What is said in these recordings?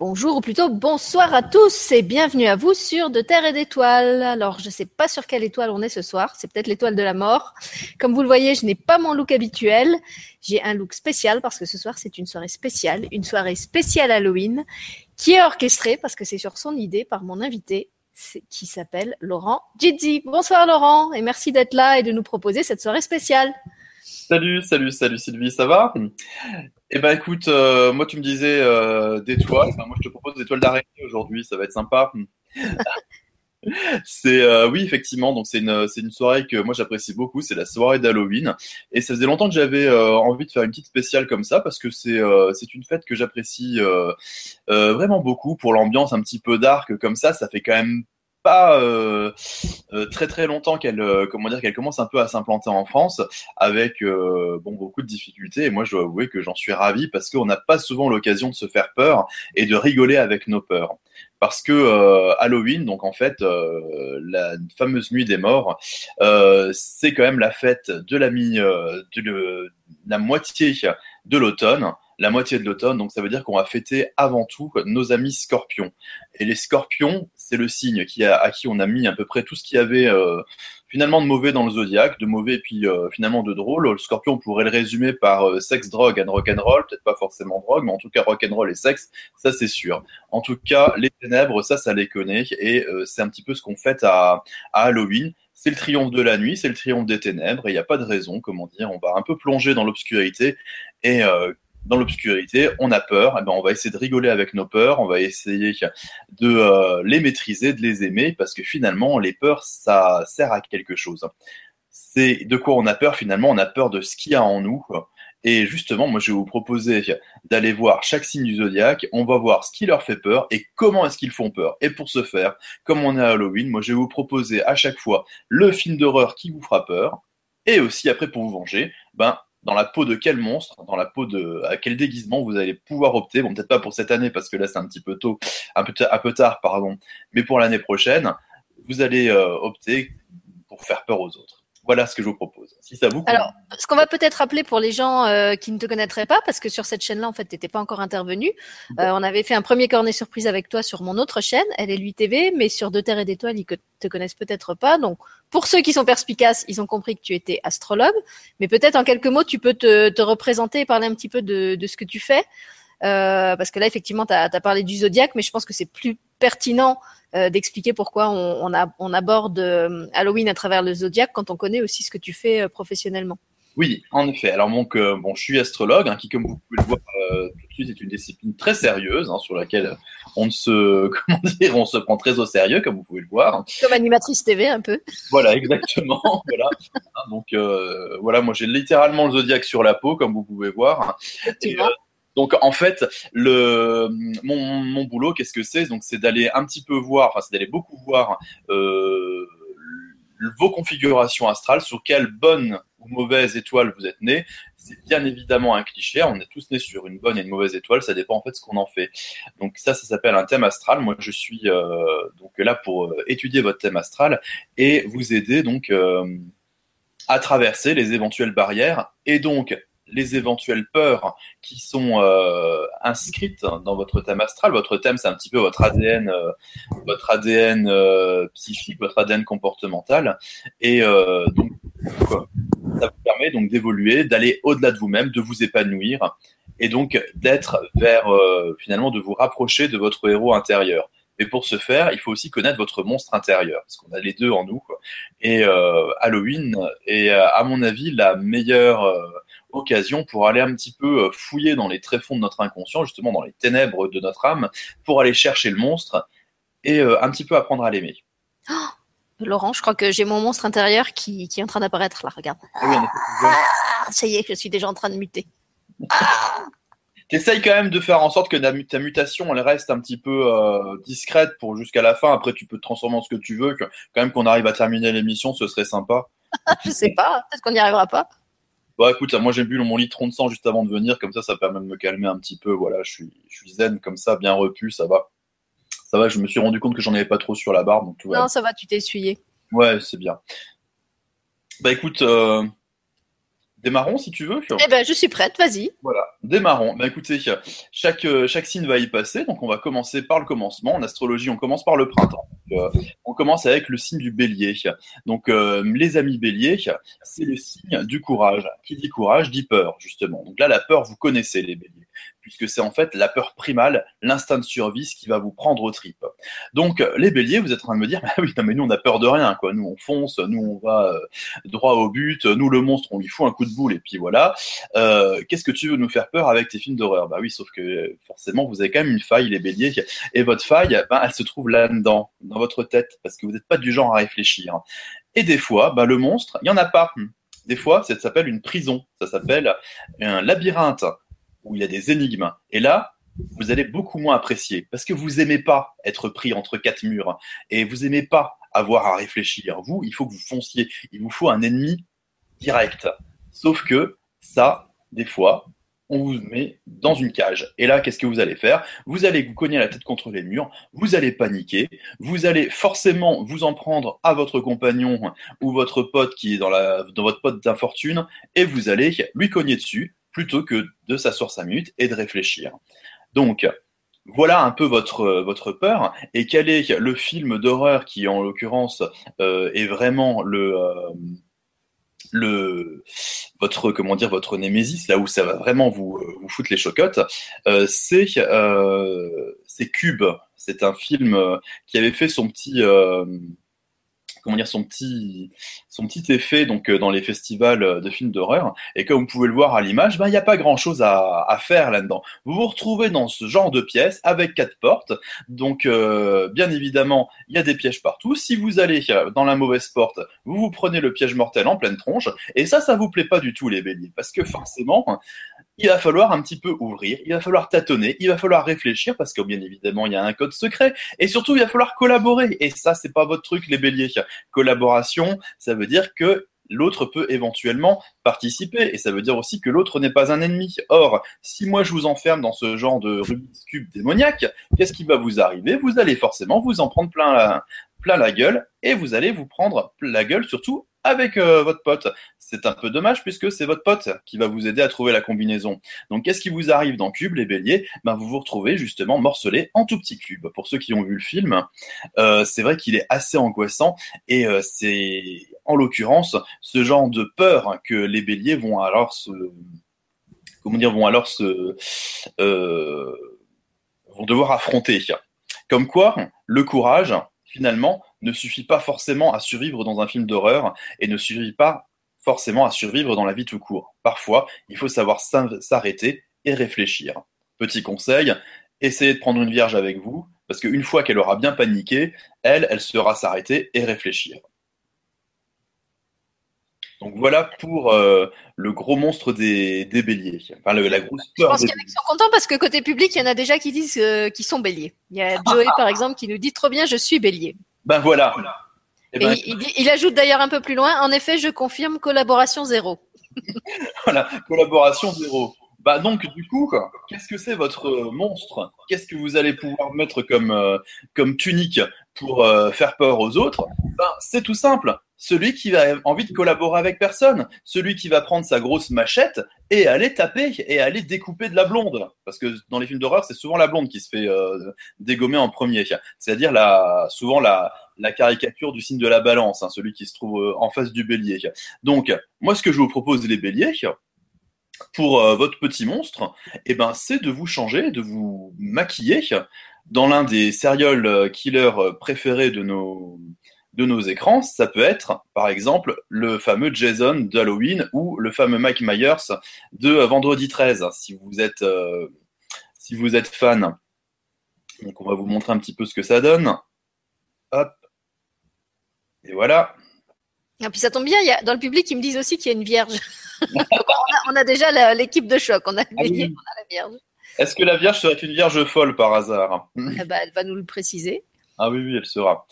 Bonjour ou plutôt bonsoir à tous et bienvenue à vous sur De Terre et d'Étoiles. Alors je ne sais pas sur quelle étoile on est ce soir, c'est peut-être l'étoile de la mort. Comme vous le voyez, je n'ai pas mon look habituel, j'ai un look spécial parce que ce soir c'est une soirée spéciale, une soirée spéciale Halloween qui est orchestrée parce que c'est sur son idée par mon invité qui s'appelle Laurent Gizzi. Bonsoir Laurent et merci d'être là et de nous proposer cette soirée spéciale. Salut, salut, salut Sylvie, ça va? Eh ben écoute, euh, moi tu me disais euh, d'étoiles, moi je te propose des étoiles d'araignée aujourd'hui, ça va être sympa. c'est euh, oui effectivement, donc c'est une c'est une soirée que moi j'apprécie beaucoup, c'est la soirée d'Halloween. Et ça faisait longtemps que j'avais envie de faire une petite spéciale comme ça parce que c'est c'est une fête que j'apprécie vraiment beaucoup pour l'ambiance un petit peu dark comme ça, ça fait quand même pas euh, euh, très très longtemps qu'elle euh, comment dire qu'elle commence un peu à s'implanter en France avec bon beaucoup de difficultés et moi je dois avouer que j'en suis ravi parce qu'on n'a pas souvent l'occasion de se faire peur et de rigoler avec nos peurs parce que Halloween donc en fait la fameuse nuit des morts c'est quand même la fête de la mi de la moitié de l'automne la moitié de l'automne. Donc ça veut dire qu'on va fêter avant tout nos amis scorpions. Et les scorpions, c'est le signe qui a, à qui on a mis à peu près tout ce qu'il y avait euh, finalement de mauvais dans le zodiaque, de mauvais et puis euh, finalement de drôle. Le scorpion, on pourrait le résumer par euh, sexe, drogue and rock and roll, peut-être pas forcément drogue, mais en tout cas rock and roll et sexe, ça c'est sûr. En tout cas, les ténèbres, ça, ça les connaît et c'est un petit peu ce qu'on fête à, Halloween c'est le triomphe de la nuit, c'est le triomphe des ténèbres, et il n'y a pas de raison, comment dire, on va un peu plonger dans l'obscurité, et dans l'obscurité, on a peur, et eh ben on va essayer de rigoler avec nos peurs, on va essayer de euh, les maîtriser, de les aimer, parce que finalement, les peurs, ça sert à quelque chose. C'est de quoi on a peur finalement, on a peur de ce qu'il y a en nous. Et justement, moi, je vais vous proposer d'aller voir chaque signe du zodiaque. On va voir ce qui leur fait peur et comment est-ce qu'ils font peur. Et pour ce faire, comme on est à Halloween, moi, je vais vous proposer à chaque fois le film d'horreur qui vous fera peur. Et aussi, après, pour vous venger, ben, dans la peau de quel monstre, dans la peau de à quel déguisement vous allez pouvoir opter. Bon, peut-être pas pour cette année parce que là c'est un petit peu tôt, un peu, tard, pardon. Mais pour l'année prochaine, vous allez euh, opter pour faire peur aux autres. Voilà ce que je vous propose. Si ça vous Alors, ce qu'on va peut-être rappeler pour les gens euh, qui ne te connaîtraient pas, parce que sur cette chaîne-là, en fait, tu n'étais pas encore intervenu. Euh, on avait fait un premier cornet surprise avec toi sur mon autre chaîne, elle est lui TV, mais sur De Terre et d'Étoiles, ils te connaissent peut-être pas. Donc, pour ceux qui sont perspicaces, ils ont compris que tu étais astrologue. Mais peut-être en quelques mots, tu peux te, te représenter et parler un petit peu de, de ce que tu fais. Euh, parce que là, effectivement, tu as, as, parlé du zodiaque, mais je pense que c'est plus pertinent euh, d'expliquer pourquoi on, on, aborde euh, Halloween à travers le zodiaque quand on connaît aussi ce que tu fais euh, professionnellement. Oui, en effet. Alors donc, bon, je suis astrologue, hein, qui, comme vous pouvez le voir tout de suite, est une discipline très sérieuse, hein, sur laquelle on se, comment dire, on se prend très au sérieux, comme vous pouvez le voir. Comme animatrice TV, un peu. Voilà, exactement. voilà. Hein, donc, voilà, moi j'ai littéralement le zodiaque sur la peau, comme vous pouvez voir. Et, donc en fait, le mon, mon boulot, qu'est-ce que c'est? Donc c'est d'aller un petit peu voir, enfin c'est d'aller beaucoup voir euh, vos configurations astrales, sur quelle bonne ou mauvaise étoile vous êtes né. C'est bien évidemment un cliché, on est tous nés sur une bonne et une mauvaise étoile, ça dépend en fait ce qu'on en fait. Donc ça, ça s'appelle un thème astral. Moi, je suis euh, donc là pour euh, étudier votre thème astral et vous aider donc à traverser les éventuelles barrières et donc les éventuelles peurs qui sont euh, inscrites dans votre thème astral. Votre thème, c'est un petit peu votre ADN, euh, votre ADN euh, psychique, votre ADN comportemental, et donc ça vous permet donc d'évoluer, d'aller au-delà de vous-même, de vous épanouir, et donc d'être vers finalement de vous rapprocher de votre héros intérieur. Mais pour ce faire, il faut aussi connaître votre monstre intérieur, parce qu'on a les deux en nous. Et Halloween est, à mon avis, la meilleure occasion pour aller un petit peu euh, fouiller dans les tréfonds de notre inconscient, justement dans les ténèbres de notre âme, pour aller chercher le monstre et euh, un petit peu apprendre à l'aimer. Oh Laurent, je crois que j'ai mon monstre intérieur qui, qui, est en train d'apparaître là, regarde. Ah, ça y est, je suis déjà en train de muter. Ah T'essayes quand même de faire en sorte que ta mutation elle reste un petit peu euh, discrète pour jusqu'à la fin. Après, tu peux te transformer en ce que tu veux. Que, quand même qu'on arrive à terminer l'émission, ce serait sympa. je sais pas, peut-être qu'on n'y arrivera pas. Bah écoute, moi j'ai bu mon litre de sang juste avant de venir, comme ça ça permet de me calmer un petit peu. Voilà, je suis, je suis zen comme ça, bien repu, ça va. Ça va, je me suis rendu compte que j'en avais pas trop sur la barbe. Donc tout non, ça va, tu t'es essuyé. Ouais, c'est bien. Bah écoute, euh, Démarrons si tu veux. Eh ben, je suis prête, vas-y. Voilà, démarrons. Bah, écoutez, chaque, euh, chaque signe va y passer, donc on va commencer par le commencement. En astrologie, on commence par le printemps. Donc, euh, on commence avec le signe du bélier. Donc, euh, les amis béliers, c'est le signe du courage. Qui dit courage dit peur, justement. Donc là, la peur, vous connaissez les béliers puisque c'est en fait la peur primale, l'instinct de survie, ce qui va vous prendre aux tripes. Donc, les béliers, vous êtes en train de me dire, bah oui, non, mais nous, on a peur de rien, quoi. Nous, on fonce, nous, on va euh, droit au but, nous, le monstre, on lui fout un coup de boule, et puis voilà. Euh, Qu'est-ce que tu veux nous faire peur avec tes films d'horreur? Bah oui, sauf que forcément, vous avez quand même une faille, les béliers, et votre faille, bah, elle se trouve là-dedans, dans votre tête, parce que vous n'êtes pas du genre à réfléchir. Et des fois, bah, le monstre, il n'y en a pas. Des fois, ça s'appelle une prison, ça s'appelle un labyrinthe où il y a des énigmes. Et là, vous allez beaucoup moins apprécier parce que vous aimez pas être pris entre quatre murs et vous aimez pas avoir à réfléchir. Vous, il faut que vous fonciez. Il vous faut un ennemi direct. Sauf que ça, des fois, on vous met dans une cage. Et là, qu'est-ce que vous allez faire? Vous allez vous cogner la tête contre les murs, vous allez paniquer, vous allez forcément vous en prendre à votre compagnon ou votre pote qui est dans, la, dans votre pote d'infortune, et vous allez lui cogner dessus, plutôt que de s'asseoir cinq minutes et de réfléchir. Donc, voilà un peu votre, votre peur. Et quel est le film d'horreur qui, en l'occurrence, euh, est vraiment le, euh, le, votre, comment dire, votre némésis, là où ça va vraiment vous, vous foutre les chocottes, euh, c'est Cube. C'est un film qui avait fait son petit, comment dire son petit son petit effet donc euh, dans les festivals euh, de films d'horreur. Et comme vous pouvez le voir à l'image ben il n'y a pas grand chose à, à faire là-dedans. Vous vous retrouvez dans ce genre de pièce avec quatre portes. Donc euh, bien évidemment il y a des pièges partout. Si vous allez dans la mauvaise porte vous vous prenez le piège mortel en pleine tronche. Et ça ça vous plaît pas du tout les béliers parce que forcément il va falloir un petit peu ouvrir, il va falloir tâtonner, il va falloir réfléchir parce que bien évidemment il y a un code secret. Et surtout il va falloir collaborer. Et ça c'est pas votre truc les béliers. Collaboration, ça veut dire que l'autre peut éventuellement participer et ça veut dire aussi que l'autre n'est pas un ennemi. Or, si moi je vous enferme dans ce genre de Rubik's cube démoniaque, qu'est-ce qui va vous arriver? Vous allez forcément vous en prendre plein plein la gueule et vous allez vous prendre la gueule surtout avec euh, votre pote. C'est un peu dommage puisque c'est votre pote qui va vous aider à trouver la combinaison. Donc qu'est-ce qui vous arrive dans Cube, les béliers? Ben, Vous vous retrouvez justement morcelé en tout petits cubes. Pour ceux qui ont vu le film, euh, c'est vrai qu'il est assez angoissant et euh, c'est en l'occurrence ce genre de peur que les béliers vont alors se... Comment dire vont alors se... vont devoir affronter. Comme quoi, le courage, finalement, ne suffit pas forcément à survivre dans un film d'horreur et ne suffit pas forcément à survivre dans la vie tout court. Parfois, il faut savoir s'arrêter et réfléchir. Petit conseil, essayez de prendre une vierge avec vous, parce qu'une fois qu'elle aura bien paniqué, elle, elle sera s'arrêter et réfléchir. Donc voilà pour euh, le gros monstre des, béliers. Enfin, la grosse peur. Je pense qu'il y en a qui sont contents parce que côté public, il y en a déjà qui disent euh, qu'ils sont béliers. Il y a Joey, par exemple, qui nous dit trop bien, je suis bélier. Ben voilà. Et, ben, il, ajoute d'ailleurs un peu plus loin, en effet, je confirme collaboration zéro. voilà, collaboration zéro. Bah donc du coup, qu'est-ce que c'est votre monstre? Qu'est-ce que vous allez pouvoir mettre comme, euh, comme tunique pour faire peur aux autres? Ben, C'est tout simple. Celui qui a envie de collaborer avec personne, celui qui va prendre sa grosse machette et aller taper et aller découper de la blonde. Parce que dans les films d'horreur, c'est souvent la blonde qui se fait dégommer en premier. C'est-à-dire la, souvent la, la caricature du signe de la balance, hein, celui qui se trouve en face du bélier. Donc, moi, ce que je vous propose, les béliers, pour euh, votre petit monstre, eh ben, c'est de vous changer, de vous maquiller dans l'un des serial euh, killers euh, préférés de nos, de nos écrans. Ça peut être, par exemple, le fameux Jason d'Halloween ou le fameux Mike Myers de Vendredi 13, si vous êtes, si vous êtes fan. Donc, on va vous montrer un petit peu ce que ça donne. Hop. Et voilà. Et ah, puis ça tombe bien, il y a, dans le public, ils me disent aussi qu'il y a une vierge. on, a, déjà l'équipe de choc, on a, ah la vierge. Est-ce que la vierge serait une vierge folle par hasard? Eh ben, Elle va nous le préciser. Ah oui, oui, elle sera.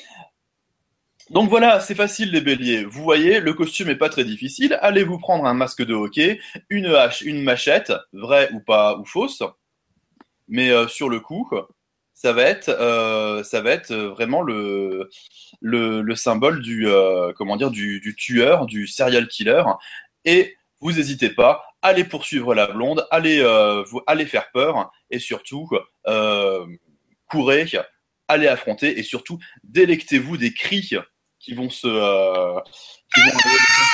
Donc voilà, c'est facile les béliers. Vous voyez, le costume est pas très difficile. Allez vous prendre un masque de hockey, une hache, une machette, vraie ou pas ou fausse. Mais euh, sur le coup, ça va être, euh, ça va être vraiment le, le, symbole du, euh, comment dire, du, tueur, du serial killer. Et vous n'hésitez pas, allez poursuivre la blonde, allez, euh, vous, allez faire peur et surtout, euh, courez, allez affronter et surtout, délectez-vous des cris qui vont se. Euh, qui vont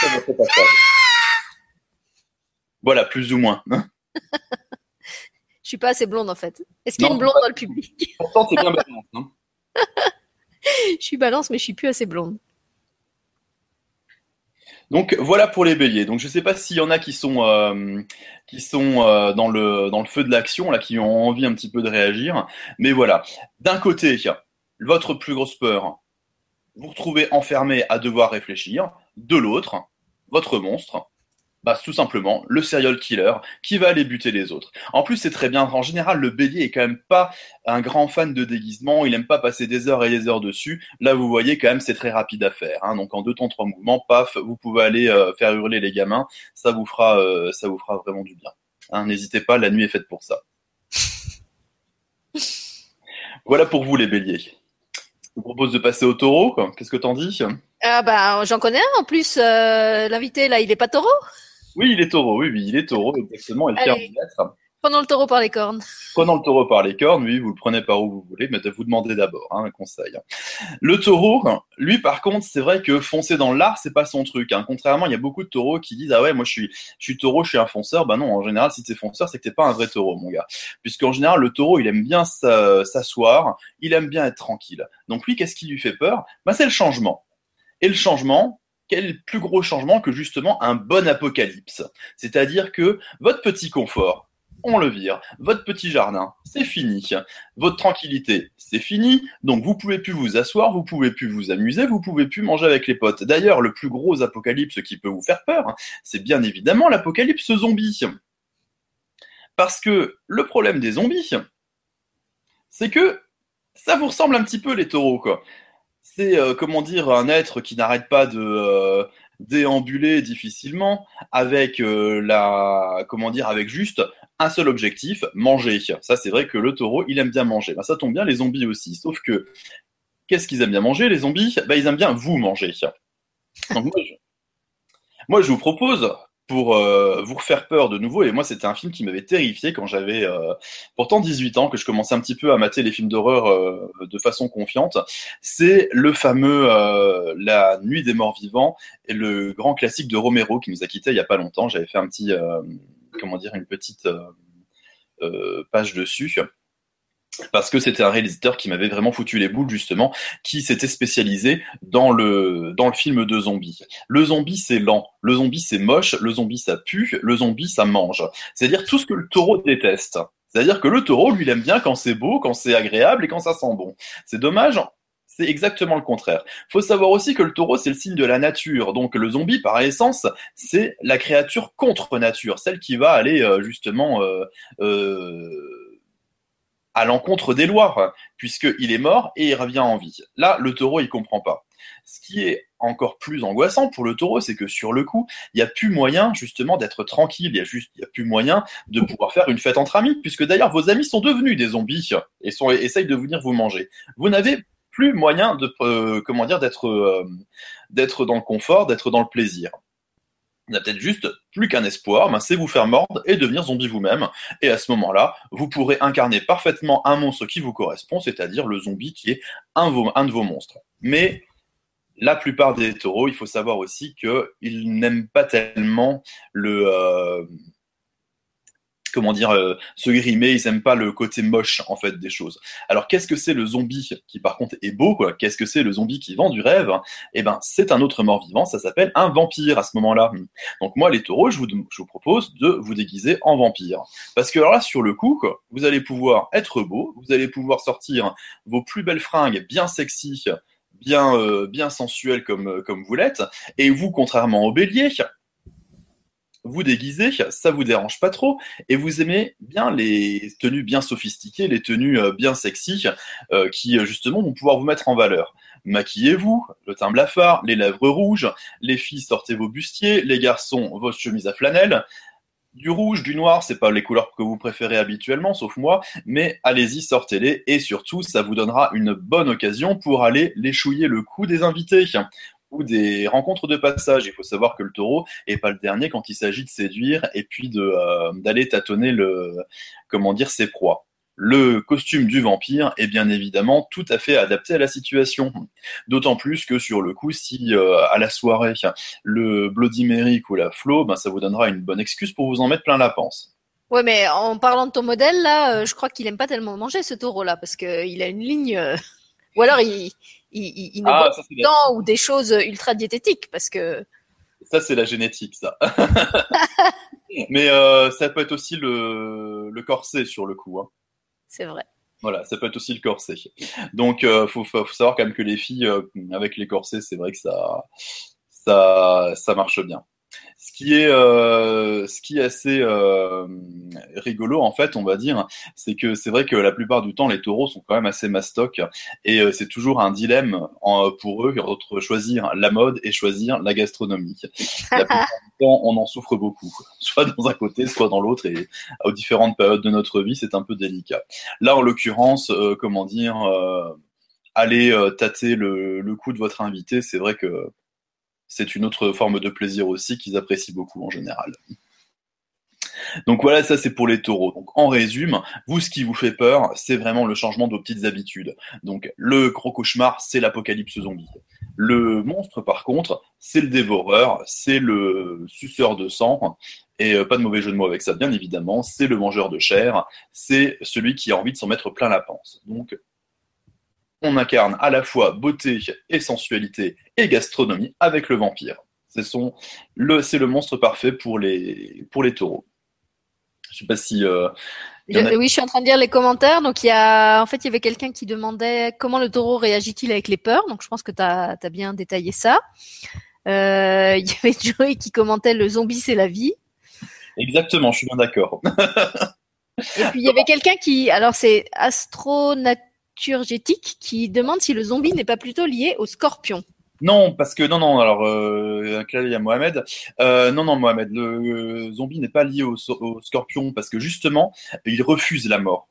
à votre passage. Voilà, plus ou moins. Je suis pas assez blonde en fait. Est-ce qu'il y a Non, une blonde dans le public? Pourtant, c'est bien balance. hein. Je suis balance, mais je suis plus assez blonde. Donc voilà pour les béliers. Donc je ne sais pas s'il y en a qui sont, euh, qui sont euh, dans, le, dans le feu de l'action, là, qui ont envie un petit peu de réagir. Mais voilà. D'un côté, votre plus grosse peur, vous retrouvez enfermé à devoir réfléchir. De l'autre, votre monstre, bah, tout simplement le serial killer qui va aller buter les autres. En plus, c'est très bien. En général, le bélier est quand même pas un grand fan de déguisement. Il aime pas passer des heures et des heures dessus. Là, vous voyez quand même, c'est très rapide à faire. hein. Donc, en deux temps, trois mouvements, paf, vous pouvez aller euh, faire hurler les gamins. Ça vous fera, euh, ça vous fera vraiment du bien. Hein, N'hésitez pas, la nuit est faite pour ça. voilà pour vous, les béliers. Je vous propose de passer au taureau. quoi. Qu'est-ce que t'en dis? Ah bah j'en connais un en plus. euh, L'invité là, il est pas taureau? Oui, il est taureau. Oui, oui, il est taureau, exactement. Et Allez. être. Prenons le taureau par les cornes. Prenant le taureau par les cornes, oui, vous le prenez par où vous voulez, mais vous demandez d'abord hein, un conseil. Le taureau, lui, par contre, c'est vrai que foncer dans l'art, c'est pas son truc. hein. Contrairement, il y a beaucoup de taureaux qui disent ah ouais, moi je suis, je suis taureau, je suis un fonceur. Bah non, en général, si t'es fonceur, c'est que t'es pas un vrai taureau, mon gars. Puisqu'en général, le taureau, il aime bien s'a- s'asseoir, il aime bien être tranquille. Donc lui, qu'est-ce qui lui fait peur? Bah c'est le changement. Et le changement. Quel plus gros changement que justement un bon apocalypse? C'est-à-dire que votre petit confort, on le vire. Votre petit jardin, c'est fini. Votre tranquillité, c'est fini. Donc vous pouvez plus vous asseoir, vous pouvez plus vous amuser, vous pouvez plus manger avec les potes. D'ailleurs, le plus gros apocalypse qui peut vous faire peur, c'est bien évidemment l'apocalypse zombie. Parce que le problème des zombies, c'est que ça vous ressemble un petit peu les taureaux, quoi. C'est, euh, comment dire, un être qui n'arrête pas de euh, déambuler difficilement avec euh, la, comment dire, avec juste un seul objectif, manger. Ça, c'est vrai que le taureau, il aime bien manger. Ben, ça tombe bien, les zombies aussi. Sauf que, qu'est-ce qu'ils aiment bien manger, les zombies? Ben, Ils aiment bien vous manger. Moi, je vous propose, pour euh, vous refaire peur de nouveau, et moi, c'était un film qui m'avait terrifié quand j'avais euh, pourtant 18 ans, que je commençais un petit peu à mater les films d'horreur euh, de façon confiante. C'est le fameux La Nuit des Morts Vivants, et le grand classique de Romero qui nous a quittés il y a pas longtemps. J'avais fait un petit, comment dire, une petite page dessus. Parce que c'était un réalisateur qui m'avait vraiment foutu les boules, justement, qui s'était spécialisé dans le, dans le film de zombies. Le zombie, c'est lent. Le zombie, c'est moche. Le zombie, ça pue. Le zombie, ça mange. C'est-à-dire tout ce que le taureau déteste. C'est-à-dire que le taureau, lui, il aime bien quand c'est beau, quand c'est agréable et quand ça sent bon. C'est dommage, c'est exactement le contraire. Faut savoir aussi que le taureau, c'est le signe de la nature. Donc le zombie, par essence, c'est la créature contre nature, celle qui va aller euh, justement euh, euh, à l'encontre des lois, puisqu'il est mort et il revient en vie. Là, le taureau, il comprend pas. Ce qui est encore plus angoissant pour le taureau, c'est que sur le coup, il n'y a plus moyen justement d'être tranquille, il y a juste, a plus moyen de pouvoir faire une fête entre amis, puisque d'ailleurs vos amis sont devenus des zombies et sont, essayent de venir vous manger. Vous n'avez plus moyen de, euh, comment dire, d'être, euh, d'être dans le confort, d'être dans le plaisir. Il n'y a peut-être juste plus qu'un espoir, ben c'est vous faire mordre et devenir zombie vous-même. Et à ce moment-là, vous pourrez incarner parfaitement un monstre qui vous correspond, c'est-à-dire le zombie qui est un de vos monstres. Mais la plupart des taureaux, il faut savoir aussi qu'ils n'aiment pas tellement le. euh, comment dire, euh, se grimer, ils n'aiment pas le côté moche en fait des choses. Alors qu'est-ce que c'est le zombie qui par contre est beau quoi? Qu'est-ce que c'est le zombie qui vend du rêve? Eh ben c'est un autre mort vivant, ça s'appelle un vampire à ce moment-là. Donc moi les taureaux, je vous, propose de vous déguiser en vampire. Parce que alors là sur le coup, vous allez pouvoir être beau, vous allez pouvoir sortir vos plus belles fringues bien sexy, bien euh, bien sensuelles comme euh, comme vous l'êtes, et vous contrairement au bélier, vous déguisez, ça vous dérange pas trop, et vous aimez bien les tenues bien sophistiquées, les tenues euh, bien sexy, euh, qui euh, justement vont pouvoir vous mettre en valeur. Maquillez-vous, le teint blafard, les lèvres rouges, les filles sortez vos bustiers, les garçons votre chemise à flanelle. Du rouge, du noir, c'est pas les couleurs que vous préférez habituellement, sauf moi, mais allez-y, sortez-les, et surtout, ça vous donnera une bonne occasion pour aller léchouiller le cou des invités des rencontres de passage. Il faut savoir que le taureau est pas le dernier quand il s'agit de séduire et puis euh, d'aller tâtonner le comment dire ses proies. Le costume du vampire est bien évidemment tout à fait adapté à la situation. D'autant plus que sur le coup, si euh, à la soirée, le Bloody Mary ou la Flo, ben, ça vous donnera une bonne excuse pour vous en mettre plein la panse. Ouais, mais en parlant de ton modèle, là, euh, je crois qu'il aime pas tellement manger ce taureau-là, parce qu'il a une ligne. Euh, Ou alors il, il, il ne Ah, ça, ou des choses ultra diététiques, parce que. Ça, c'est la génétique, ça. Mais euh, ça peut être aussi le, le corset sur le coup. Hein. C'est vrai. Voilà, ça peut être aussi le corset. Donc, euh, faut, faut savoir quand même que les filles euh, avec les corsets, c'est vrai que ça, ça, ça marche bien. Ce qui est, euh, ce qui est assez euh, rigolo en fait, on va dire, c'est que c'est vrai que la plupart du temps, les taureaux sont quand même assez mastoc et euh, c'est toujours un dilemme en- pour eux entre choisir la mode et choisir la gastronomie. La plupart du temps, on en souffre beaucoup, soit dans un côté, soit dans l'autre, et aux différentes périodes de notre vie, c'est un peu délicat. Là, en l'occurrence, euh, comment dire, euh, aller tâter le, le coup de votre invité, c'est vrai que c'est une autre forme de plaisir aussi qu'ils apprécient beaucoup en général. Donc voilà, ça c'est pour les taureaux. Donc en résumé, vous ce qui vous fait peur, c'est vraiment le changement de vos petites habitudes. Donc le gros cauchemar, c'est l'apocalypse zombie. Le monstre par contre, c'est le dévoreur, c'est le suceur de sang, et euh, pas de mauvais jeu de mots avec ça bien évidemment, c'est le mangeur de chair, c'est celui qui a envie de s'en mettre plein la panse. Donc on incarne à la fois beauté et sensualité et gastronomie avec le vampire. C'est le, le monstre parfait pour les, pour les taureaux. Je sais pas si. euh, a- oui, je suis en train de lire les commentaires. Donc, il y a, en fait, il y avait quelqu'un qui demandait comment le taureau réagit-il avec les peurs. Donc, je pense que tu as, bien détaillé ça. Euh, il y avait Joey qui commentait le zombie, c'est la vie. Exactement, je suis bien d'accord. Et puis, il y avait quelqu'un qui, alors, c'est qui demande si le zombie n'est pas plutôt lié au scorpion. Non, parce que non, non. Alors, euh, il y Mohamed. Euh, non, non, Mohamed. Le euh, zombie n'est pas lié au scorpion parce que justement, il refuse la mort.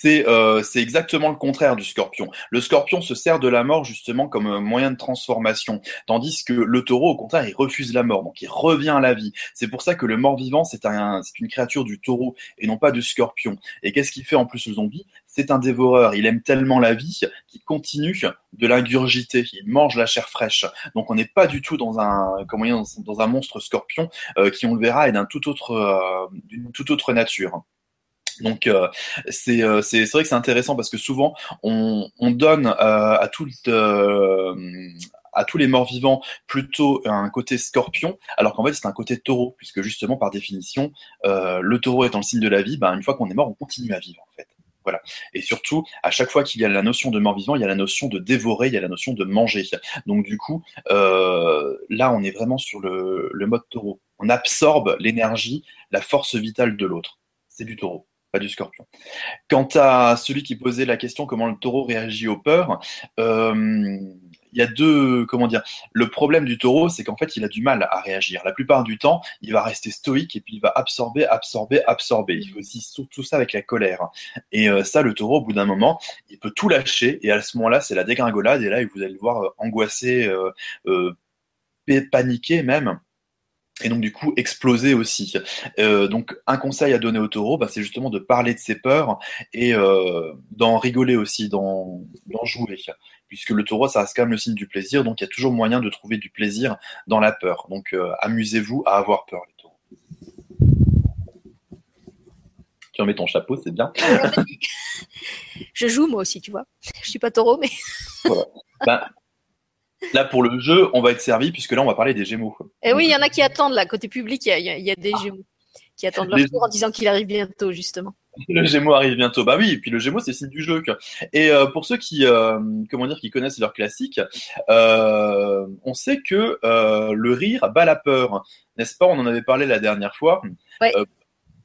C'est euh, exactement le contraire du scorpion. Le scorpion se sert de la mort justement comme euh, moyen de transformation, tandis que le taureau, au contraire, il refuse la mort, donc il revient à la vie. C'est pour ça que le mort-vivant, c'est un, c'est une créature du taureau et non pas du scorpion. Et qu'est-ce qu'il fait en plus le zombie C'est un dévoreur. Il aime tellement la vie qu'il continue de l'ingurgiter. Il mange la chair fraîche. Donc on n'est pas du tout dans un monstre scorpion euh, qui, on le verra, est tout euh, d'une toute autre nature. Donc euh, c'est euh, c'est vrai que c'est intéressant parce que souvent on on donne euh, à tout euh, à tous les morts vivants plutôt un côté scorpion, alors qu'en fait c'est un côté taureau, puisque justement par définition, euh, le taureau étant le signe de la vie, ben, une fois qu'on est mort, on continue à vivre en fait. Voilà. Et surtout, à chaque fois qu'il y a la notion de mort vivant, il y a la notion de dévorer, il y a la notion de manger. Donc du coup, euh, là on est vraiment sur le, le mode taureau. On absorbe l'énergie, la force vitale de l'autre. C'est du taureau pas du scorpion. Quant à celui qui posait la question comment le taureau réagit aux peurs, euh, il y a deux, comment dire, le problème du taureau, c'est qu'en fait, il a du mal à réagir. La plupart du temps, il va rester stoïque et puis il va absorber, absorber, absorber. Il fait aussi tout ça avec la colère. Et euh, ça, le taureau, au bout d'un moment, il peut tout lâcher et à ce moment-là, c'est la dégringolade et là, vous allez le voir euh, angoissé, paniqué même et donc du coup exploser aussi. Euh, donc un conseil à donner au taureau, bah, c'est justement de parler de ses peurs et euh, d'en rigoler aussi, d'en jouer, puisque le taureau ça reste quand même le signe du plaisir, donc il y a toujours moyen de trouver du plaisir dans la peur. Donc euh, amusez-vous à avoir peur les taureaux. Tu remets ton chapeau, c'est bien. Je joue moi aussi, tu vois. Je suis pas taureau, mais Voilà. Ben, là pour le jeu, on va être servi puisque là on va parler des Gémeaux. Et Eh oui, il y en a qui attendent là, côté public, il y a, y des Gémeaux qui attendent leur Les- tour en disant qu'il arrive bientôt, justement. Le Gémeaux arrive bientôt. Bah oui, et puis le Gémeaux, c'est le signe du jeu. Et euh, pour ceux qui, euh, comment dire, qui connaissent leur classique, euh, on sait que le rire bat la peur, n'est-ce pas? On en avait parlé la dernière fois. Ouais.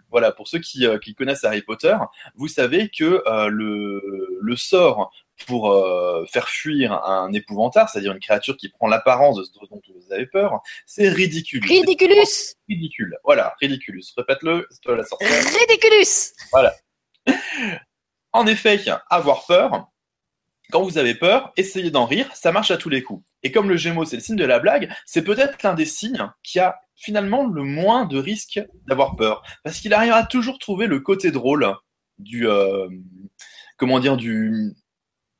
Voilà, pour ceux qui, qui connaissent Harry Potter, vous savez que le, le sort pour euh, faire fuir un épouvantail, c'est-à-dire une créature qui prend l'apparence de ce dont vous avez peur, c'est ridicule. Ridiculus Ridicule. Voilà, ridiculus. Répète-le, c'est toi la sorcière. Ridiculus En effet, avoir peur, quand vous avez peur, essayez d'en rire, ça marche à tous les coups. Et comme le Gémeaux, c'est le signe de la blague, c'est peut-être l'un des signes qui a finalement le moins de risque d'avoir peur. Parce qu'il arrivera à toujours trouver le côté drôle du, euh, comment dire, du,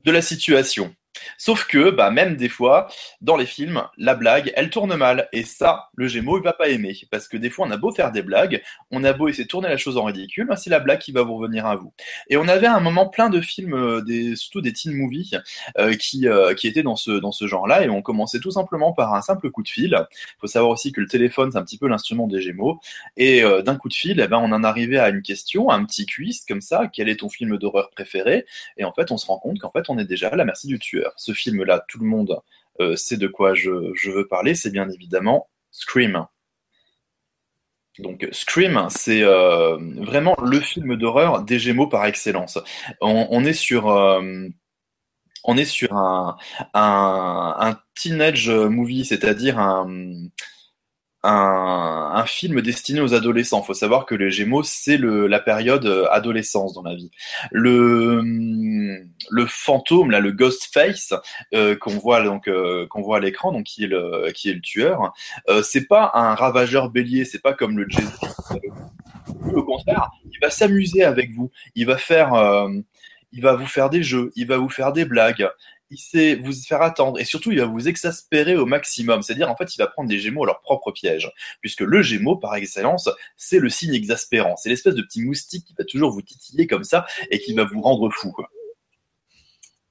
de la situation. Sauf que, bah, même des fois, dans les films, la blague, elle tourne mal. Et ça, le Gémeaux, il va pas aimer. Parce que des fois, on a beau faire des blagues, on a beau essayer de tourner la chose en ridicule, bah, c'est la blague qui va vous revenir à vous. Et on avait un moment plein de films, euh, des, surtout des teen movies, euh, qui, euh, qui étaient dans ce, dans ce genre-là. Et on commençait tout simplement par un simple coup de fil. Il faut savoir aussi que le téléphone, c'est un petit peu l'instrument des Gémeaux. Et d'un coup de fil, eh ben, on en arrivait à une question, un petit quiz comme ça. Quel est ton film d'horreur préféré? Et en fait, on se rend compte qu'en fait, on est déjà à la merci du tueur ce film-là, tout le monde euh, sait de quoi je, veux parler, c'est bien évidemment Scream. Donc Scream, c'est euh, vraiment le film d'horreur des Gémeaux par excellence. On, est sur, euh, un teenage movie, c'est-à-dire un, un, film destiné aux adolescents. Il faut savoir que les Gémeaux, c'est la période euh, adolescence dans la vie. Le, le fantôme, là, le ghost face euh, qu'on voit donc euh, qu'on voit à l'écran, donc qui est le qui est le tueur, c'est pas un ravageur bélier, c'est pas comme le Jésus. Au contraire, il va s'amuser avec vous. Il va faire il va vous faire des jeux, il va vous faire des blagues, il sait vous faire attendre et surtout il va vous exaspérer au maximum. C'est-à-dire en fait il va prendre des Gémeaux à leur propre piège, puisque le Gémeaux par excellence c'est le signe exaspérant, c'est l'espèce de petit moustique qui va toujours vous titiller comme ça et qui va vous rendre fou.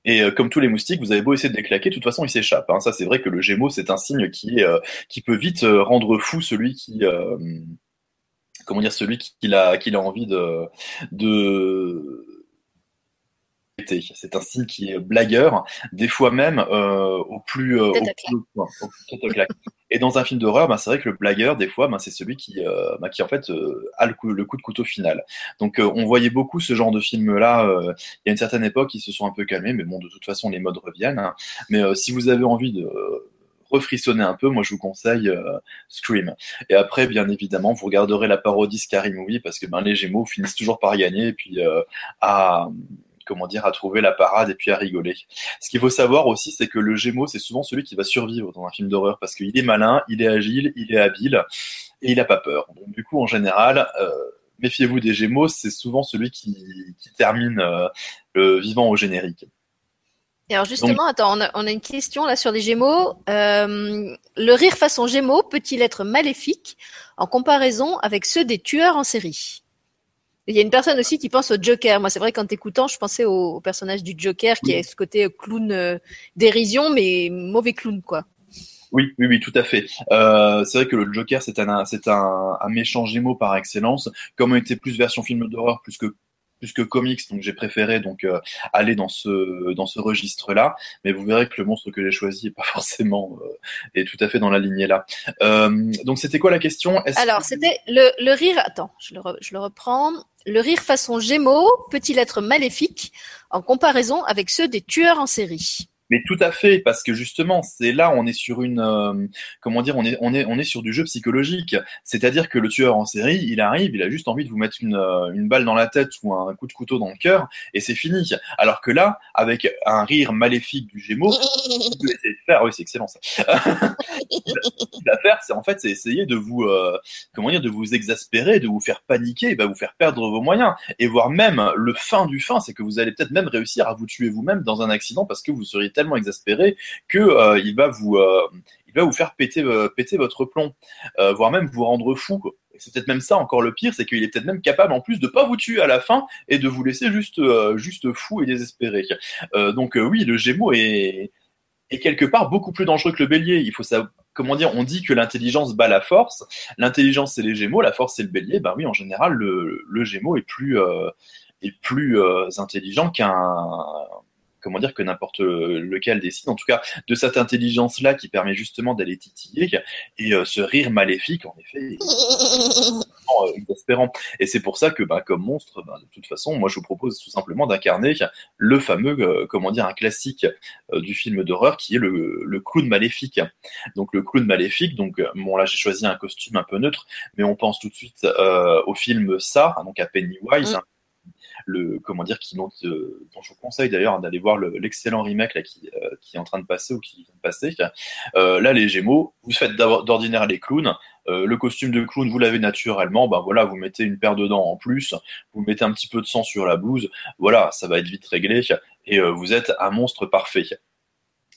Et euh, comme tous les moustiques, vous avez beau essayer de les claquer, de toute façon, ils s'échappent. Hein. Ça, c'est vrai que le Gémeaux, c'est un signe qui, euh, peut vite euh, rendre fou celui qui, comment dire, celui qui, a, qui a envie de c'est un signe qui est blagueur, des fois même euh, au plus, euh, Et dans un film d'horreur, ben, c'est vrai que le blagueur, des fois, ben, c'est celui qui, euh, ben, qui en fait a le coup, le coup, de couteau final. Donc on voyait beaucoup ce genre de film-là. il y a une certaine époque, ils se sont un peu calmés, mais bon, de toute façon, les modes reviennent. Hein. Mais si vous avez envie de refrissonner un peu, moi je vous conseille Scream. Et après, bien évidemment, vous regarderez la parodie Scary Movie parce que ben, les Gémeaux finissent toujours par gagner et puis à comment dire, à trouver la parade et puis à rigoler. Ce qu'il faut savoir aussi, c'est que le Gémeaux, c'est souvent celui qui va survivre dans un film d'horreur parce qu'il est malin, il est agile, il est habile et il n'a pas peur. Donc du coup, en général, euh, méfiez-vous des Gémeaux, c'est souvent celui qui, termine euh, le vivant au générique. Et alors justement, attends, on a, une question là sur les Gémeaux. Euh, le rire façon Gémeaux peut-il être maléfique en comparaison avec ceux des tueurs en série? Il y a une personne aussi qui pense au Joker. Moi, c'est vrai qu'en t'écoutant, je pensais au, personnage du Joker qui est ce côté clown euh, dérision, mais mauvais clown, quoi. Oui, oui, oui, tout à fait. Euh, c'est vrai que le Joker, c'est un, c'est un, un méchant Gémeaux par excellence. Comme on était plus version film d'horreur, plus que plus que comics, donc j'ai préféré donc euh, aller dans ce dans ce registre-là. Mais vous verrez que le monstre que j'ai choisi est pas forcément euh, est tout à fait dans la lignée là. Euh, donc c'était quoi la question? Alors c'était le, le rire. Attends, je le, je le reprends. Le rire façon Gémeaux peut-il être maléfique en comparaison avec ceux des tueurs en série mais tout à fait, parce que justement, c'est là on est sur une, euh, comment dire, on est, on est, on est sur du jeu psychologique. C'est-à-dire que le tueur en série, il arrive, il a juste envie de vous mettre une, euh, une balle dans la tête ou un coup de couteau dans le cœur, et c'est fini. Alors que là, avec un rire maléfique du Gémeaux, il de faire, oui, c'est excellent ça. ce va faire, c'est en fait, c'est essayer de vous, euh, comment dire, de vous exaspérer, de vous faire paniquer, il va vous faire perdre vos moyens, et voire même le fin du fin, c'est que vous allez peut-être même réussir à vous tuer vous-même dans un accident parce que vous seriez tellement exaspéré que euh, il va vous euh, il va vous faire péter euh, péter votre plomb, voire même vous rendre fou. C'est peut-être même ça encore le pire, c'est qu'il est peut-être même capable en plus de pas vous tuer à la fin et de vous laisser juste juste fou et désespéré. donc oui, le Gémeaux est est quelque part beaucoup plus dangereux que le Bélier. Il faut savoir comment dire, on dit que l'intelligence bat la force. L'intelligence c'est les Gémeaux, la force c'est le Bélier. Ben oui, en général, le, le Gémeaux est plus est plus intelligent qu'un comment dire que n'importe lequel décide, en tout cas de cette intelligence là qui permet justement d'aller titiller et euh, ce rire maléfique en effet euh, exaspérant. Et c'est pour ça que bah, comme monstre bah, de toute façon moi je vous propose tout simplement d'incarner le fameux euh, comment dire un classique du film d'horreur qui est le, le, clown maléfique. Donc le clown maléfique donc bon là j'ai choisi un costume un peu neutre mais on pense tout de suite au film ça donc à Pennywise. Mm. Le comment dire, qui dont, euh, dont je vous conseille d'ailleurs d'aller voir l'excellent remake là qui, euh, qui est en train de passer ou qui vient de passer. Euh, là, les Gémeaux, vous faites d'ordinaire les clowns. le costume de clown, vous l'avez naturellement. Ben voilà, vous mettez une paire de dents en plus, vous mettez un petit peu de sang sur la blouse. Voilà, ça va être vite réglé et vous êtes un monstre parfait.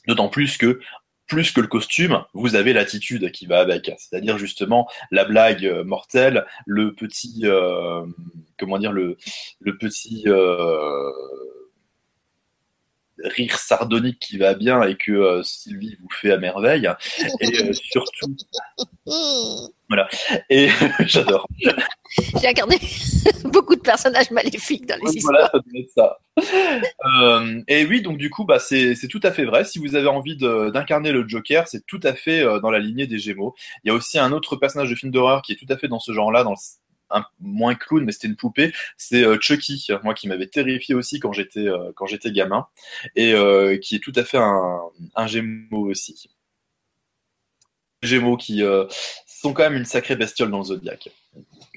D'autant plus que plus que le costume, vous avez l'attitude qui va avec, c'est-à-dire justement la blague euh, mortelle, le petit, euh, comment dire, le, petit euh, rire sardonique qui va bien et que Sylvie vous fait à merveille, et surtout, voilà, et j'adore. J'ai incarné beaucoup de personnages maléfiques dans les histoires. Voilà, ça. Euh, et oui, donc du coup, bah, c'est tout à fait vrai. Si vous avez envie d'incarner le Joker, c'est tout à fait euh, dans la lignée des Gémeaux. Il y a aussi un autre personnage de film d'horreur qui est tout à fait dans ce genre-là, dans un moins clown, mais c'était une poupée. C'est euh, Chucky, moi qui m'avait terrifié aussi quand j'étais quand j'étais gamin, et qui est tout à fait un, un Gémeaux aussi. Gémeaux qui sont quand même une sacrée bestiole dans le zodiaque.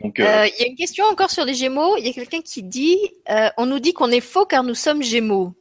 Euh, euh, il y a une question encore sur les Gémeaux. Il y a quelqu'un qui dit euh, on nous dit qu'on est faux car nous sommes Gémeaux.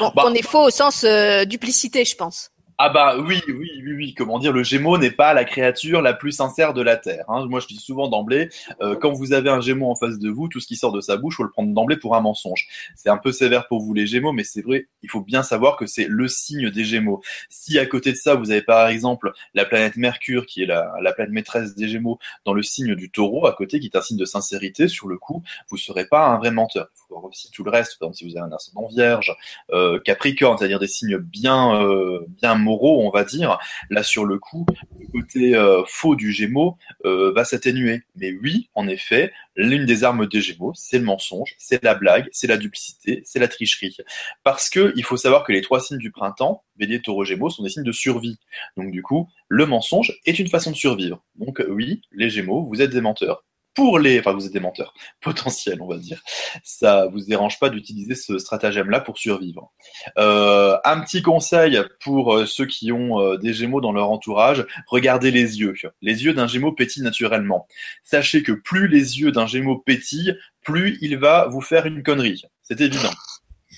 Bon, bah, on est faux au sens duplicité, je pense. Ah bah oui, oui, oui, oui. Comment dire, le Gémeaux n'est pas la créature la plus sincère de la Terre. Hein. Moi, je dis souvent d'emblée, euh, quand vous avez un Gémeaux en face de vous, tout ce qui sort de sa bouche, faut le prendre d'emblée pour un mensonge. C'est un peu sévère pour vous les Gémeaux, mais c'est vrai. Il faut bien savoir que c'est le signe des Gémeaux. Si à côté de ça, vous avez par exemple la planète Mercure, qui est la, la planète maîtresse des Gémeaux, dans le signe du Taureau à côté, qui est un signe de sincérité, sur le coup, vous serez pas un vrai menteur. Il faut aussi tout le reste. Par exemple, si vous avez un ascendant Vierge, euh, Capricorne, c'est-à-dire des signes bien, euh, bien moraux, on va dire, là sur le coup, le côté euh, faux du Gémeaux euh, va s'atténuer. Mais oui, en effet, l'une des armes des Gémeaux, c'est le mensonge, c'est la blague, c'est la duplicité, c'est la tricherie. Parce que il faut savoir que les trois signes du printemps, Bélier, Taureau, Gémeaux, sont des signes de survie. Donc du coup, le mensonge est une façon de survivre. Donc oui, les Gémeaux, vous êtes des menteurs pour les, enfin vous êtes des menteurs potentiels, on va dire. Ça vous dérange pas d'utiliser ce stratagème-là pour survivre. Euh, un petit conseil pour euh, ceux qui ont euh, des Gémeaux dans leur entourage regardez les yeux. Les yeux d'un Gémeaux pétillent naturellement. Sachez que plus les yeux d'un Gémeaux pétillent, plus il va vous faire une connerie. C'est évident.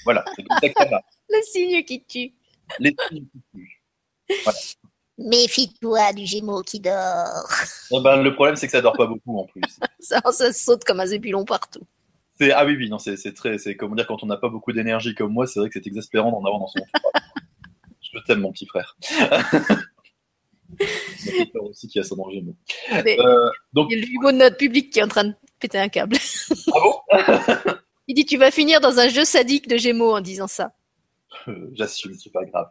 Voilà, c'est Le signe qui tue. Les signes qui tuent. Voilà. Méfie-toi du Gémeaux qui dort. Eh ben, le problème, c'est que ça dort pas beaucoup en plus. ça, ça saute comme un zépilon partout. Ah oui, oui, non, c'est très. C'est comment dire, quand on n'a pas beaucoup d'énergie comme moi, c'est vrai que c'est exaspérant d'en avoir dans son. Je t'aime, mon petit frère. peur aussi qui a Gémeaux. Euh, donc... Il y a le de notre public qui est en train de péter un câble. Ah bon Il dit Tu vas finir dans un jeu sadique de Gémeaux en disant ça. Euh, j'assume, c'est pas grave.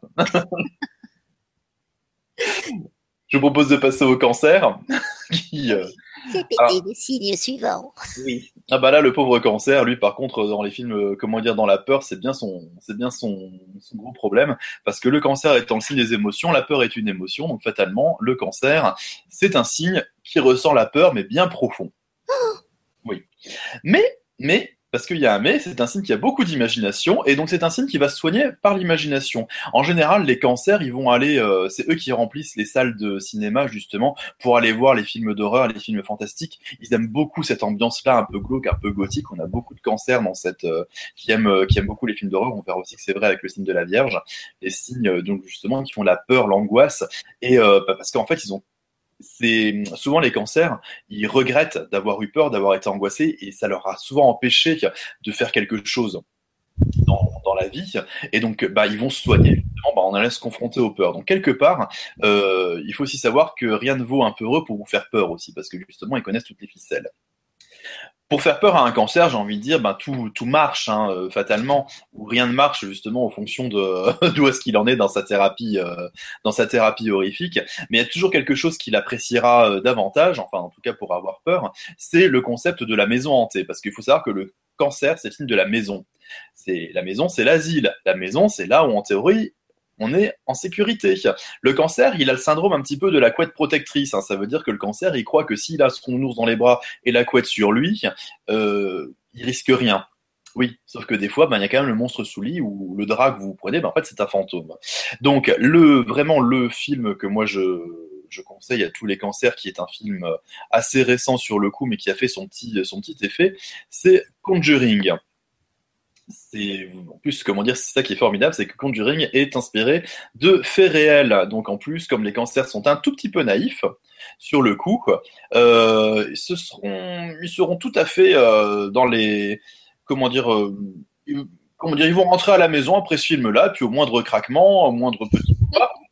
Je vous propose de passer au cancer. qui, euh... Ah. le signe suivant. Oui. Ah bah là, le pauvre cancer, lui, par contre, dans les films, euh, comment dire, dans la peur, c'est bien son, c'est bien son, son, gros problème, parce que le cancer étant le signe des émotions, la peur est une émotion, donc fatalement, le cancer, c'est un signe qui ressent la peur, mais bien profond. oui. Mais, mais, parce qu'il y a un mais, c'est un signe qui a beaucoup d'imagination, et donc c'est un signe qui va se soigner par l'imagination. En général, les cancers, ils vont aller, euh, c'est eux qui remplissent les salles de cinéma justement pour aller voir les films d'horreur, les films fantastiques. Ils aiment beaucoup cette ambiance-là, un peu glauque, un peu gothique. On a beaucoup de cancers dans cette euh, qui aiment euh, qui aiment beaucoup les films d'horreur. On verra aussi que c'est vrai avec le signe de la Vierge, les signes donc justement qui font la peur, l'angoisse, et bah, parce qu'en fait ils ont c'est souvent les cancers, ils regrettent d'avoir eu peur, d'avoir été angoissés, et ça leur a souvent empêché de faire quelque chose dans, la vie. Et donc, bah, ils vont se soigner. Bah, on allait se confronter aux peurs. Donc, quelque part, euh, il faut aussi savoir que rien ne vaut un peu heureux pour vous faire peur aussi, parce que justement, ils connaissent toutes les ficelles pour faire peur à un cancer, j'ai envie de dire, ben, tout, tout marche hein, euh, fatalement, ou rien ne marche justement en fonction de d'où est-ce qu'il en est dans sa thérapie, euh, dans sa thérapie horrifique. Mais il y a toujours quelque chose qu'il appréciera euh, davantage, enfin en tout cas pour avoir peur, c'est le concept de la maison hantée, parce qu'il faut savoir que le cancer, c'est le signe de la maison. C'est la maison, c'est l'asile. La maison, c'est là où en théorie on est en sécurité. Le cancer, il a le syndrome un petit peu de la couette protectrice. Hein. Ça veut dire que le cancer, il croit que s'il a son ours dans les bras et la couette sur lui, euh, il risque rien. Oui, sauf que des fois, ben, il y a quand même le monstre sous lit ou le drap que vous prenez, ben, en fait, c'est un fantôme. Donc, le, vraiment, le film que moi je, je conseille à tous les cancers, qui est un film euh, assez récent sur le coup, mais qui a fait son petit, son petit effet, c'est Conjuring en plus comment dire c'est ça qui est formidable c'est que Conjuring est inspiré de faits réels. Donc en plus comme les cancers sont un tout petit peu naïfs sur le coup euh, ils seront tout à fait euh, dans les comment dire euh, comment dire ils vont rentrer à la maison après ce film là puis au moindre craquement au moindre petit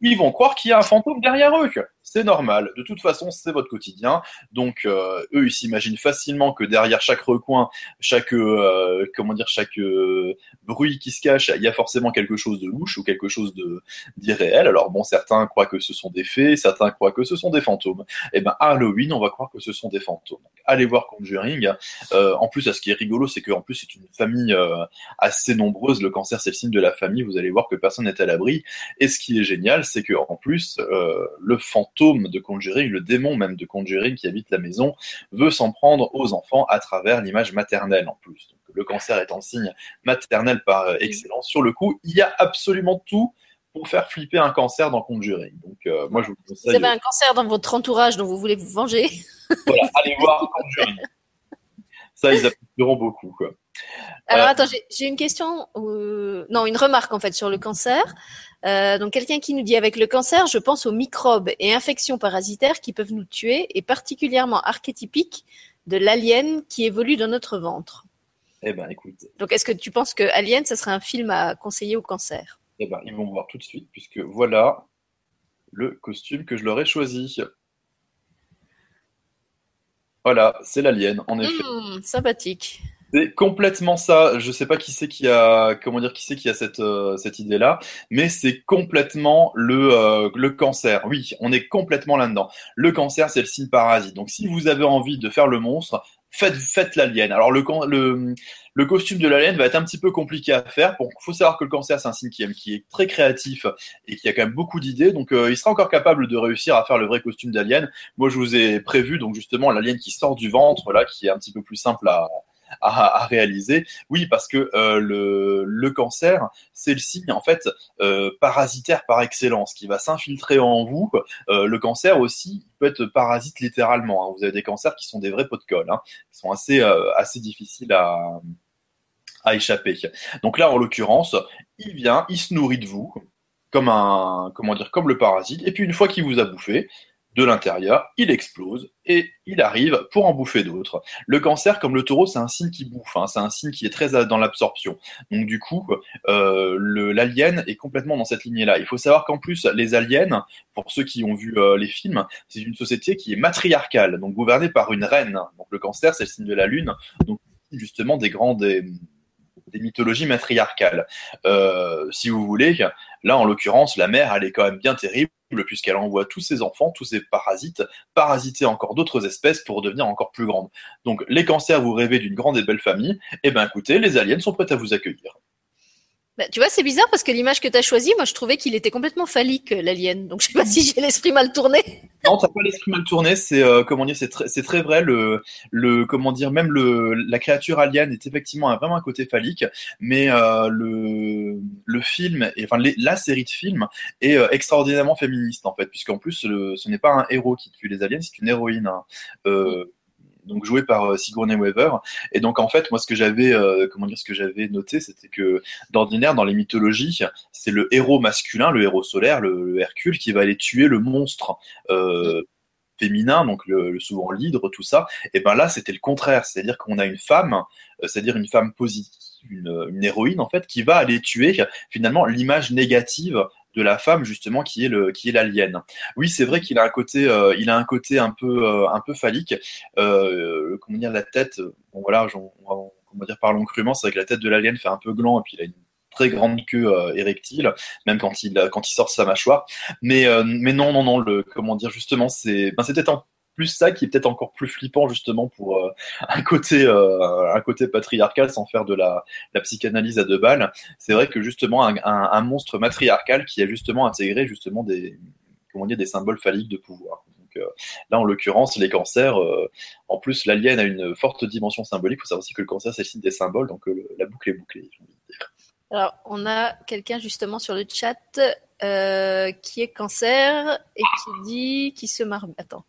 ils vont croire qu'il y a un fantôme derrière eux c'est normal. De toute façon, c'est votre quotidien. Donc, euh, eux, ils s'imaginent facilement que derrière chaque recoin, chaque euh, comment dire, chaque euh, bruit qui se cache, il y a forcément quelque chose de louche ou quelque chose de d'irréel. Alors bon, certains croient que ce sont des fées, certains croient que ce sont des fantômes. Et eh ben, à Halloween, on va croire que ce sont des fantômes. allez voir Conjuring. en plus, ce qui est rigolo, c'est qu'en plus, c'est une famille assez nombreuse. Le cancer, c'est le signe de la famille. Vous allez voir que personne n'est à l'abri. Et ce qui est génial, c'est que en plus, le fantôme de Conjuring, le démon même de Conjuring qui habite la maison, veut s'en prendre aux enfants à travers l'image maternelle en plus. le cancer étant signe maternel par euh, excellence. Sur le coup, il y a absolument tout pour faire flipper un cancer dans Conjuring. Donc, euh, moi, je vous conseille. Vous avez un cancer dans votre entourage dont vous voulez vous venger. Voilà, allez voir Conjuring. Ça, ils apprécieront beaucoup. Quoi. Alors, euh, attends, j'ai une question, non, une remarque en fait sur le cancer. Euh, donc quelqu'un qui nous dit avec le cancer, je pense aux microbes et infections parasitaires qui peuvent nous tuer et particulièrement archétypique de l'alien qui évolue dans notre ventre. Eh ben écoute. Donc est-ce que tu penses que Alien, ce serait un film à conseiller au cancer? Eh ben ils vont voir tout de suite puisque voilà le costume que je leur ai choisi. Voilà, c'est l'alien en effet. Mmh, sympathique. C'est complètement ça. Je sais pas qui c'est qui a comment dire qui c'est qui a cette euh, cette idée là, mais c'est complètement le euh, le cancer. Oui, on est complètement là-dedans. Le cancer, c'est le signe parasite. Donc si vous avez envie de faire le monstre, faites faites l'alien. Alors le le le costume de l'alien va être un petit peu compliqué à faire. Il faut savoir que le cancer, c'est un signe qui, qui, est très créatif et qui a quand même beaucoup d'idées. Donc, euh, il sera encore capable de réussir à faire le vrai costume d'alien. Moi, je vous ai prévu, donc justement, l'alien qui sort du ventre, là, qui est un petit peu plus simple à, à, réaliser. Oui, parce que euh, le, le, cancer, c'est le signe en fait euh, parasitaire par excellence qui va s'infiltrer en vous. Euh, le cancer aussi peut être parasite littéralement. Hein. Vous avez des cancers qui sont des vrais pots de colle, hein, qui sont assez assez difficiles à à échapper. Donc là, en l'occurrence, il vient, il se nourrit de vous comme un comment dire comme le parasite et puis une fois qu'il vous a bouffé de l'intérieur, il explose et il arrive pour en bouffer d'autres. Le cancer, comme le taureau, c'est un signe qui bouffe, hein, c'est un signe qui est très dans l'absorption. Donc du coup, euh, l'alien est complètement dans cette lignée-là. Il faut savoir qu'en plus, les aliens, pour ceux qui ont vu euh, les films, c'est une société qui est matriarcale, donc gouvernée par une reine. Donc le cancer, c'est le signe de la lune, donc justement des grandes des mythologies matriarcales. Euh, si vous voulez, là en l'occurrence, la mère, elle est quand même bien terrible puisqu'elle envoie tous ses enfants, tous ses parasites, parasiter encore d'autres espèces pour devenir encore plus grandes. Donc les cancers, vous rêvez d'une grande et belle famille, et eh bien écoutez, les aliens sont prêts à vous accueillir. Bah, tu vois, c'est bizarre parce que l'image que tu as choisie, moi je trouvais qu'il était complètement phallique, euh, l'alien. Donc je sais pas si j'ai l'esprit mal tourné. Non, t'as pas l'esprit mal tourné. C'est euh, comment dire, c'est très, c'est très vrai. Le, le, comment dire, même le, la créature alien est effectivement un, vraiment un côté phallique, mais euh, le, le film, enfin la série de films est extraordinairement féministe en fait, puisqu'en plus ce n'est pas un héros qui tue les aliens, c'est une héroïne. Hein. Donc joué par euh, Sigourney Weaver. Et donc en fait, moi ce que j'avais, euh, comment dire, ce que j'avais noté, c'était que d'ordinaire dans les mythologies, c'est le héros masculin, le héros solaire, le, Hercule, qui va aller tuer le monstre. Euh, féminin, donc le, souvent l'hydre, tout ça, et ben là c'était le contraire, c'est-à-dire qu'on a une femme, c'est-à-dire une femme positive, une, héroïne en fait, qui va aller tuer finalement l'image négative de la femme justement qui est le qui est l'alien. Oui, c'est vrai qu'il a un côté euh, il a un côté un peu euh, un peu phallique. Euh, comment dire la tête bon voilà, on va, dire parlons crûment, c'est vrai que la tête de l'alien fait un peu gland et puis il a une très grande queue érectile, même quand il quand il sort sa mâchoire. Mais mais non non non le comment dire justement c'est ben, c'était un plus ça qui est peut-être encore plus flippant justement pour euh, un côté euh, un côté patriarcal sans faire de la, psychanalyse à deux balles. C'est vrai que justement un, monstre matriarcal qui a justement intégré justement des comment dire des symboles phalliques de pouvoir. Euh, là en l'occurrence les cancers, en plus l'alien a une forte dimension symbolique. Il faut savoir aussi que le cancer c'est le des symboles, donc la boucle est bouclée. Alors on a quelqu'un justement sur le chat qui est cancer et qui dit, qui se marre. Attends.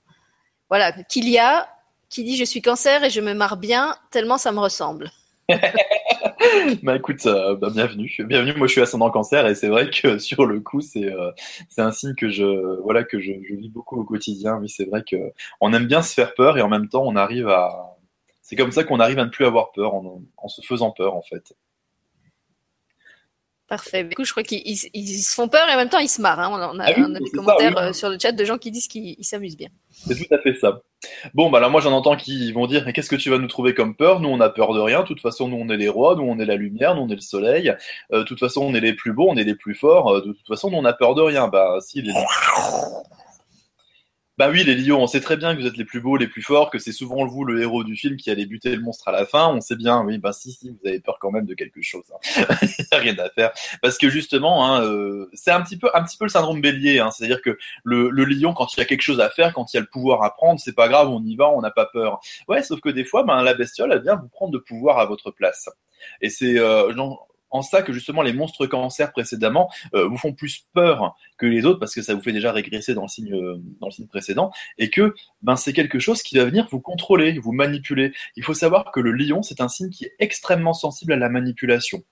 Voilà, qu'il y a, qui dit je suis cancer et je me marre bien tellement ça me ressemble. bah écoute, euh, bah, bienvenue. Bienvenue, moi je suis ascendant cancer et c'est vrai que sur le coup, c'est euh, c'est un signe que je voilà que je, vis beaucoup au quotidien. Oui, c'est vrai que on aime bien se faire peur et en même temps on arrive à c'est comme ça qu'on arrive à ne plus avoir peur en se faisant peur en fait. Parfait. Du coup, je crois qu'ils ils- ils se font peur et en même temps ils se marrent. hein. On a, Ah oui, on a des ça, commentaires oui. euh, sur le chat de gens qui disent qu'ils ils s'amusent bien. C'est tout à fait ça. Bon, bah là, moi, j'en entends qui vont dire, mais qu'est-ce que tu vas nous trouver comme peur? Nous, on a peur de rien. De toute façon, nous, on est les rois. Nous, on est la lumière. Nous, on est le soleil. Euh, de toute façon, on est les plus beaux. On est les plus forts. Euh, de toute façon, nous, on a peur de rien. Bah, si, les... Bah oui, les lions, on sait très bien que vous êtes les plus beaux, les plus forts, que c'est souvent vous le héros du film qui allait buter le monstre à la fin. On sait bien, oui, bah si, si, vous avez peur quand même de quelque chose. hein. A rien à faire. Parce que justement, hein, euh, c'est un petit peu, un petit peu le syndrome bélier. Hein, C'est-à-dire que le, lion, quand il y a quelque chose à faire, quand il y a le pouvoir à prendre, c'est pas grave, on y va, on n'a pas peur. Ouais, sauf que des fois, ben, la bestiole, elle vient vous prendre de pouvoir à votre place. Et c'est euh, en ça que justement les monstres cancer précédemment euh, vous font plus peur que les autres parce que ça vous fait déjà régresser dans le signe, euh, dans le signe précédent et que ben, c'est quelque chose qui va venir vous contrôler, vous manipuler. Il faut savoir que le lion, c'est un signe qui est extrêmement sensible à la manipulation.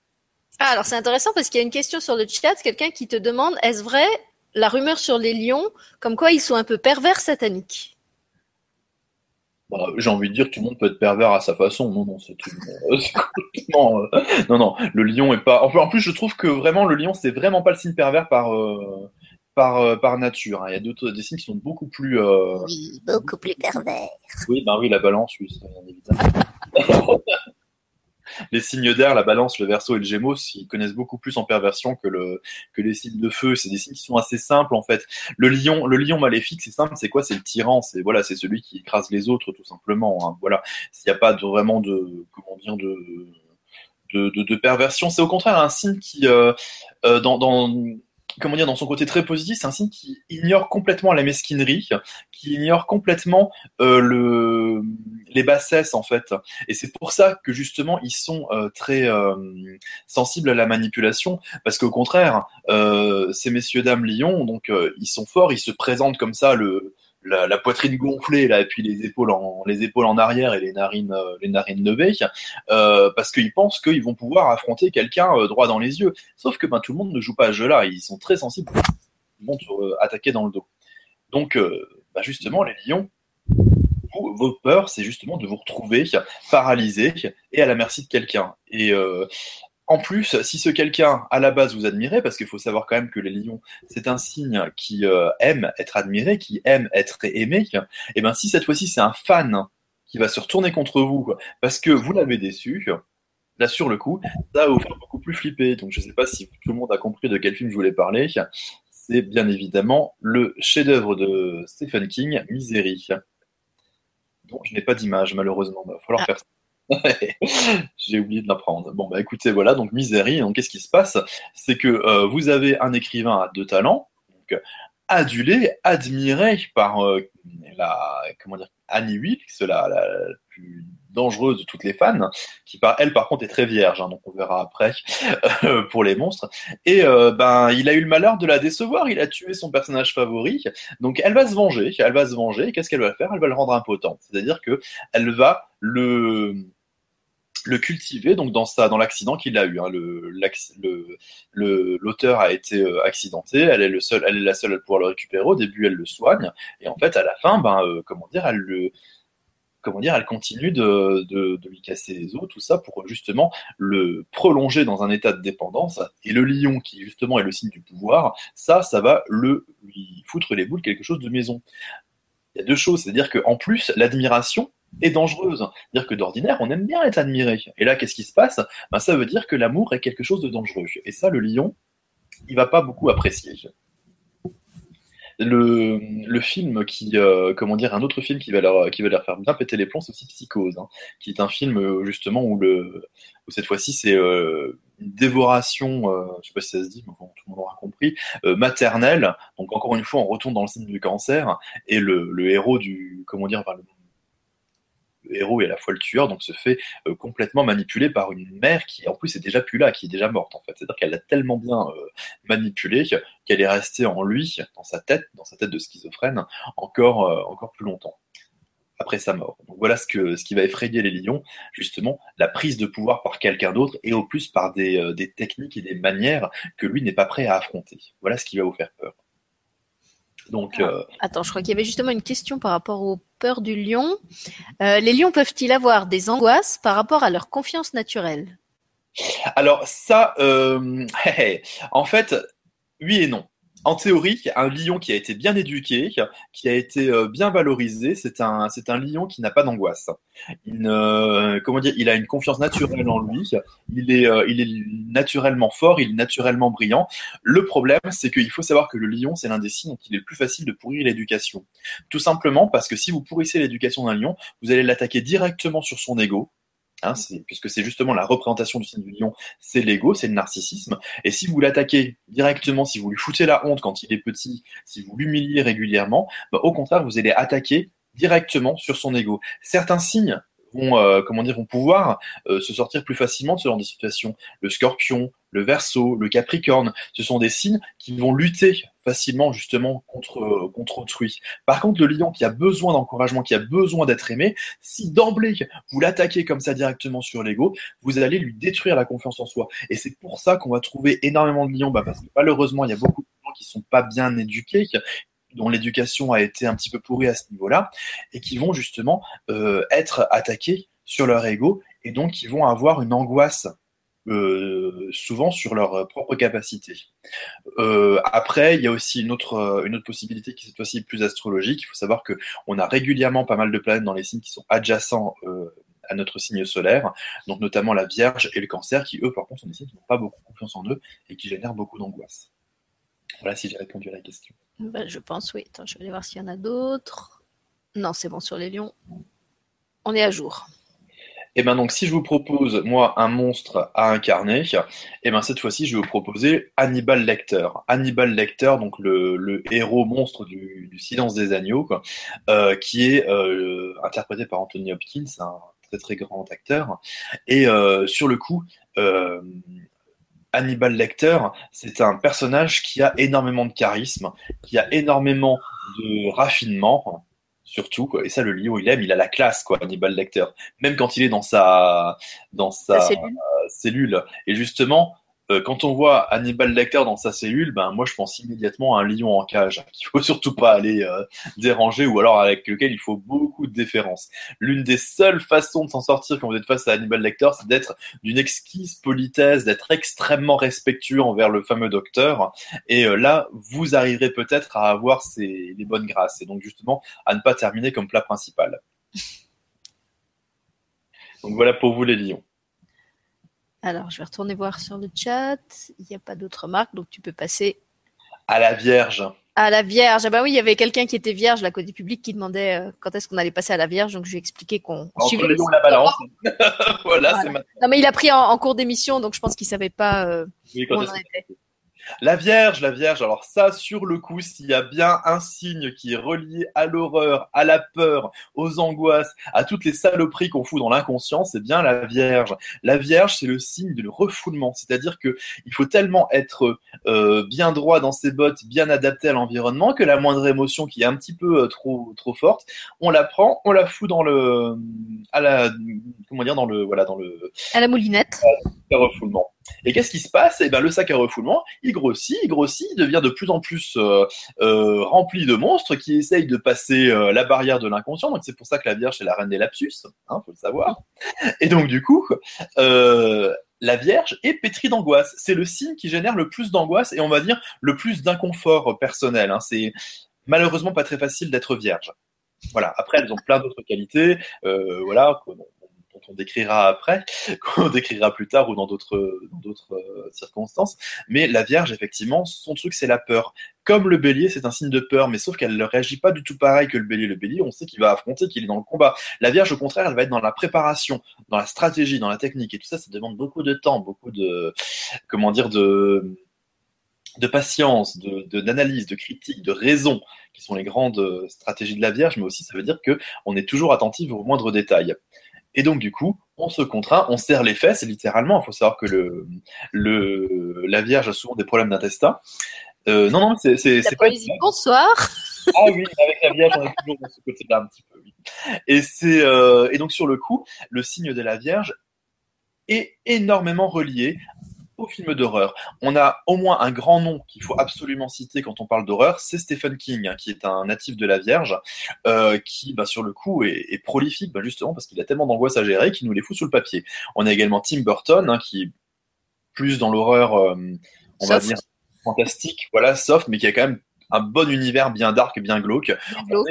Ah, alors c'est intéressant parce qu'il y a une question sur le chat, quelqu'un qui te demande est-ce vrai la rumeur sur les lions, comme quoi ils sont un peu pervers sataniques? Bah, J'ai envie de dire que tout le monde peut être pervers à sa façon. Non, non, c'est tout. euh, complètement, euh, Non, non, le lion est pas. Enfin, en plus, je trouve que vraiment le lion, c'est vraiment pas le signe pervers par euh, par par nature. hein. Il y a d'autres des signes qui sont beaucoup plus. Oui, beaucoup plus pervers. Oui, bah oui, la balance, oui, c'est bien évidemment. Les signes d'air, la balance, le verso et le gémeaux, ils connaissent beaucoup plus en perversion que, le, que les signes de feu. C'est des signes qui sont assez simples, en fait. Le lion, le lion maléfique, c'est simple, c'est quoi? C'est le tyran, c'est voilà, c'est celui qui écrase les autres, tout simplement. hein. Voilà, s'il n'y a pas de, vraiment de, comment dire, de, de, de, de perversion, c'est au contraire un signe qui, euh, euh, dans, dans, comment dire, dans son côté très positif, c'est un signe qui ignore complètement la mesquinerie, qui ignore complètement euh, le, les bassesses en fait. Et c'est pour ça que justement ils sont euh, très euh, sensibles à la manipulation, parce qu'au contraire, ces messieurs dames lions, donc ils sont forts, ils se présentent comme ça le la, poitrine gonflée là et puis les épaules en les épaules en arrière et les narines euh, les narines levées euh, parce qu'ils pensent qu'ils vont pouvoir affronter quelqu'un euh, droit dans les yeux. Sauf que ben tout le monde ne joue pas à ce jeu-là. Ils sont très sensibles ils vont attaquer dans le dos. Donc bah, justement les lions vos peurs c'est justement de vous retrouver paralysé et à la merci de quelqu'un. Et en plus, si ce quelqu'un à la base vous admirait, parce qu'il faut savoir quand même que les lions, c'est un signe qui euh, aime être admiré, qui aime être aimé, et ben si cette fois-ci c'est un fan qui va se retourner contre vous parce que vous l'avez déçu, là sur le coup, ça va vous faire beaucoup plus flipper. Donc je sais pas si tout le monde a compris de quel film je voulais parler. C'est bien évidemment le chef-d'œuvre de Stephen King, Misery. Dont je n'ai pas d'image malheureusement, il va falloir faire ça. J'ai oublié de l'apprendre. Bon, bah écoutez, voilà, donc Misery. Donc, qu'est-ce qui se passe? C'est que euh, vous avez un écrivain à deux talents, donc adulé, admiré par euh, la, comment dire, Annie Wilkes, la, la, la, plus dangereuse de toutes les fans, qui par elle, par contre, est très vierge, hein, donc on verra après euh, pour les monstres. Et euh, ben, il a eu le malheur de la décevoir. Il a tué son personnage favori, donc elle va se venger. Elle va se venger. Qu'est-ce qu'elle va faire? Elle va le rendre impotent. C'est-à-dire que elle va le le cultiver donc dans dans l'accident qu'il a eu hein. le le l'auteur a été euh, accidenté. Elle est le seul elle est la seule à pouvoir le récupérer. Au début elle le soigne. Et en fait à la fin ben euh, comment dire elle le comment dire elle continue de, de, lui casser les os tout ça pour justement le prolonger dans un état de dépendance. Et le lion qui justement est le signe du pouvoir ça ça va le lui foutre les boules quelque chose de maison. Il y a deux choses. C'est à dire que en plus l'admiration est dangereuse. C'est-à-dire que d'ordinaire, on aime bien être admiré. Et là, qu'est-ce qui se passe? Ben, Ça veut dire que l'amour est quelque chose de dangereux. Et ça, le lion, il va pas beaucoup apprécier. Le, le film qui, euh, comment dire, un autre film qui va leur, qui va leur faire bien péter les plombs, c'est aussi Psychose, hein, qui est un film justement où le, où cette fois-ci c'est euh, une dévoration, euh, je sais pas si ça se dit, mais tout le monde aura compris, euh, maternelle. Donc encore une fois, on retourne dans le signe du cancer et le, le héros du, comment dire, enfin, le héros est à la fois le tueur, donc se fait euh, complètement manipuler par une mère qui en plus est déjà plus là, qui est déjà morte en fait. C'est-à-dire qu'elle l'a tellement bien euh, manipulé qu'elle est restée en lui, dans sa tête, dans sa tête de schizophrène, encore, euh, encore plus longtemps après sa mort. Voilà ce qui va effrayer les lions, justement, la prise de pouvoir par quelqu'un d'autre et au plus par des, des techniques et des manières que lui n'est pas prêt à affronter. Voilà ce qui va vous faire peur. Donc, ah, Attends, je crois qu'il y avait justement une question par rapport aux peurs du lion. Euh, les lions peuvent-ils avoir des angoisses par rapport à leur confiance naturelle? Alors ça, euh, en fait, oui et non en théorie, un lion qui a été bien éduqué, qui a été euh, bien valorisé, c'est un, lion qui n'a pas d'angoisse. Il, comment dire, a une confiance naturelle en lui. Il est, euh, il est naturellement fort, il est naturellement brillant. Le problème, c'est qu'il faut savoir que le lion, c'est l'un des signes dont il est le plus facile de pourrir l'éducation. Tout simplement parce que si vous pourrissez l'éducation d'un lion, vous allez l'attaquer directement sur son ego Hein, puisque c'est justement la représentation du signe du lion, c'est l'ego, c'est le narcissisme. Et si vous l'attaquez directement, si vous lui foutez la honte quand il est petit, si vous l'humiliez régulièrement, bah, au contraire, vous allez attaquer directement sur son ego. Certains signes vont, euh, comment dire, vont pouvoir euh, se sortir plus facilement de ce genre de situation. Le scorpion, le verso, le capricorne, ce sont des signes qui vont lutter facilement justement contre, euh, contre autrui. Par contre, le lion qui a besoin d'encouragement, qui a besoin d'être aimé, si d'emblée vous l'attaquez comme ça directement sur l'ego, vous allez lui détruire la confiance en soi. Et c'est pour ça qu'on va trouver énormément de lions, bah parce que malheureusement, il y a beaucoup de gens qui sont pas bien éduqués, dont l'éducation a été un petit peu pourrie à ce niveau-là, et qui vont justement euh, être attaqués sur leur ego, et donc qui vont avoir une angoisse euh, souvent sur leur propre capacité. Euh, après, il y a aussi une autre, possibilité qui est cette fois-ci plus astrologique. Il faut savoir que on a régulièrement pas mal de planètes dans les signes qui sont adjacents euh, à notre signe solaire, donc notamment la Vierge et le Cancer, qui eux, par contre, sont des signes qui n'ont pas beaucoup confiance en eux et qui génèrent beaucoup d'angoisse. Voilà si j'ai répondu à la question. Ben, je pense, oui. Attends, je vais aller voir s'il y en a d'autres. Non, c'est bon sur les lions. On est à jour. Et eh ben donc si je vous propose moi un monstre à incarner, et eh ben cette fois-ci je vais vous proposer Hannibal Lecter. Hannibal Lecter, donc le, héros monstre du, Silence des agneaux, euh, qui est euh, interprété par Anthony Hopkins, un très très grand acteur. Et euh, sur le coup, Hannibal Lecter, c'est un personnage qui a énormément de charisme, qui a énormément de raffinement surtout quoi. Et ça, le lion, il aime, il a la classe quoi, Hannibal Lecter. Même quand il est dans sa dans sa cellule. Et justement, euh, quand on voit Hannibal Lecter dans sa cellule, ben moi je pense immédiatement à un lion en cage qu'il faut surtout pas aller euh, déranger ou alors avec lequel il faut beaucoup de déférence. L'une des seules façons de s'en sortir quand vous êtes face à Hannibal Lecter, c'est d'être d'une exquise politesse, d'être extrêmement respectueux envers le fameux docteur. Et euh, là, vous arriverez peut-être à avoir les bonnes grâces et donc justement à ne pas terminer comme plat principal. Donc voilà pour vous les lions. Alors, je vais retourner voir sur le chat. Il n'y a pas d'autres marques, donc tu peux passer. À la Vierge. À la Vierge. Ah bah oui, il y avait quelqu'un qui était vierge, là, côté public, qui demandait euh, quand est-ce qu'on allait passer à la Vierge. Donc, je lui ai expliqué qu'on suivait. la balance. voilà, c'est Non, mais il a pris en, cours d'émission, donc je pense qu'il savait pas euh, où on en était. La Vierge, la Vierge, alors ça, sur le coup, s'il y a bien un signe qui est relié à l'horreur, à la peur, aux angoisses, à toutes les saloperies qu'on fout dans l'inconscient, c'est bien la Vierge. La Vierge, c'est le signe du refoulement, c'est-à-dire que il faut tellement être euh, bien droit dans ses bottes, bien adapté à l'environnement, que la moindre émotion qui est un petit peu euh, trop trop forte, on la prend, on la fout dans le, à la, comment dire, dans le, voilà, dans le, à la moulinette, le refoulement. Et qu'est-ce qui se passe? Eh ben, le sac à refoulement, il grossit, il grossit, il devient de plus en plus euh, euh, rempli de monstres qui essayent de passer euh, la barrière de l'inconscient. Donc c'est pour ça que la Vierge est la reine des lapsus, hein, faut le savoir. Et donc du coup, la Vierge est pétrie d'angoisse. C'est le signe qui génère le plus d'angoisse et on va dire le plus d'inconfort personnel. Hein. C'est malheureusement pas très facile d'être vierge. Voilà. Après, elles ont plein d'autres qualités. voilà on décrira après, qu'on décrira plus tard ou dans d'autres euh, circonstances. Mais la Vierge, effectivement, son truc, c'est la peur. Comme le bélier, c'est un signe de peur, mais sauf qu'elle ne réagit pas du tout pareil que le bélier. Le bélier, on sait qu'il va affronter, qu'il est dans le combat. La Vierge, au contraire, elle va être dans la préparation, dans la stratégie, dans la technique. Et tout ça, ça demande beaucoup de temps, beaucoup de, comment dire, de, de patience, de d'analyse, de, critique, de raison, qui sont les grandes euh, stratégies de la Vierge, mais aussi ça veut dire que on est toujours attentif aux moindres détails. Et donc du coup, on se contraint, on serre les fesses, littéralement. Il faut savoir que le, le, la Vierge a souvent des problèmes d'intestin. Euh, non, non, c'est c'est pas. Bonsoir. Ah oui, avec la Vierge, on est toujours dans ce côté-là un petit peu. Oui. Et c'est euh, et donc sur le coup, le signe de la Vierge est énormément relié au film d'horreur. On a au moins un grand nom qu'il faut absolument citer quand on parle d'horreur, c'est Stephen King, hein, qui est un natif de la Vierge, euh, qui, bah, sur le coup, est, est prolifique, bah, justement parce qu'il a tellement d'angoisse à gérer qu'il nous les fout sous le papier. On a également Tim Burton, hein, qui est plus dans l'horreur, euh, on va dire fantastique, voilà, soft, mais qui a quand même un bon univers bien dark, bien glauque, glauque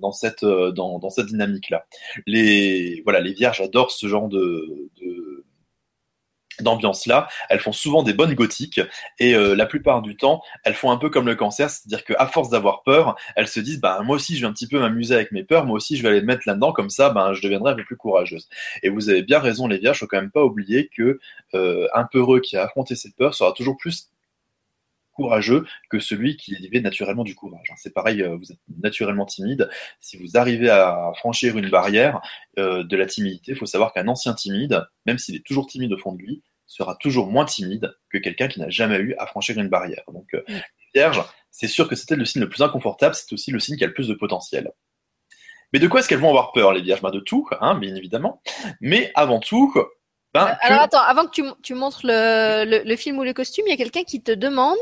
dans cette euh, dans, dans cette dynamique là. Les voilà, les vierges adorent ce genre de, de d'ambiance-là, elles font souvent des bonnes gothiques et euh, la plupart du temps, elles font un peu comme le cancer, c'est-à-dire qu'à force d'avoir peur, elles se disent bah moi aussi je vais un petit peu m'amuser avec mes peurs, moi aussi je vais aller me mettre là-dedans comme ça, ben je deviendrai un peu plus courageuse. Et vous avez bien raison les vierges, faut quand même pas oublier que euh, un peureux qui a affronté cette peur sera toujours plus courageux que celui qui avait naturellement du courage. C'est pareil, euh, vous êtes naturellement timide. Si vous arrivez à franchir une barrière euh, de la timidité, il faut savoir qu'un ancien timide, même s'il est toujours timide au fond de lui, sera toujours moins timide que quelqu'un qui n'a jamais eu à franchir une barrière. Donc, euh, Vierge, c'est sûr que c'était le signe le plus inconfortable, c'est aussi le signe qui a le plus de potentiel. Mais de quoi est-ce qu'elles vont avoir peur, les Vierges? Bah, De tout, hein, bien évidemment. Mais avant tout, ben, euh, Alors attends, avant que tu, tu montres le, le, le, film ou le costume, il y a quelqu'un qui te demande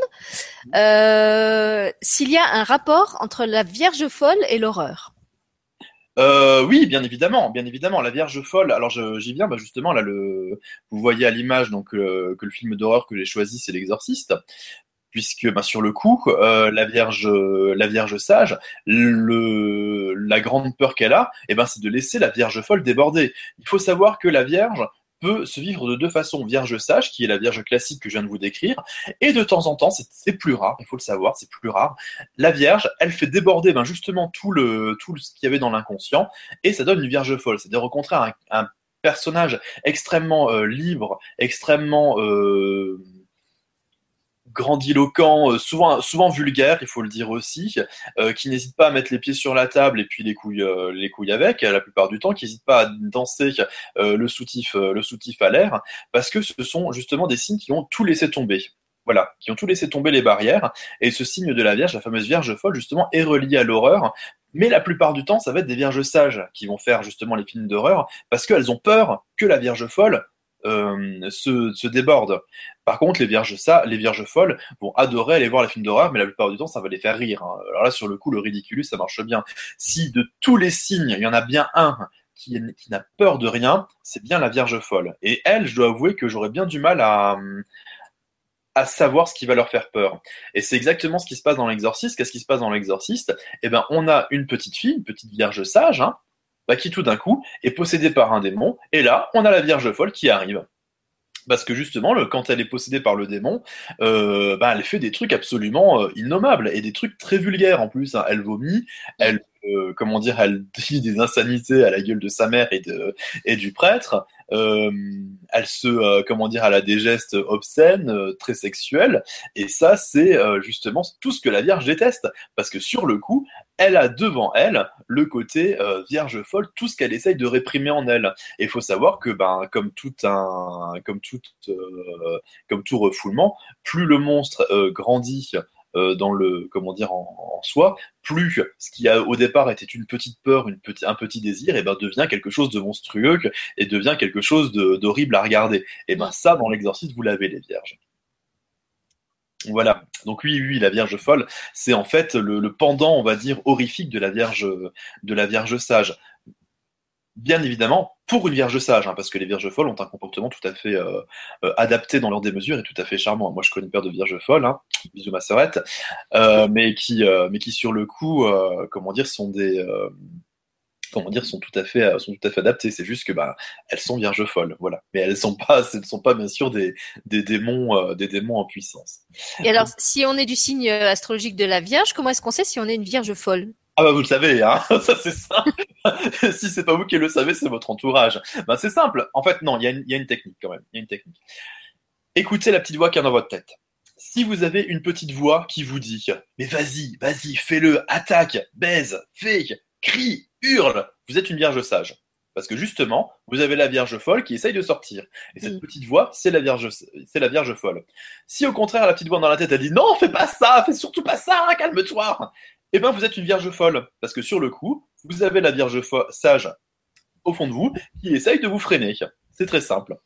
euh, s'il y a un rapport entre la Vierge folle et l'horreur. Euh, oui, bien évidemment, bien évidemment. La Vierge folle. Alors j'y viens, bah justement là, le, vous voyez à l'image donc euh, que le film d'horreur que j'ai choisi, c'est l'Exorciste, puisque bah, sur le coup, euh, la Vierge, la Vierge sage, le, la grande peur qu'elle a, eh ben c'est de laisser la Vierge folle déborder. Il faut savoir que la Vierge, peut se vivre de deux façons. Vierge sage, qui est la Vierge classique que je viens de vous décrire, et de temps en temps, c'est plus rare, il faut le savoir, c'est plus rare. La Vierge, elle fait déborder ben, justement tout, le, tout ce qu'il y avait dans l'inconscient, et ça donne une Vierge folle. C'est-à-dire au contraire un, personnage extrêmement euh, libre, extrêmement... Euh, grandiloquent, euh, souvent, souvent vulgaire, il faut le dire aussi, euh, qui n'hésite pas à mettre les pieds sur la table et puis les couilles, euh, les couilles avec, la plupart du temps, qui n'hésite pas à danser le soutif, le soutif à l'air, parce que ce sont justement des signes qui ont tout laissé tomber. Voilà, qui ont tout laissé tomber les barrières. Et ce signe de la Vierge, la fameuse Vierge folle, justement, est relié à l'horreur. Mais la plupart du temps, ça va être des Vierges sages qui vont faire justement les films d'horreur, parce qu'elles ont peur que la Vierge folle euh, se, débordent. Par contre, les vierges, ça, les vierges folles vont adorer aller voir les films d'horreur, mais la plupart du temps, ça va les faire rire. Hein. Alors là, sur le coup, le ridiculus, ça marche bien. Si de tous les signes, il y en a bien un qui, qui n'a peur de rien, c'est bien la vierge folle. Et elle, je dois avouer que j'aurais bien du mal à, à savoir ce qui va leur faire peur. Et c'est exactement ce qui se passe dans l'exorciste. Qu'est-ce qui se passe dans l'exorciste? Eh ben, on a une petite fille, une petite vierge sage, hein, bah, qui tout d'un coup est possédée par un démon. Et là, on a la Vierge folle qui arrive. Parce que justement, quand elle est possédée par le démon, euh, bah, elle fait des trucs absolument euh, innommables et des trucs très vulgaires en plus. Hein. Elle vomit, elle, euh, comment dire, elle dit des insanités à la gueule de sa mère et, de, et du prêtre. Euh, elle se, euh, comment dire, elle a des gestes obscènes, euh, très sexuels, et ça, c'est justement tout ce que la Vierge déteste, parce que sur le coup, elle a devant elle le côté Vierge folle, tout ce qu'elle essaye de réprimer en elle. Et il faut savoir que, ben, comme tout un, comme tout, comme tout refoulement, plus le monstre grandit euh, dans le comment dire en, soi, plus ce qui a au départ était une petite peur, une petit, un petit désir, et ben devient quelque chose de monstrueux et devient quelque chose d'horrible à regarder. Et ben ça dans l'exorcisme vous l'avez les vierges. Voilà. Donc oui, oui, la Vierge folle, c'est en fait le, le, pendant, on va dire, horrifique de la Vierge, de la Vierge sage bien évidemment pour une vierge sage, hein, parce que les vierges folles ont un comportement tout à fait euh, euh, adapté dans leur démesure et tout à fait charmant. Moi, je connais une paire de vierges folles, hein, bisous ma sœurette, euh, mais qui, mais qui sur le coup, comment dire, sont des, comment dire, sont tout à fait, sont tout à fait adaptées. C'est juste que, bah, elles sont vierges folles, voilà. Mais elles sont pas, ce ne sont pas bien sûr des, des démons, des démons en puissance. Et alors, si on est du signe astrologique de la Vierge, comment est-ce qu'on sait si on est une vierge folle? Ah bah vous le savez, hein ça c'est ça. si c'est pas vous qui le savez, c'est votre entourage. Bah c'est simple. En fait, non, il y, y, a une technique quand même. Il y a une technique. Écoutez la petite voix qui est dans votre tête. Si vous avez une petite voix qui vous dit Mais vas-y, vas-y, fais-le, attaque, baise, fais, crie, hurle, vous êtes une vierge sage. Parce que justement, vous avez la Vierge folle qui essaye de sortir. Et cette petite voix, c'est la Vierge, c'est la Vierge folle. Si au contraire la petite voix dans la tête elle dit non, fais pas ça, fais surtout pas ça, calme-toi, eh ben vous êtes une Vierge folle. Parce que sur le coup, vous avez la Vierge sage au fond de vous qui essaye de vous freiner. C'est très simple.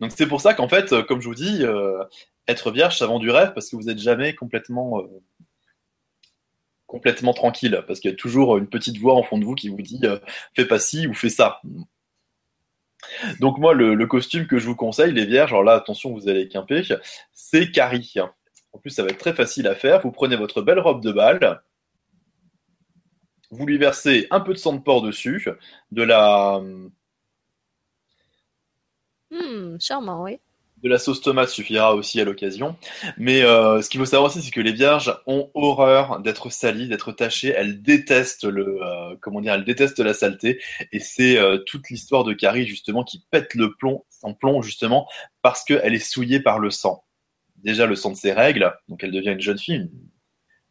Donc c'est pour ça qu'en fait, euh, comme je vous dis, euh, être vierge, ça vend du rêve parce que vous n'êtes jamais complètement, euh, complètement tranquille. Parce qu'il y a toujours une petite voix en fond de vous qui vous dit fais pas ci ou fais ça. Donc moi, le, le costume que je vous conseille, les vierges, alors là, attention, vous allez quimper, c'est Carrie. En plus, ça va être très facile à faire. Vous prenez votre belle robe de bal, vous lui versez un peu de sang de porc dessus, de la, Hmm, charmant, oui. de la sauce tomate suffira aussi à l'occasion. Mais euh, ce qu'il faut savoir aussi, c'est que les vierges ont horreur d'être salies, d'être tachées. Elles détestent le, euh, comment dire, elles détestent la saleté. Et c'est euh, toute l'histoire de Carrie justement qui pète le plomb, sans plomb justement, parce qu'elle est souillée par le sang. Déjà le sang de ses règles, donc elle devient une jeune fille,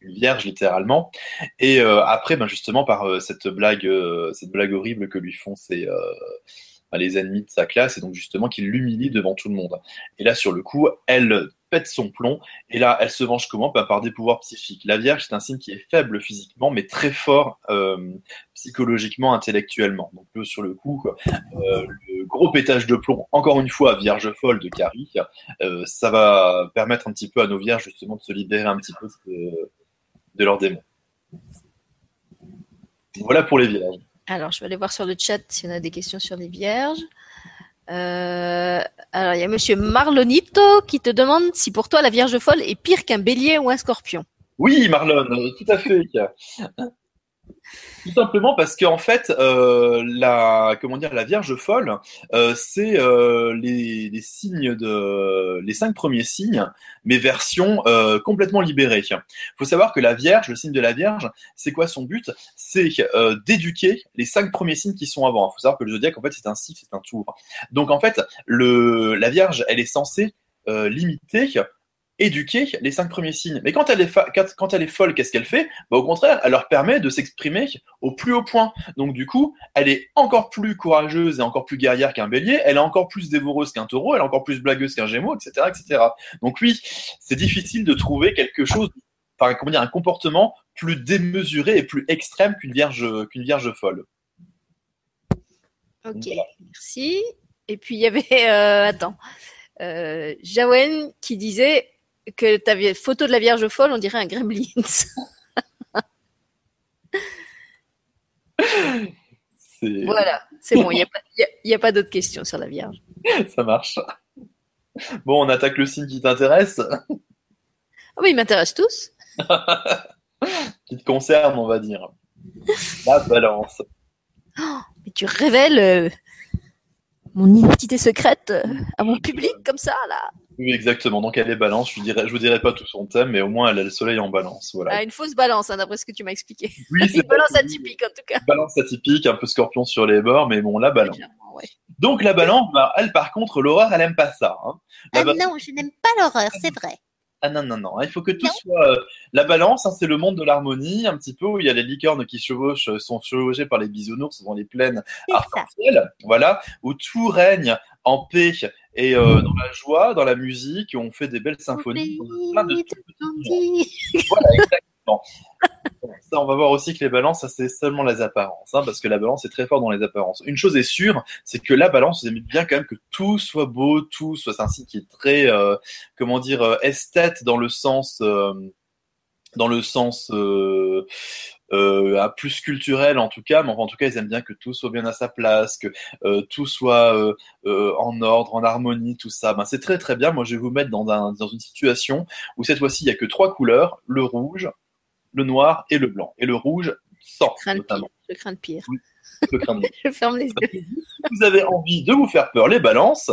vierge littéralement. Et euh, après, ben justement par euh, cette blague, euh, cette blague horrible que lui font ses euh, ben, les ennemis de sa classe, et donc justement qu'il l'humilie devant tout le monde. Et là, sur le coup, elle pète son plomb. Et là, elle se venge comment? Bah, Par des pouvoirs psychiques. La Vierge, c'est un signe qui est faible physiquement, mais très fort euh, psychologiquement, intellectuellement. Donc, euh, sur le coup, euh, le gros pétage de plomb, encore une fois, Vierge folle de Carrie, euh, ça va permettre un petit peu à nos Vierges, justement, de se libérer un petit peu de, de leurs démons. Voilà pour les Vierges. Alors, je vais aller voir sur le chat s'il y en a des questions sur les vierges. Euh, alors, il y a monsieur Marlonito qui te demande si pour toi la vierge folle est pire qu'un bélier ou un scorpion. Oui, Marlon, tout à fait. Tout simplement parce qu'en fait, euh, la comment dire, la Vierge folle, euh, c'est euh, les, les signes de les cinq premiers signes, mais version complètement libérée. Il faut savoir que la Vierge, le signe de la Vierge, c'est quoi son but? C'est d'éduquer les cinq premiers signes qui sont avant. Il faut savoir que le zodiaque, en fait, c'est un cycle, c'est un tour. Donc en fait, le la Vierge, elle est censée limiter éduquer les cinq premiers signes. Mais quand elle est, fa- quand, quand elle est folle, qu'est-ce qu'elle fait? Bah, Au contraire, elle leur permet de s'exprimer au plus haut point. Donc du coup, elle est encore plus courageuse et encore plus guerrière qu'un bélier, elle est encore plus dévoreuse qu'un taureau, elle est encore plus blagueuse qu'un gémeau, etc. etc. Donc oui, c'est difficile de trouver quelque chose, enfin comment dire, un comportement plus démesuré et plus extrême qu'une vierge, qu'une vierge folle. Ok, Voilà. merci. Et puis il y avait, euh, attends, euh, Jawen qui disait que ta photo de la Vierge folle, on dirait un gremlins. C'est- voilà, c'est bon, il n'y a pas, il y a- il y a pas d'autres questions sur la Vierge. Ça marche. Bon, on attaque le signe qui t'intéresse, Ah oui, ils m'intéressent tous. qui te concerne, on va dire. La balance. Mais tu révèles euh, mon identité secrète euh, à mon public comme ça, là. Oui, exactement. Donc elle est balance. Je ne dirai, je vous dirai pas tout son thème, mais au moins elle a le soleil en balance. Voilà. Ah, une fausse balance, hein, d'après ce que tu m'as expliqué. Oui, Une balance atypique, en tout cas. Balance atypique, un peu scorpion sur les bords, mais bon, la balance. Ouais. Donc la balance, bah, elle par contre, l'horreur, elle aime pas ça. hein. Ah non, je n'aime pas l'horreur, c'est vrai. Ah non, non, non. Il faut que tout Non. soit. euh, La balance, hein, c'est le monde de l'harmonie, un petit peu où il y a les licornes qui chevauchent, euh, sont chevauchées par les bisounours dans les plaines arc-en-ciel. Voilà, où tout règne en paix et euh, dans la joie, dans la musique, on fait des belles symphonies. plein de. Voilà, exactement. Ça, on va voir aussi que les balances, ça c'est seulement les apparences, hein, parce que la balance est très fort dans les apparences. Une chose est sûre, c'est que la balance, vous aimez bien quand même que tout soit beau, tout soit c'est un signe qui est très, euh, comment dire, euh, esthète dans le sens, euh, dans le sens euh, euh, à plus culturel en tout cas, mais enfin, en tout cas ils aiment bien que tout soit bien à sa place, que euh, tout soit euh, en ordre, en harmonie, tout ça. Ben, c'est très très bien. Moi je vais vous mettre dans, un, dans une situation où cette fois-ci il y a que trois couleurs le rouge, le noir et le blanc. Et le rouge sans Je crains le pire. notamment Je crains le pire. le. Je ferme les yeux. Vous avez envie de vous faire peur, les balances.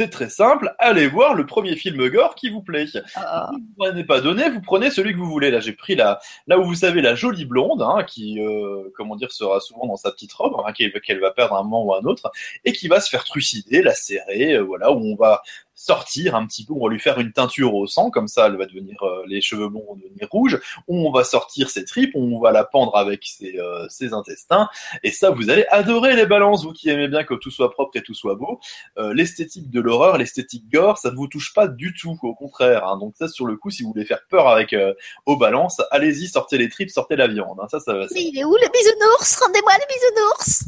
C'est très simple, allez voir le premier film gore qui vous plaît. Ah, vous n'en avez pas donné, vous prenez celui que vous voulez. Là, j'ai pris la, là où vous savez la jolie blonde, hein, qui, euh, comment dire, sera souvent dans sa petite robe, hein, qu'elle va perdre un moment ou un autre, et qui va se faire trucider, lacérer, euh, voilà, où on va sortir un petit peu, on va lui faire une teinture au sang, comme ça elle va devenir, euh, les cheveux blonds vont devenir rouges, on va sortir ses tripes, on va la pendre avec ses, euh, ses intestins, et ça vous allez adorer les balances, vous qui aimez bien que tout soit propre et tout soit beau. Euh, l'esthétique de l'horreur, l'esthétique gore, ça ne vous touche pas du tout, au contraire. hein. Donc ça sur le coup, si vous voulez faire peur avec euh, aux balances, allez-y, sortez les tripes, sortez la viande. hein. Ça, ça va. ça- Mais il est où le bisounours? Rendez-moi le bisounours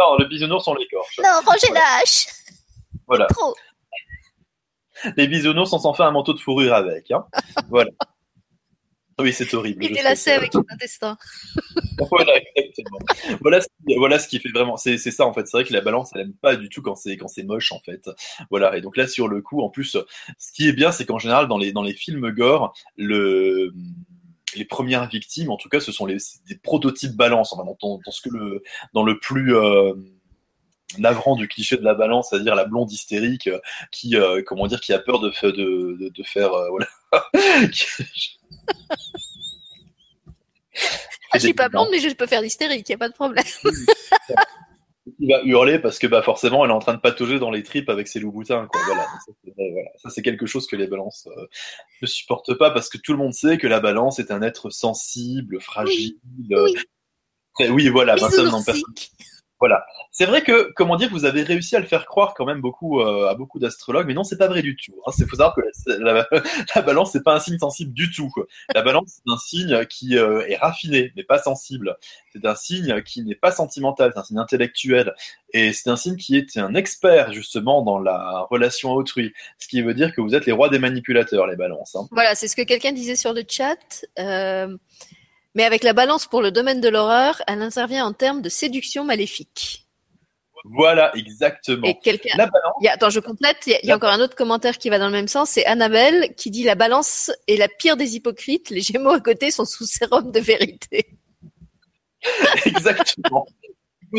Non, le bisounours on l'écorche. Non, rangez la hache Voilà. Trop Les bisounours, on s'en fait un manteau de fourrure avec. Hein. voilà. Oui, c'est horrible. Il lacé que- avec l'intestin. voilà, exactement. Voilà, ce qui, voilà ce qui fait vraiment. C'est c'est ça en fait. C'est vrai que la balance, elle aime pas du tout quand c'est quand c'est moche en fait. Voilà. Et donc là, sur le coup, en plus, ce qui est bien, c'est qu'en général, dans les dans les films gore, le les premières victimes, en tout cas, ce sont les des prototypes balance. Enfin, dans, dans ce que le dans le plus euh, navrant du cliché de la balance, c'est-à-dire la blonde hystérique euh, qui, euh, comment dire, qui a peur de, fa- de, de, de faire, euh, voilà. Ah, je suis pas blonde, mais je peux faire l'hystérique, y a pas de problème. qui va hurler parce que bah forcément elle est en train de patauger dans les tripes avec ses loups boutins quoi. Voilà, Donc ça, c'est- voilà. Ça, c'est quelque chose que les balances euh, ne supportent pas parce que tout le monde sait que la balance est un être sensible, fragile. euh, Oui. très- oui voilà, personne- Bisounoursique c'est vrai que, comment dire, vous avez réussi à le faire croire quand même beaucoup euh, à beaucoup d'astrologues, mais non, c'est pas vrai du tout. Hein. C'est faut savoir que la, la- la balance c'est pas un signe sensible du tout. La balance c'est un signe qui euh, est raffiné, mais pas sensible. C'est un signe qui n'est pas sentimental, c'est un signe intellectuel, et c'est un signe qui est un expert justement dans la relation à autrui. Ce qui veut dire que vous êtes les rois des manipulateurs, les balances. Hein. Voilà, c'est ce que quelqu'un disait sur le chat. Euh, mais avec la balance pour le domaine de l'horreur, elle intervient en termes de séduction maléfique. Voilà, exactement. Et quelqu'un. La balance, Il y a- attends, je complète. Il y, a, il y a encore un autre commentaire qui va dans le même sens. C'est Annabelle qui dit la balance est la pire des hypocrites. Les Gémeaux à côté sont sous sérum de vérité. exactement.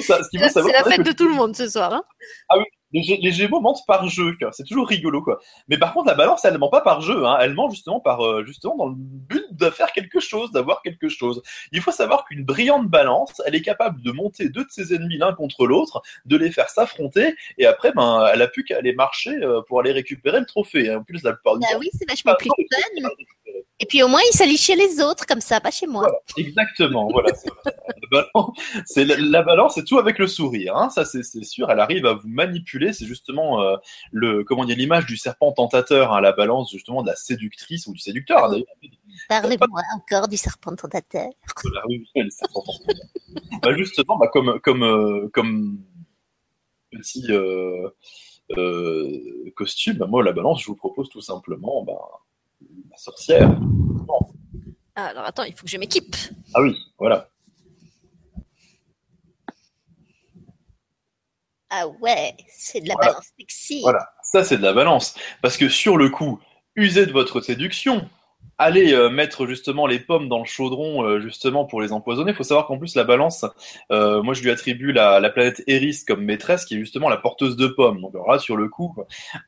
C'est la fête de tout le monde ce soir. hein. Gé- les Gémeaux mentent par jeu, c'est toujours rigolo quoi. Mais par contre la balance elle ment pas par jeu, hein. elle ment justement par euh, justement dans le but de faire quelque chose, d'avoir quelque chose. Il faut savoir qu'une brillante balance, elle est capable de monter deux de ses ennemis l'un contre l'autre, de les faire s'affronter et après ben elle a plus qu'à aller marcher euh, pour aller récupérer le trophée. En plus la plupart Bah oui, c'est vachement plus fun. Et puis au moins, il s'allie chez les autres, comme ça, pas chez moi. Voilà, exactement. Voilà, balance. C'est la, la balance, c'est tout avec le sourire. Hein, ça, c'est c'est sûr. Elle arrive à vous manipuler. C'est justement euh, le comment dire l'image du serpent tentateur. Hein, la balance justement de la séductrice ou du séducteur. hein, d'ailleurs. Parlez-moi encore du serpent tentateur. Voilà, oui, le serpent tentateur. Bah, justement, bah, comme comme euh, comme petit euh, euh, costume, bah, moi la balance, je vous propose tout simplement bah, la sorcière. Ah, alors attends, il faut que je m'équipe. Ah oui, voilà. Ah ouais, c'est de la Voilà. balance sexy. Voilà, ça c'est de la balance. Parce que sur le coup, usez de votre séduction. Allez euh, mettre justement les pommes dans le chaudron euh, justement pour les empoisonner. Il faut savoir qu'en plus la balance, euh, moi je lui attribue la, la planète Eris comme maîtresse qui est justement la porteuse de pommes. Donc alors là sur le coup,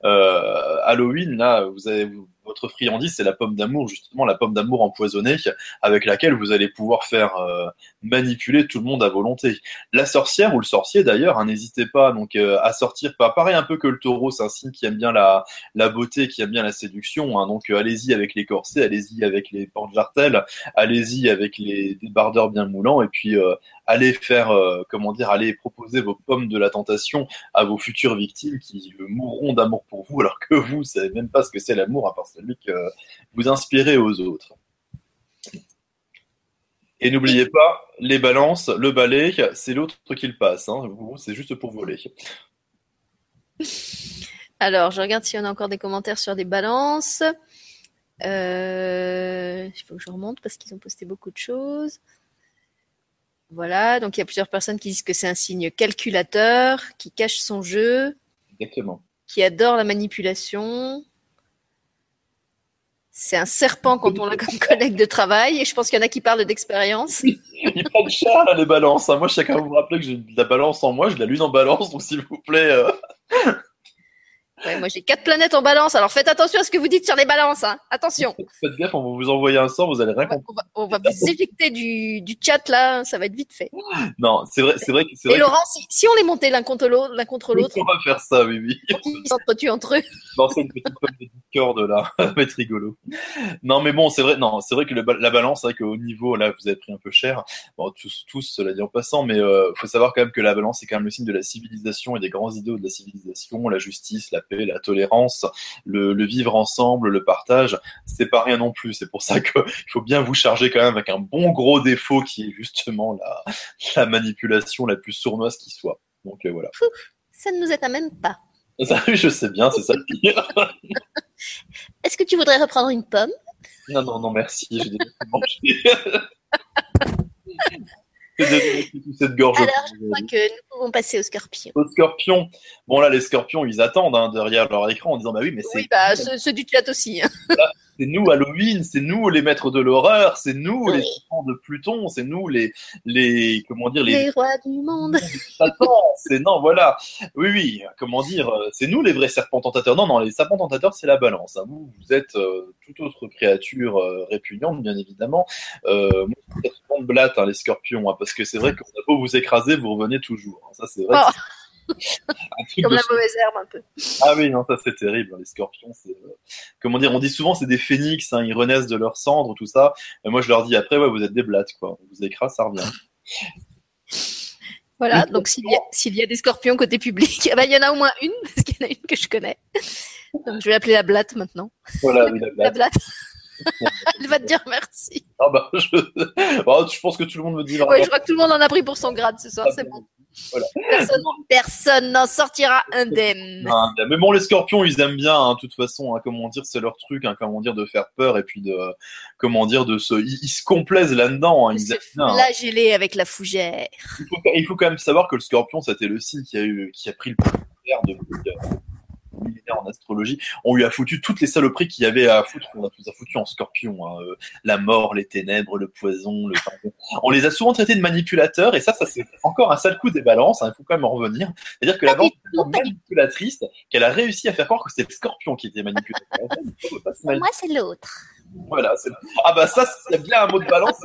euh, Halloween, là vous avez vous- votre friandise c'est la pomme d'amour justement la pomme d'amour empoisonnée avec laquelle vous allez pouvoir faire euh, manipuler tout le monde à volonté. La sorcière ou le sorcier d'ailleurs, hein, n'hésitez pas donc euh, à sortir. Pas pareil un peu que le taureau, c'est un signe qui aime bien la, la beauté, qui aime bien la séduction. hein. donc euh, allez-y avec les corsets, allez-y avec les porte-jartelles, allez-y avec les débardeurs bien moulants, et puis euh, allez faire, euh, comment dire, allez proposer vos pommes de la tentation à vos futures victimes qui mourront d'amour pour vous, alors que vous, savez même pas ce que c'est l'amour, à part celui que vous inspirez aux autres. Et n'oubliez pas, les balances, le balai, c'est l'autre qui le passe. Hein. C'est juste pour voler. Alors, je regarde s'il y en a encore des commentaires sur des balances. Euh, il faut que je remonte parce qu'ils ont posté beaucoup de choses. Voilà, donc il y a plusieurs personnes qui disent que c'est un signe calculateur, qui cache son jeu, Exactement. qui adore la manipulation. C'est un serpent quand on l'a comme collègue de travail, et je pense qu'il y en a qui parlent d'expérience. Ils prennent cher là, les balances. hein. Moi, chacun vous rappeler que j'ai de la balance en moi, j'ai de la lune en balance, donc s'il vous plaît. euh, Ouais, moi j'ai quatre planètes en balance, alors faites attention à ce que vous dites sur les balances. Hein. Attention. Faites gaffe, on va vous envoyer un sort, vous allez rien On va, comprendre. on va- on va vous éjecter du, du chat là, ça va être vite fait. Non, c'est vrai, c'est vrai, que- c'est Et vrai. que- Laurent, si, si on les montait l'un contre l'autre, l'un contre l'autre, On va faire ça, oui, oui. ils s'entretuent entre eux. lancer une petite pomme de discorde là, ça va être rigolo. Non, mais bon, c'est vrai, non, c'est vrai que le la balance, c'est vrai qu'au niveau, là, vous avez pris un peu cher. Bon, tous, tous, cela dit en passant, mais euh, faut savoir quand même que la balance, c'est quand même le signe de la civilisation et des grands idéaux de la civilisation, la justice, la paix, la tolérance, le, le vivre ensemble, le partage. C'est pas rien non plus. C'est pour ça que il faut bien vous charger quand même avec un bon gros défaut qui est justement la, la manipulation la plus sournoise qui soit. Donc euh, voilà. Ça ne nous éteint même pas. Ça, je sais bien, c'est ça le pire. Est-ce que tu voudrais reprendre une pomme? Non, non, non, merci. J'ai déjà mangé. Toute cette gorge. Alors, Je crois que nous pouvons passer au scorpion. Aux scorpions. Bon, là, les scorpions, ils attendent hein, derrière leur écran en disant Bah oui, mais c'est Oui, bah ceux, ceux du chat aussi. hein. C'est nous Halloween, c'est nous les maîtres de l'horreur, c'est nous les enfants de Pluton, c'est nous les, les comment dire, les Les rois du monde. C'est non, voilà. Oui, oui, comment dire, euh, c'est nous les vrais serpents tentateurs. Non, non, les serpents tentateurs, c'est la balance. hein. Vous, vous êtes euh, toute autre créature euh, répugnante, bien évidemment. Euh, moi, je suis de blatte, hein, les scorpions, hein, parce que c'est vrai qu'on a beau vous écraser, vous revenez toujours. hein. Ça, c'est vrai. Oh. Comme la mauvaise herbe un peu. ah oui, non, ça c'est terrible. hein, Les scorpions, c'est euh, comment dire On dit souvent c'est des phénix, hein, ils renaissent de leurs cendres, tout ça. Et moi, je leur dis après, ouais, vous êtes des blattes, quoi. On vous écrase, ça revient. Voilà, donc s'il y, a- s'il y a des scorpions côté public, eh ben, il y en a au moins une, parce qu'il y en a une que je connais. Donc je vais l'appeler la blatte maintenant. Voilà, oui, la La blatte. blatte. Elle va te dire merci. Ah bah, je... Bon, je pense que tout le monde me dit. Ouais, je crois que tout le monde en a pris pour son grade ce soir, c'est bon. Voilà. Personne, n'en sortira indemne. Mais bon, les scorpions, ils aiment bien, hein, de toute façon, hein, comment dire, c'est leur truc, hein, comment dire, de faire peur et puis de, comment dire, de se, ils, ils se complaisent là-dedans, De ils se aiment bien. flageller avec la fougère. Il, faut, il faut quand même savoir que le scorpion, c'était le signe qui a eu, qui a pris le pouvoir depuis en astrologie. On lui a foutu toutes les saloperies qu'il y avait à foutre, on a tout a foutu en scorpion, hein, euh, la mort, les ténèbres, le poison, le, on les a souvent traités de manipulateurs et ça, ça c'est encore un sale coup des balances, hein, il faut quand même en revenir. C'est-à-dire que la Pas balance est manipulatrice qu'elle a réussi à faire croire que c'était le scorpion qui était manipulateur. Pour moi, c'est l'autre. voilà, c'est- ah bah ça, c'est bien un mot de balance.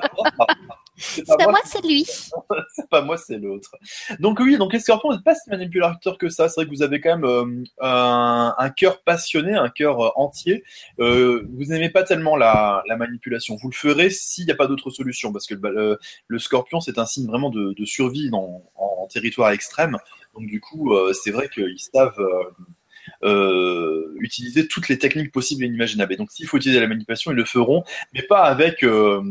C'est pas- moi, c'est lui. c'est pas moi, c'est l'autre. Donc oui, donc les scorpions, vous n'êtes pas si manipulateurs que ça? C'est vrai que vous avez quand même euh, un, un cœur passionné, un cœur euh, entier. Euh, vous n'aimez pas tellement la, la manipulation. Vous le ferez s'il n'y a pas d'autre solution, parce que le, scorpion, c'est un signe vraiment de, de survie dans, en, en territoire extrême. Donc du coup, euh, c'est vrai qu'ils savent... euh, utiliser toutes les techniques possibles et inimaginables. Et donc, s'il faut utiliser la manipulation, ils le feront, mais pas avec, euh,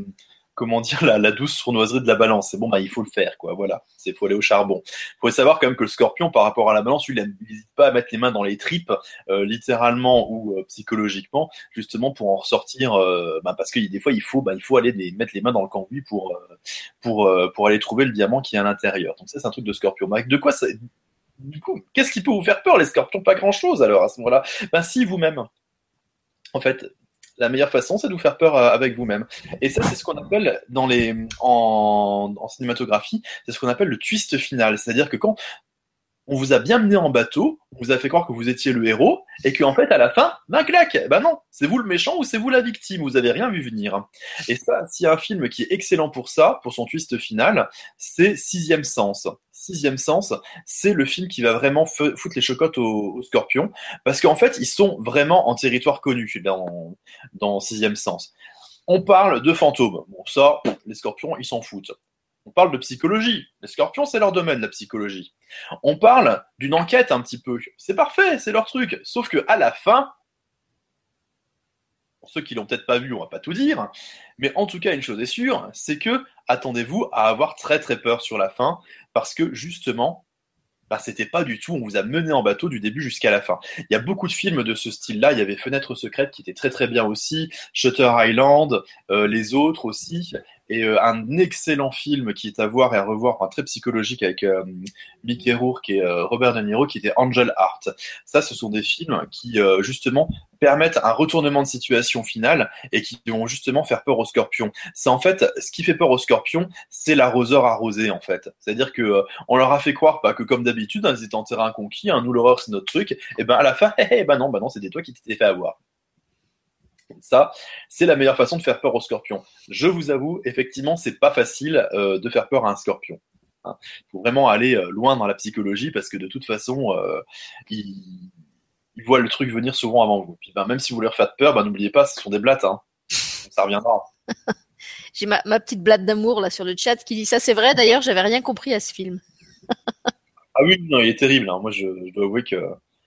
comment dire, la, la douce sournoiserie de la balance. C'est bon, bah, il faut le faire, quoi. Voilà, c'est faut aller au charbon. faut savoir quand même que le Scorpion, par rapport à la balance, lui, il n'hésite pas à mettre les mains dans les tripes, euh, littéralement ou euh, psychologiquement, justement pour en ressortir. euh, bah, parce que des fois, il faut, bah, il faut aller les, mettre les mains dans le cambouis pour euh, pour euh, pour aller trouver le diamant qui est à l'intérieur. Donc ça, c'est un truc de Scorpion. Mais de quoi ça du coup, qu'est-ce qui peut vous faire peur, les scorpions? Pas grand-chose, alors, à ce moment-là. Ben si, vous-même. En fait, la meilleure façon, c'est de vous faire peur euh, avec vous-même. Et ça, c'est ce qu'on appelle, dans les, en, en cinématographie, c'est ce qu'on appelle le twist final. C'est-à-dire que quand on vous a bien mené en bateau, on vous a fait croire que vous étiez le héros, et qu'en fait, à la fin, ben clac Ben non, c'est vous le méchant ou c'est vous la victime, vous avez rien vu venir. Et ça, s'il y a un film qui est excellent pour ça, pour son twist final, c'est Sixième Sens. Sixième Sens, c'est le film qui va vraiment foutre les chocottes aux, aux scorpions, parce qu'en fait, ils sont vraiment en territoire connu dans, dans Sixième Sens. On parle de fantômes. Bon, ça, les scorpions, ils s'en foutent. On parle de psychologie. Les scorpions, c'est leur domaine, la psychologie. On parle d'une enquête un petit peu. C'est parfait, c'est leur truc. Sauf que à la fin, pour ceux qui l'ont peut-être pas vu, on va pas tout dire, mais en tout cas, une chose est sûre, c'est que attendez-vous à avoir très très peur sur la fin, parce que justement, bah, c'était pas du tout, on vous a mené en bateau du début jusqu'à la fin. Il y a beaucoup de films de ce style-là, il y avait Fenêtre secrète qui était très très bien aussi, Shutter Island, euh, les autres aussi, et euh, un excellent film qui est à voir et à revoir, enfin, très psychologique avec euh, Mickey Rourke et euh, Robert De Niro, qui était Angel Heart. Ça, ce sont des films qui euh, justement permettent un retournement de situation finale et qui vont justement faire peur aux scorpions. C'est en fait ce qui fait peur aux scorpions, c'est l'arroseur arrosé en fait. C'est-à-dire que euh, on leur a fait croire bah, que comme d'habitude, hein, ils étaient en terrain conquis, hein, nous l'horreur c'est notre truc, et ben à la fin, eh, bah non, bah non, c'était toi qui t'étais fait avoir. Ça, c'est la meilleure façon de faire peur aux scorpions. Je vous avoue, effectivement, c'est pas facile euh, de faire peur à un scorpion. Il faut vraiment aller euh, loin dans la psychologie parce que de toute façon, euh, voient le truc venir souvent avant vous. Puis ben, même si vous leur faites peur, ben, n'oubliez pas, ce sont des blattes. Hein. Ça reviendra. J'ai ma, ma petite blatte d'amour là sur le chat qui dit ça, c'est vrai. D'ailleurs, j'avais rien compris à ce film. Ah oui, non, il est terrible. hein. Moi, je, je dois avouer que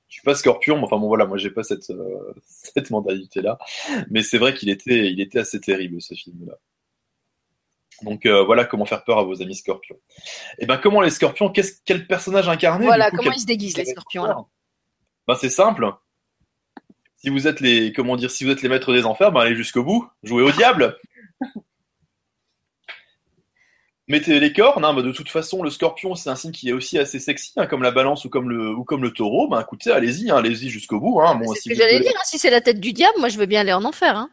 je suis pas scorpion, mais enfin bon voilà, moi j'ai pas cette euh, cette mentalité là. Mais c'est vrai qu'il était il était assez terrible ce film là. Donc euh, voilà comment faire peur à vos amis scorpions. Et ben comment les scorpions, qu'est-ce quel personnage incarné Voilà, coup, comment ils se déguisent les scorpions alors Ben c'est simple. Si vous êtes les comment dire, si vous êtes les maîtres des enfers, ben allez jusqu'au bout, jouez au diable. Mettez les cornes, hein, bah, de toute façon, le scorpion, c'est un signe qui est aussi assez sexy, hein, comme la balance ou comme le, ou comme le taureau. Ben, écoutez, allez-y, hein, allez-y jusqu'au bout. Hein. Bon, C'est si ce que vous j'allais dire. hein, Si c'est la tête du diable, moi je veux bien aller en enfer.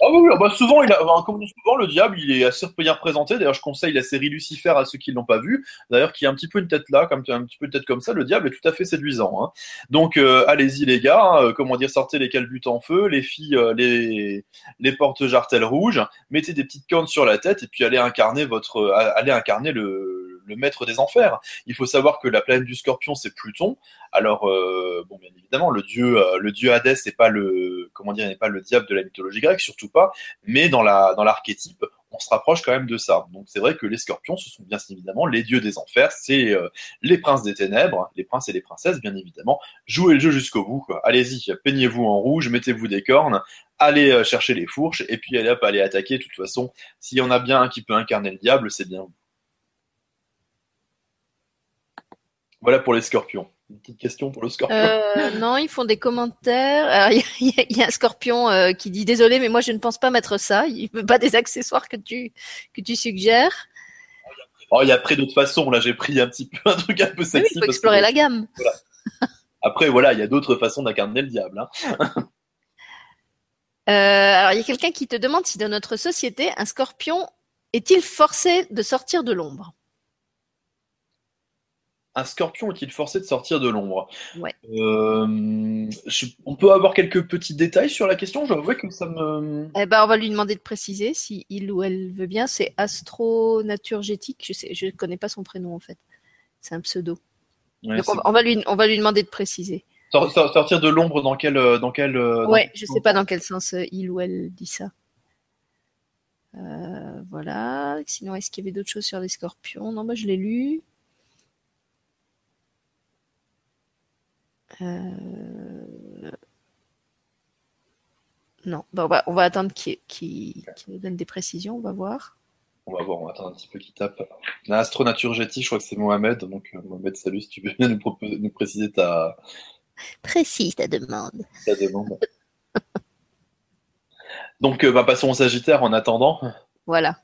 Ah oui, oui, bah souvent, comme souvent, le diable, il est assez représenté. D'ailleurs, je conseille la série Lucifer à ceux qui l'ont pas vu. D'ailleurs, qui a un petit peu une tête là, comme un petit peu une tête comme ça. Le diable est tout à fait séduisant. Hein. Donc, euh, allez-y les gars. hein, euh, comment dire, sortez les calbutes en feu, les filles, euh, les les porte jartelles rouges. Mettez des petites cornes sur la tête et puis allez incarner votre, allez incarner le le maître des enfers. Il faut savoir que la planète du Scorpion, c'est Pluton. Alors, euh, bien évidemment, le dieu, euh, Hadès n'est pas le, comment n'est pas le diable de la mythologie grecque, surtout pas. Mais dans la, dans l'archétype, on se rapproche quand même de ça. Donc, c'est vrai que les Scorpions, ce sont bien évidemment les dieux des enfers. C'est euh, les princes des ténèbres, les princes et les princesses, bien évidemment. Jouez le jeu jusqu'au bout. Allez-y, peignez-vous en rouge, mettez-vous des cornes, allez chercher les fourches, et puis allez hop, allez attaquer. De toute façon, s'il y en a bien un qui peut incarner le diable, c'est bien vous. Voilà pour les scorpions. Une petite question pour le scorpion. Euh, non, ils font des commentaires. Il y, a- y y un scorpion euh, qui dit désolé, mais moi je ne pense pas mettre ça. Il veut pas des accessoires que tu que tu suggères. Oh, il y a après d'autres façons. Là, j'ai pris un petit peu un truc un peu Oui, sexy. il faut parce que- explorer la gamme. Après, voilà, il y a d'autres façons d'incarner le diable. hein. Euh, alors, il y a quelqu'un qui te demande si dans notre société, un scorpion est-il forcé de sortir de l'ombre? Un scorpion est-il forcé de sortir de l'ombre? Ouais. Euh, je- On peut avoir quelques petits détails sur la question? Je vois que ça me. Eh ben, on va lui demander de préciser si il ou elle veut bien. C'est astronaturgétique. Je sais, je connais pas son prénom en fait. C'est un pseudo. Ouais, Donc c'est- on, on va lui, on va lui demander de préciser. Sor- sor- sortir de l'ombre dans quel, euh, dans quel. euh, dans je sens? sais pas dans quel sens il ou elle dit ça. Euh, voilà. Sinon, est-ce qu'il y avait d'autres choses sur les scorpions? Non, moi je l'ai lu. Euh, Non, Bon, on, va, on va attendre qu'il qu'il- qu'il nous donne des précisions, on va voir. On va voir, on va attendre un petit peu qui tape. La astronaturgétie, je crois que c'est Mohamed. Donc, euh, Mohamed, salut, si tu veux bien nous préciser ta, Précise ta demande. ta demande. donc, euh, bah, passons au Sagittaire en attendant. Voilà.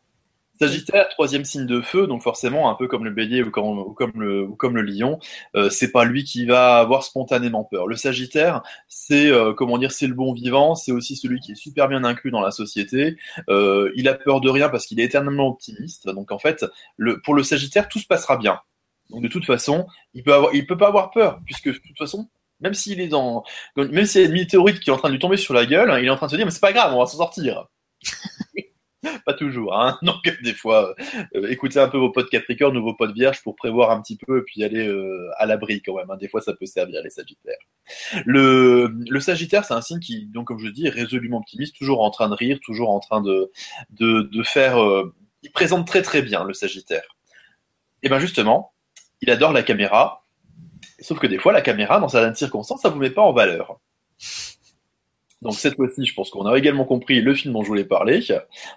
Sagittaire, troisième signe de feu, donc forcément un peu comme le Bélier ou comme, le Lion, euh, c'est pas lui qui va avoir spontanément peur. Le Sagittaire, c'est euh, comment dire, c'est le bon vivant, c'est aussi celui qui est super bien inclus dans la société. Euh, il a peur de rien parce qu'il est éternellement optimiste. Donc en fait, pour le Sagittaire, tout se passera bien. Donc de toute façon, il peut peut pas avoir peur puisque de toute façon. Même s'il est dans, même s'il y a une météorite qui est en train de lui tomber sur la gueule, il est en train de se dire mais c'est pas grave, on va s'en sortir. Pas toujours, hein. Donc des fois, euh, écoutez un peu vos potes Capricorne ou vos potes Vierges pour prévoir un petit peu et puis aller euh, à l'abri quand même. hein. Des fois, ça peut servir les Sagittaires. Le, Sagittaire, c'est un signe qui, donc comme je dis, est résolument optimiste, toujours en train de rire, toujours en train de faire. euh, il présente très très bien le Sagittaire. Et ben justement, il adore la caméra. Sauf que des fois, la caméra, dans certaines circonstances, ça vous met pas en valeur. Donc cette fois-ci, je pense qu'on a également compris le film dont je voulais parler,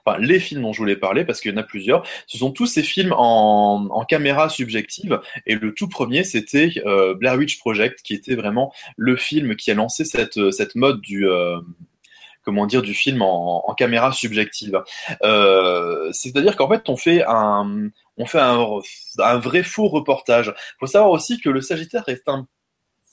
enfin les films dont je voulais parler, parce qu'il y en a plusieurs. Ce sont tous ces films en, caméra subjective, et le tout premier, c'était euh, Blair Witch Project, qui était vraiment le film qui a lancé cette, cette mode du... euh, comment dire, du film en, en caméra subjective. Euh, C'est-à-dire qu'en fait, on fait un, on fait un, un vrai faux reportage. Il faut savoir aussi que le Sagittaire est un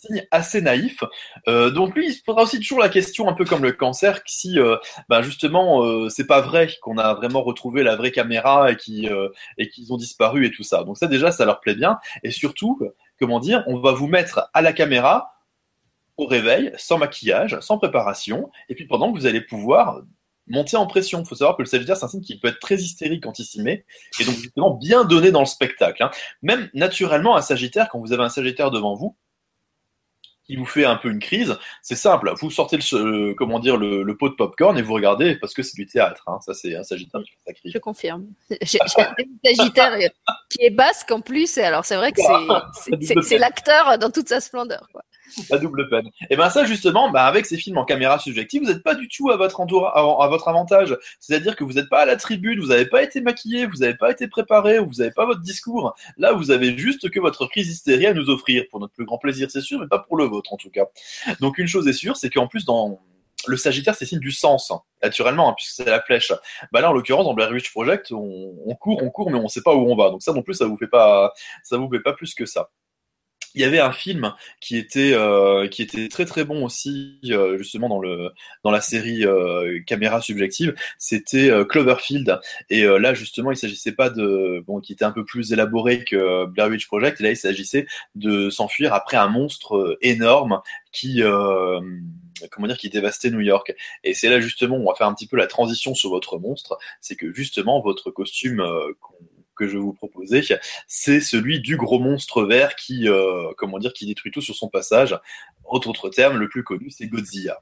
signe assez naïf. Euh, donc lui, il se posera aussi toujours la question, un peu comme le cancer, si euh, ben justement euh, c'est pas vrai qu'on a vraiment retrouvé la vraie caméra et qui euh, et qu'ils ont disparu et tout ça. Donc ça déjà, ça leur plaît bien. Et surtout, comment dire, on va vous mettre à la caméra au réveil, sans maquillage, sans préparation, et puis pendant que vous allez pouvoir monter en pression. Il faut savoir que le Sagittaire, c'est un signe qui peut être très hystérique quand il s'y met, et donc justement bien donné dans le spectacle. hein. Même naturellement, un Sagittaire, quand vous avez un Sagittaire devant vous, qui vous fait un peu une crise, c'est simple. Vous sortez le, le- comment dire le, le pot de popcorn et vous regardez parce que c'est du théâtre. hein. Ça, c'est un Sagittaire qui fait sa crise. Je confirme. J'ai un Sagittaire euh, qui est basque en plus, et alors c'est vrai que c'est- l'acteur dans toute sa splendeur. Quoi. La double peine. Et ben ça justement, bah, avec ces films en caméra subjective, vous n'êtes pas du tout à votre, avantage. C'est-à-dire que vous n'êtes pas à la tribune, vous n'avez pas été maquillé, vous n'avez pas été préparé, vous n'avez pas votre discours. Là, vous avez juste que votre crise hystérie à nous offrir, pour notre plus grand plaisir, c'est sûr, mais pas pour le vôtre en tout cas. Donc une chose est sûre, c'est qu'en plus dans le Sagittaire, c'est signe du sens, naturellement, hein, puisque c'est la flèche. Bah là, en l'occurrence, dans Blair Witch Project, on, on court, on court, mais on sait pas où on va. Donc ça non plus, ça vous fait pas, ça vous fait pas plus que ça. Il y avait un film qui était euh, qui était très très bon aussi euh, justement dans le dans la série euh, caméra subjective. C'était euh, Cloverfield. Et euh, là justement il s'agissait pas de bon qui était un peu plus élaboré que Blair Witch Project. Et là il s'agissait de s'enfuir après un monstre euh, énorme qui euh, comment dire qui dévastait New York. Et c'est là justement où on va faire un petit peu la transition sur votre monstre. C'est que justement votre costume euh, que je vais vous proposer, c'est celui du gros monstre vert qui, euh, comment dire, qui détruit tout sur son passage. Autre autre terme, le plus connu, c'est Godzilla.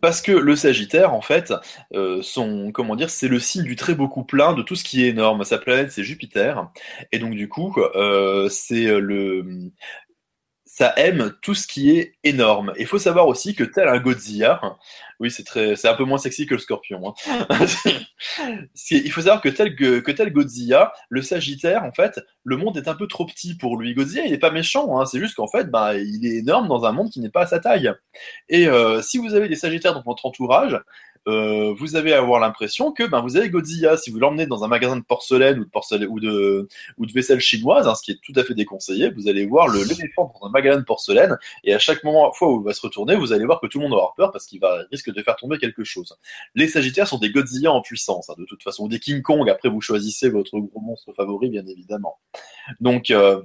Parce que le Sagittaire, en fait, euh, son, comment dire, c'est le signe du très beau plein de tout ce qui est énorme. Sa planète, c'est Jupiter, et donc du coup, euh, c'est le, ça aime tout ce qui est énorme. Il faut savoir aussi que tel un Godzilla, oui, c'est très, c'est un peu moins sexy que le Scorpion. hein. Il faut savoir que tel, que tel Godzilla, le Sagittaire, en fait, le monde est un peu trop petit pour lui. Godzilla, il n'est pas méchant, hein, c'est juste qu'en fait, bah, il est énorme dans un monde qui n'est pas à sa taille. Et euh, si vous avez des Sagittaires dans votre entourage, euh, vous allez avoir l'impression que ben, vous avez Godzilla. Si vous l'emmenez dans un magasin de porcelaine ou de, porcelaine, ou de, ou de vaisselle chinoise, hein, ce qui est tout à fait déconseillé, vous allez voir l'éléphant dans un magasin de porcelaine, et à chaque moment, fois où il va se retourner, vous allez voir que tout le monde avoir peur parce qu'il va risque de faire tomber quelque chose. Les Sagittaires sont des Godzilla en puissance, hein, de toute façon, ou des King Kong. Après, vous choisissez votre gros monstre favori, bien évidemment. Donc, euh,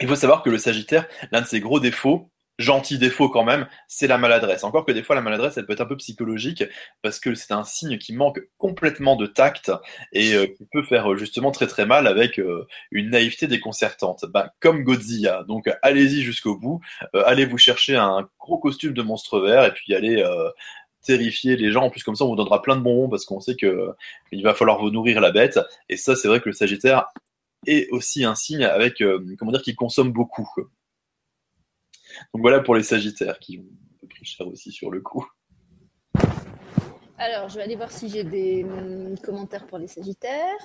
il faut savoir que le Sagittaire, l'un de ses gros défauts, gentil défaut quand même, c'est la maladresse. Encore que des fois, la maladresse, elle peut être un peu psychologique parce que c'est un signe qui manque complètement de tact et euh, qui peut faire euh, justement très très mal avec euh, une naïveté déconcertante, Ben, comme Godzilla. Donc, allez-y jusqu'au bout. Allez vous chercher un gros costume de monstre vert et puis allez terrifier les gens. En plus, comme ça, on vous donnera plein de bonbons parce qu'on sait que euh, il va falloir vous nourrir la bête. Et ça, c'est vrai que le Sagittaire est aussi un signe avec, comment dire, qui consomme beaucoup. Donc voilà pour les Sagittaires qui ont un peu pris cher aussi sur le coup. Alors, je vais aller voir si j'ai des hum, commentaires pour les Sagittaires.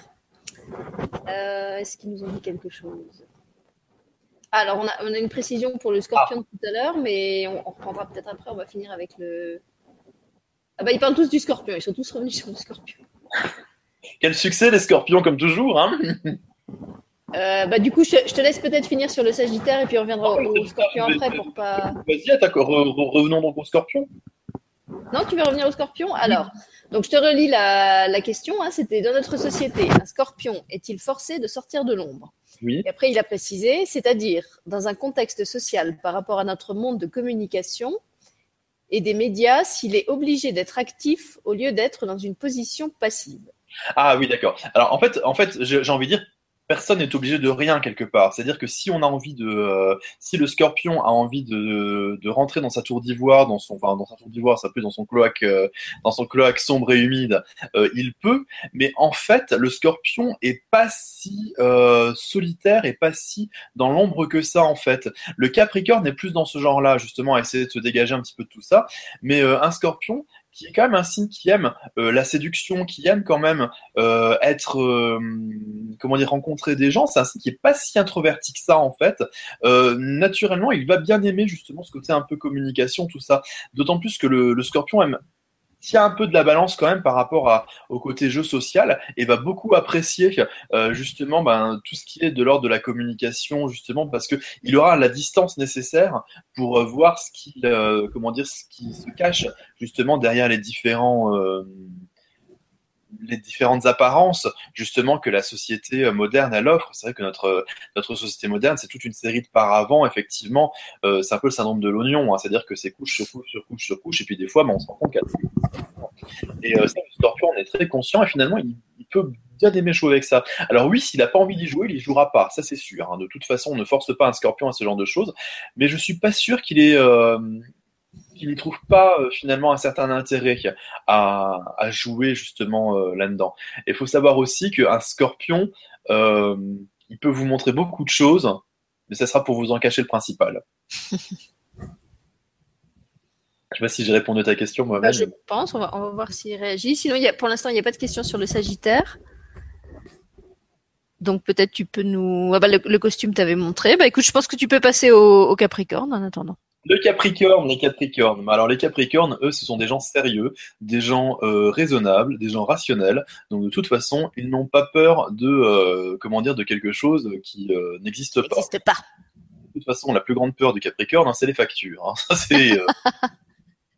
Euh, Est-ce qu'ils nous ont dit quelque chose? Alors, on a, on a une précision pour le Scorpion tout à l'heure, mais on, on reprendra peut-être après. On va finir avec le. Ah bah, ils parlent tous du Scorpion. Ils sont tous revenus sur le Scorpion. Quel succès les Scorpions comme toujours, hein Euh, bah, du coup, je, te- je te laisse peut-être finir sur le Sagittaire et puis on reviendra au, au Scorpion après pour pas. Vas-y, attaque, re- re- revenons donc au Scorpion. Non, tu veux revenir au scorpion? Alors, donc je te relis la, la question. hein, C'était dans notre société, un scorpion est-il forcé de sortir de l'ombre? Oui. Et après, il a précisé, c'est-à-dire dans un contexte social par rapport à notre monde de communication et des médias, s'il est obligé d'être actif au lieu d'être dans une position passive. Ah oui, d'accord. Alors en fait, en fait, j'ai envie de dire, personne n'est obligé de rien quelque part. C'est-à-dire que si on a envie de, euh, si le Scorpion a envie de, rentrer dans sa tour d'ivoire, dans son, tour d'ivoire, ça peut dans son cloaque, euh, dans son cloaque sombre et humide, euh, il peut. Mais en fait, le Scorpion est pas si solitaire et pas si dans l'ombre que ça en fait. Le Capricorne est plus dans ce genre-là, justement, à essayer de se dégager un petit peu de tout ça. Mais un Scorpion qui est quand même un signe qui aime euh, la séduction, qui aime quand même euh, être, euh, comment dire, rencontrer des gens. C'est un signe qui est pas si introverti que ça en fait. Euh, naturellement, il va bien aimer justement ce côté un peu communication, tout ça. D'autant plus que le, le Scorpion aime tient un peu de la balance quand même par rapport au côté jeu social et va beaucoup apprécier euh, justement ben, tout ce qui est de l'ordre de la communication justement parce que il aura la distance nécessaire pour euh, voir ce qui euh, comment dire ce qui se cache justement derrière les différents euh, les différentes apparences justement que la société euh, moderne elle offre. C'est vrai que notre notre société moderne c'est toute une série de paravents effectivement. Euh, c'est un peu le syndrome de l'oignon, hein, c'est-à-dire que c'est couche sur couche sur couche sur couche et puis des fois ben, on se rend compte a et euh, ça, le Scorpion on est très conscient et finalement il, peut bien aimer jouer avec ça. Alors oui, s'il n'a pas envie d'y jouer, il y jouera pas, ça c'est sûr. hein. De toute façon, on ne force pas un Scorpion à ce genre de choses, mais je suis pas sûr qu'il ait qu'il n'y trouve pas euh, finalement un certain intérêt à, à jouer justement euh, là-dedans. Et il faut savoir aussi qu'un scorpion, euh, il peut vous montrer beaucoup de choses, mais ça sera pour vous en cacher le principal. Je sais pas si j'ai répondu à ta question Bah, moi-même. je pense, on va, on va voir s'il réagit. Sinon, y a, pour l'instant, il n'y a pas de questions sur le Sagittaire. Donc peut-être tu peux nous... Ah bah, le, le costume t'avais montré. Bah écoute, je pense que tu peux passer au, au Capricorne en attendant. Le Capricorne, les Capricornes. Alors les Capricornes, eux, ce sont des gens sérieux, des gens euh, raisonnables, des gens rationnels. Donc de toute façon, ils n'ont pas peur de euh, comment dire de quelque chose qui euh, n'existe pas. n'existe pas. De toute façon, la plus grande peur du Capricorne, hein, c'est les factures. hein. Ça, c'est, euh,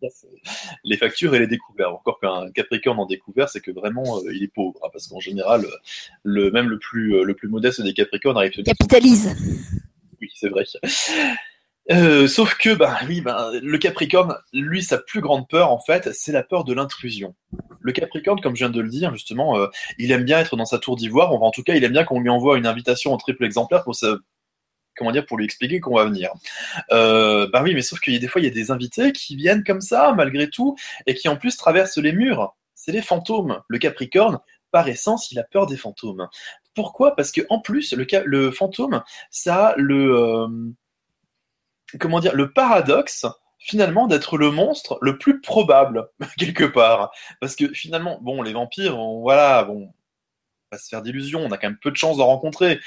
ça, c'est- les factures et les découvertes. Encore qu'un Capricorne en découvert, c'est que vraiment, euh, il est pauvre. hein, parce qu'en général, le, même le plus, euh, le plus modeste des Capricornes arrive Capitalise. oui, c'est vrai. Euh, sauf que, bah oui, bah, le Capricorne, lui, sa plus grande peur, en fait, c'est la peur de l'intrusion. Le Capricorne, comme je viens de le dire, justement, euh, il aime bien être dans sa tour d'ivoire. En tout cas, il aime bien qu'on lui envoie une invitation en triple exemplaire pour se, comment dire, pour lui expliquer qu'on va venir. Euh, bah oui, mais sauf qu'il y a des fois, il y a des invités qui viennent comme ça, malgré tout, et qui en plus traversent les murs. C'est les fantômes. Le Capricorne, par essence, il a peur des fantômes. Pourquoi? Parce que en plus, le, le fantôme, ça le, euh, comment dire, le paradoxe finalement d'être le monstre le plus probable quelque part. Parce que finalement, bon, les vampires, voilà, bon, on va se faire d'illusions, on a quand même peu de chances d'en rencontrer.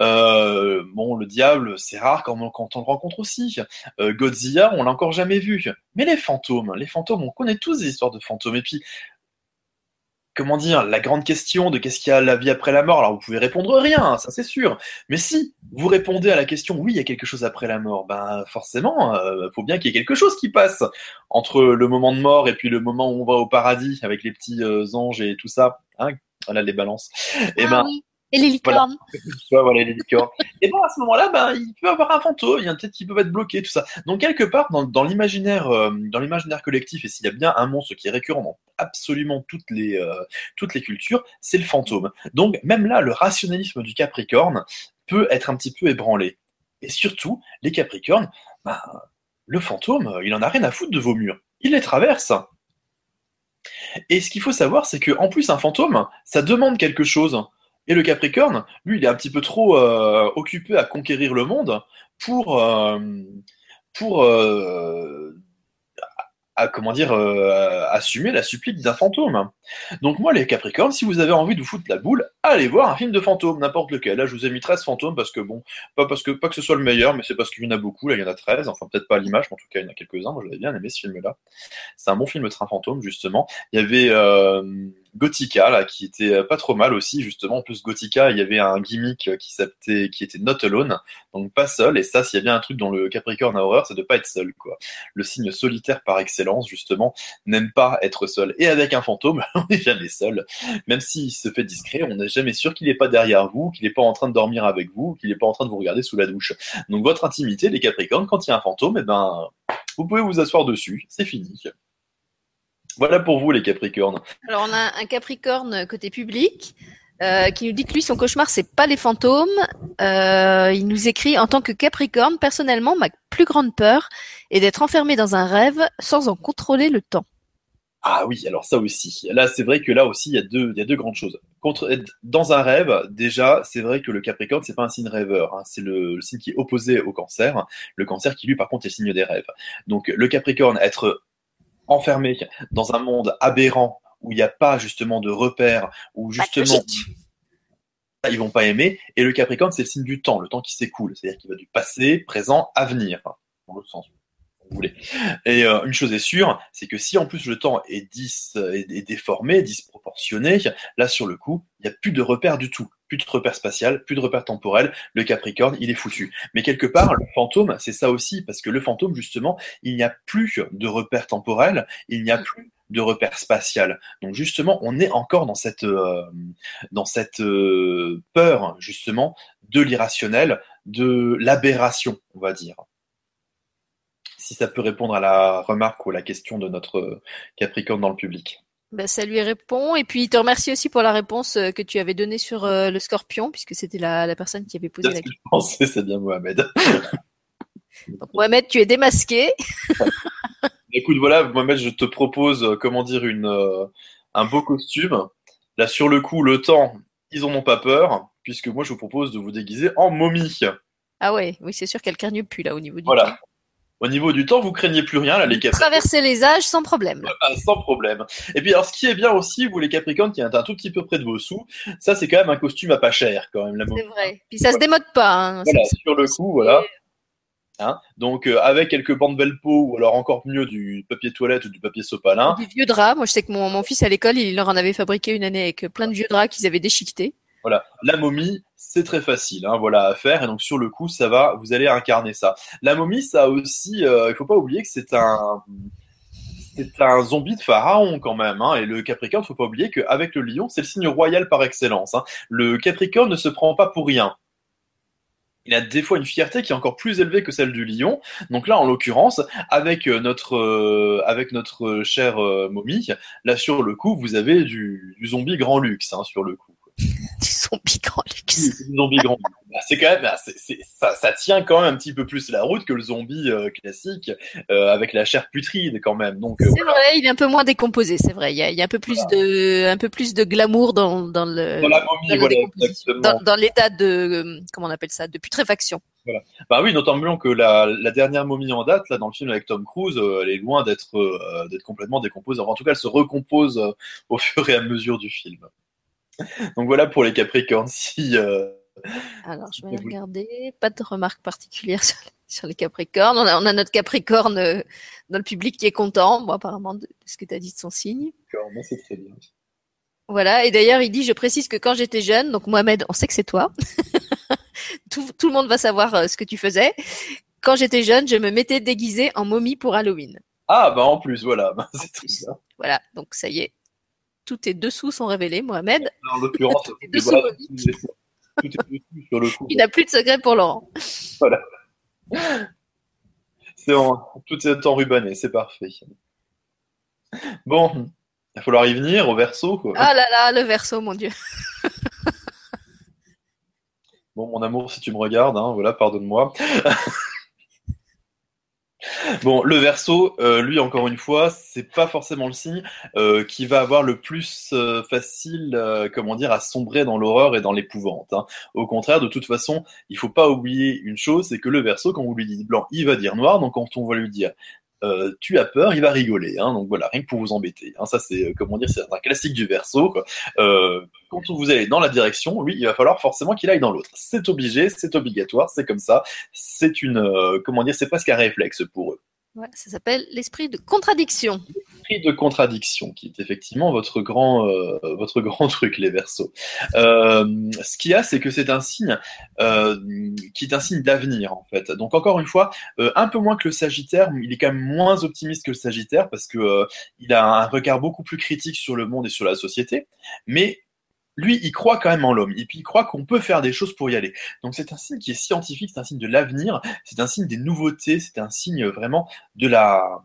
Euh, bon, le diable, c'est rare quand on, le rencontre aussi. Euh, Godzilla, on l'a encore jamais vu. Mais les fantômes, les fantômes, on connaît tous des histoires de fantômes. Et puis, comment dire, la grande question de qu'est-ce qu'il y a la vie après la mort. Alors vous pouvez répondre rien, ça c'est sûr. Mais si vous répondez à la question oui, il y a quelque chose après la mort, ben forcément, euh, faut bien qu'il y ait quelque chose qui passe entre le moment de mort et puis le moment où on va au paradis avec les petits euh, anges et tout ça. Hein voilà les balances. Et Ah ben oui. Et les licornes. voilà les licornes. Et bon, à ce moment-là, ben, il peut avoir un fantôme, il y a peut-être qui peuvent être bloqués, tout ça. Donc quelque part, dans, dans l'imaginaire, euh, dans l'imaginaire collectif, et s'il y a bien un monstre qui est récurrent dans absolument toutes les euh, toutes les cultures, c'est le fantôme. Donc même là, le rationalisme du Capricorne peut être un petit peu ébranlé. Et surtout, les Capricornes, ben, le fantôme, il en a rien à foutre de vos murs. Il les traverse. Et ce qu'il faut savoir, c'est que en plus, un fantôme, ça demande quelque chose. Et le Capricorne, lui, il est un petit peu trop euh, occupé à conquérir le monde pour euh, pour euh, à, comment dire assumer la supplique d'un fantôme. Donc moi, les Capricornes, si vous avez envie de vous foutre la boule, allez voir un film de fantômes, n'importe lequel. Là, je vous ai mis 13 fantômes parce que bon, pas parce que pas que ce soit le meilleur, mais c'est parce qu'il y en a beaucoup. Là, il y en a 13. Enfin, peut-être pas à l'image, mais en tout cas, il y en a quelques-uns. Moi, j'avais bien aimé ce film-là. C'est un bon film, Train fantôme, justement. Il y avait Gothica là qui était pas trop mal aussi justement. En plus Gothica il y avait un gimmick qui s'appelait qui était not alone. Donc pas seul. Et ça s'il y a bien un truc dans le Capricorne a horreur c'est de pas être seul quoi. Le signe solitaire par excellence justement n'aime pas être seul. Et avec un fantôme on n'est jamais seul. Même s'il se fait discret on n'est jamais sûr qu'il n'est pas derrière vous qu'il n'est pas en train de dormir avec vous qu'il n'est pas en train de vous regarder sous la douche. Donc votre intimité les Capricornes quand il y a un fantôme et ben vous pouvez vous asseoir dessus. C'est fini voilà pour vous les Capricornes Alors on a un Capricorne côté public euh, qui nous dit que lui son cauchemar c'est pas les fantômes. Euh, il nous écrit en tant que Capricorne personnellement ma plus grande peur est d'être enfermé dans un rêve sans en contrôler le temps. Ah oui, alors ça aussi. Là, c'est vrai que là aussi, il y a deux, il y a deux grandes choses. Contre, dans un rêve, déjà, c'est vrai que le Capricorne, c'est pas un signe rêveur. hein. C'est le, le signe qui est opposé au Cancer. Le Cancer qui, lui, par contre, est le signe des rêves. Donc, le Capricorne, être enfermés dans un monde aberrant où il n'y a pas justement de repères, où justement ils vont pas aimer. Et le Capricorne, c'est le signe du temps, le temps qui s'écoule, c'est-à-dire qu'il va du passé, présent, avenir, dans l'autre sens. Vous voulez. Et euh, une chose est sûre, c'est que si en plus le temps est, dis, est, est déformé, disproportionné, là sur le coup, il n'y a plus de repères du tout plus de repères spatial, plus de repères temporels, le Capricorne, il est foutu. Mais quelque part, le fantôme, c'est ça aussi, parce que le fantôme, justement, il n'y a plus de repères temporels, il n'y a plus de repères spatial. Donc justement, on est encore dans cette, euh, euh, peur, justement, de l'irrationnel, de l'aberration, on va dire. Si ça peut répondre à la remarque ou à la question de notre Capricorne dans le public. Ben, ça lui répond. Et puis, il te remercie aussi pour la réponse euh, que tu avais donnée sur euh, le scorpion, puisque c'était la, la, personne qui avait posé la question. Je pensais, c'est bien Mohamed. Donc, Mohamed, tu es démasqué. Écoute, voilà, Mohamed, je te propose, euh, comment dire, une, un beau costume. Là, sur le coup, le temps, ils en ont pas peur, puisque moi, je vous propose de vous déguiser en momie. Ah ouais, oui, c'est sûr qu'elle craigne plus, là, au niveau du Voilà. Au niveau du temps, vous craignez plus rien, là, les Capricornes. Traverser les âges sans problème. Ah, sans problème. Et puis, alors, ce qui est bien aussi, vous, les Capricornes, qui êtes un tout petit peu près de vos sous, ça, c'est quand même un costume à pas cher, quand même, la C'est vrai. Puis ça se démode pas. Hein. Voilà, sur le coup, voilà. Hein Donc, euh, avec quelques bandes velpo, ou alors encore mieux du papier toilette ou du papier sopalin. Du vieux drap. Moi, je sais que mon, mon fils, à l'école, il leur en avait fabriqué une année avec plein de vieux draps qu'ils avaient déchiquetés. Voilà, la momie, c'est très facile, hein, voilà à faire. Et donc sur le coup, ça va, vous allez incarner ça. La momie, ça aussi, euh, il faut pas oublier que c'est un, c'est un zombie de pharaon quand même. Hein, et le Capricorne, faut pas oublier qu'avec le lion, c'est le signe royal par excellence. Hein. Le Capricorne ne se prend pas pour rien. Il a des fois une fierté qui est encore plus élevée que celle du lion. Donc là, en l'occurrence, avec notre euh, avec notre chère euh, momie, là sur le coup, vous avez du, zombie grand luxe sur le coup. Du zombie grand luxe. Du zombie grand luxe. Bah, c'est quand même, bah, ça, ça, tient quand même un petit peu plus la route que le zombie euh, classique euh, avec la chair putride quand même. Donc euh, c'est voilà. vrai, il est un peu moins décomposé, c'est vrai. Il y a, il y a un peu plus voilà. de, un peu plus de glamour dans, dans le, dans, la momie, dans, voilà, dans, dans l'état de, comment on appelle ça, de putréfaction. Voilà. Bah oui, notamment que la, la, dernière momie en date, là, dans le film avec Tom Cruise, euh, elle est loin d'être euh, d'être complètement décomposée. en tout cas, elle se recompose euh, au fur et à mesure du film. Donc voilà pour les Capricornes. Si, euh, Alors, je vais regarder. Pas de remarques particulières sur, sur les Capricornes. On a, on a, notre Capricorne euh, dans le public qui est content, bon, apparemment, de, de ce que tu as dit de son signe. Moi, c'est très bien. Voilà, et d'ailleurs, il dit, je précise que quand j'étais jeune, donc Mohamed, on sait que c'est toi. tout, tout, le monde va savoir euh, ce que tu faisais. Quand j'étais jeune, je me mettais déguisée en momie pour Halloween. Ah, bah en plus, voilà. c'est très bien. Voilà, donc ça y est. Tous tes dessous sont révélés, Mohamed. En l'occurrence, tout, est dessous voilà, tout, est, tout est dessous sur le coup. Il n'a plus de secret pour Laurent. Voilà. C'est en, tout est enrubanné, c'est parfait. Bon, il va falloir y venir au verso. Quoi. Ah là là, le verso, mon Dieu. bon, mon amour, si tu me regardes, hein, voilà, pardonne-moi. Bon, le verso, euh, lui, encore une fois, c'est pas forcément le signe euh, qui va avoir le plus euh, facile, comment dire, à sombrer dans l'horreur et dans l'épouvante. Hein. Au contraire, de toute façon, il faut pas oublier une chose, c'est que le verso, quand vous lui dites blanc, il va dire noir. Donc, quand on va lui dire euh, tu as peur, il va rigoler. Hein, donc voilà, rien que pour vous embêter. Hein, ça, c'est comment dire, c'est un classique du verso. Euh, quand vous allez dans la direction, lui, il va falloir forcément qu'il aille dans l'autre. C'est obligé, c'est obligatoire, c'est comme ça. C'est une, euh, comment dire, c'est presque un réflexe pour eux. Ça s'appelle l'esprit de contradiction. De contradiction, qui est effectivement votre grand, euh, votre grand truc, les versos. Euh, ce qu'il y a, c'est que c'est un signe euh, qui est un signe d'avenir, en fait. Donc encore une fois, un peu moins que le Sagittaire, il est quand même moins optimiste que le Sagittaire parce que il a un regard beaucoup plus critique sur le monde et sur la société, mais lui, il croit quand même en l'homme, et puis il croit qu'on peut faire des choses pour y aller. Donc c'est un signe qui est scientifique, c'est un signe de l'avenir, c'est un signe des nouveautés, c'est un signe vraiment de la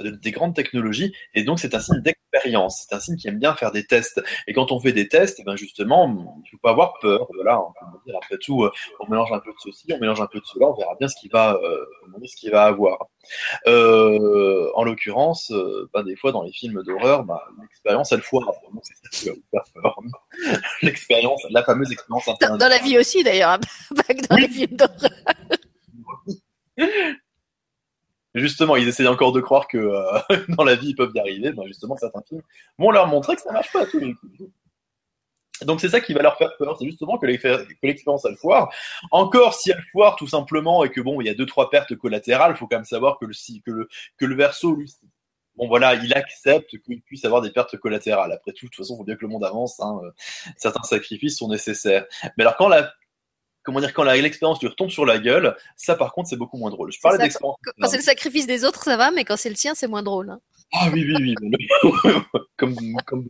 des grandes technologies, et donc c'est un signe d'expérience, c'est un signe qui aime bien faire des tests. Et quand on fait des tests, ben justement, il faut pas avoir peur. Voilà, on peut dire après tout, on mélange un peu de ceci, on mélange un peu de cela, on verra bien ce qu'il va, euh, ce qu'il va avoir. Euh, en l'occurrence, euh, ben, des fois dans les films d'horreur, ben, l'expérience elle foire. Donc c'est ça qui va vous peur. L'expérience, la fameuse expérience. Dans, dans la vie aussi d'ailleurs, pas que dans oui. les films d'horreur. justement, ils essayent encore de croire que euh, dans la vie ils peuvent y arriver. Ben, justement, certains films vont leur montrer que ça marche pas. Donc c'est ça qui va leur faire peur, c'est justement que l'expérience elle foire. Encore si elle foire tout simplement et que bon, il y a deux trois pertes collatérales, faut quand même savoir que le que le que le verso lui bon voilà, il accepte qu'il puisse avoir des pertes collatérales. Après tout, de toute façon, il faut bien que le monde avance. Hein, certains sacrifices sont nécessaires. Mais alors quand la comment dire, quand l'expérience lui retombe sur la gueule, ça par contre c'est beaucoup moins drôle. Je parlais d'expérience. Quand, c'est le sacrifice des autres, ça va, mais quand c'est le sien, c'est moins drôle. Hein. Ah oui, oui, oui. comme, comme,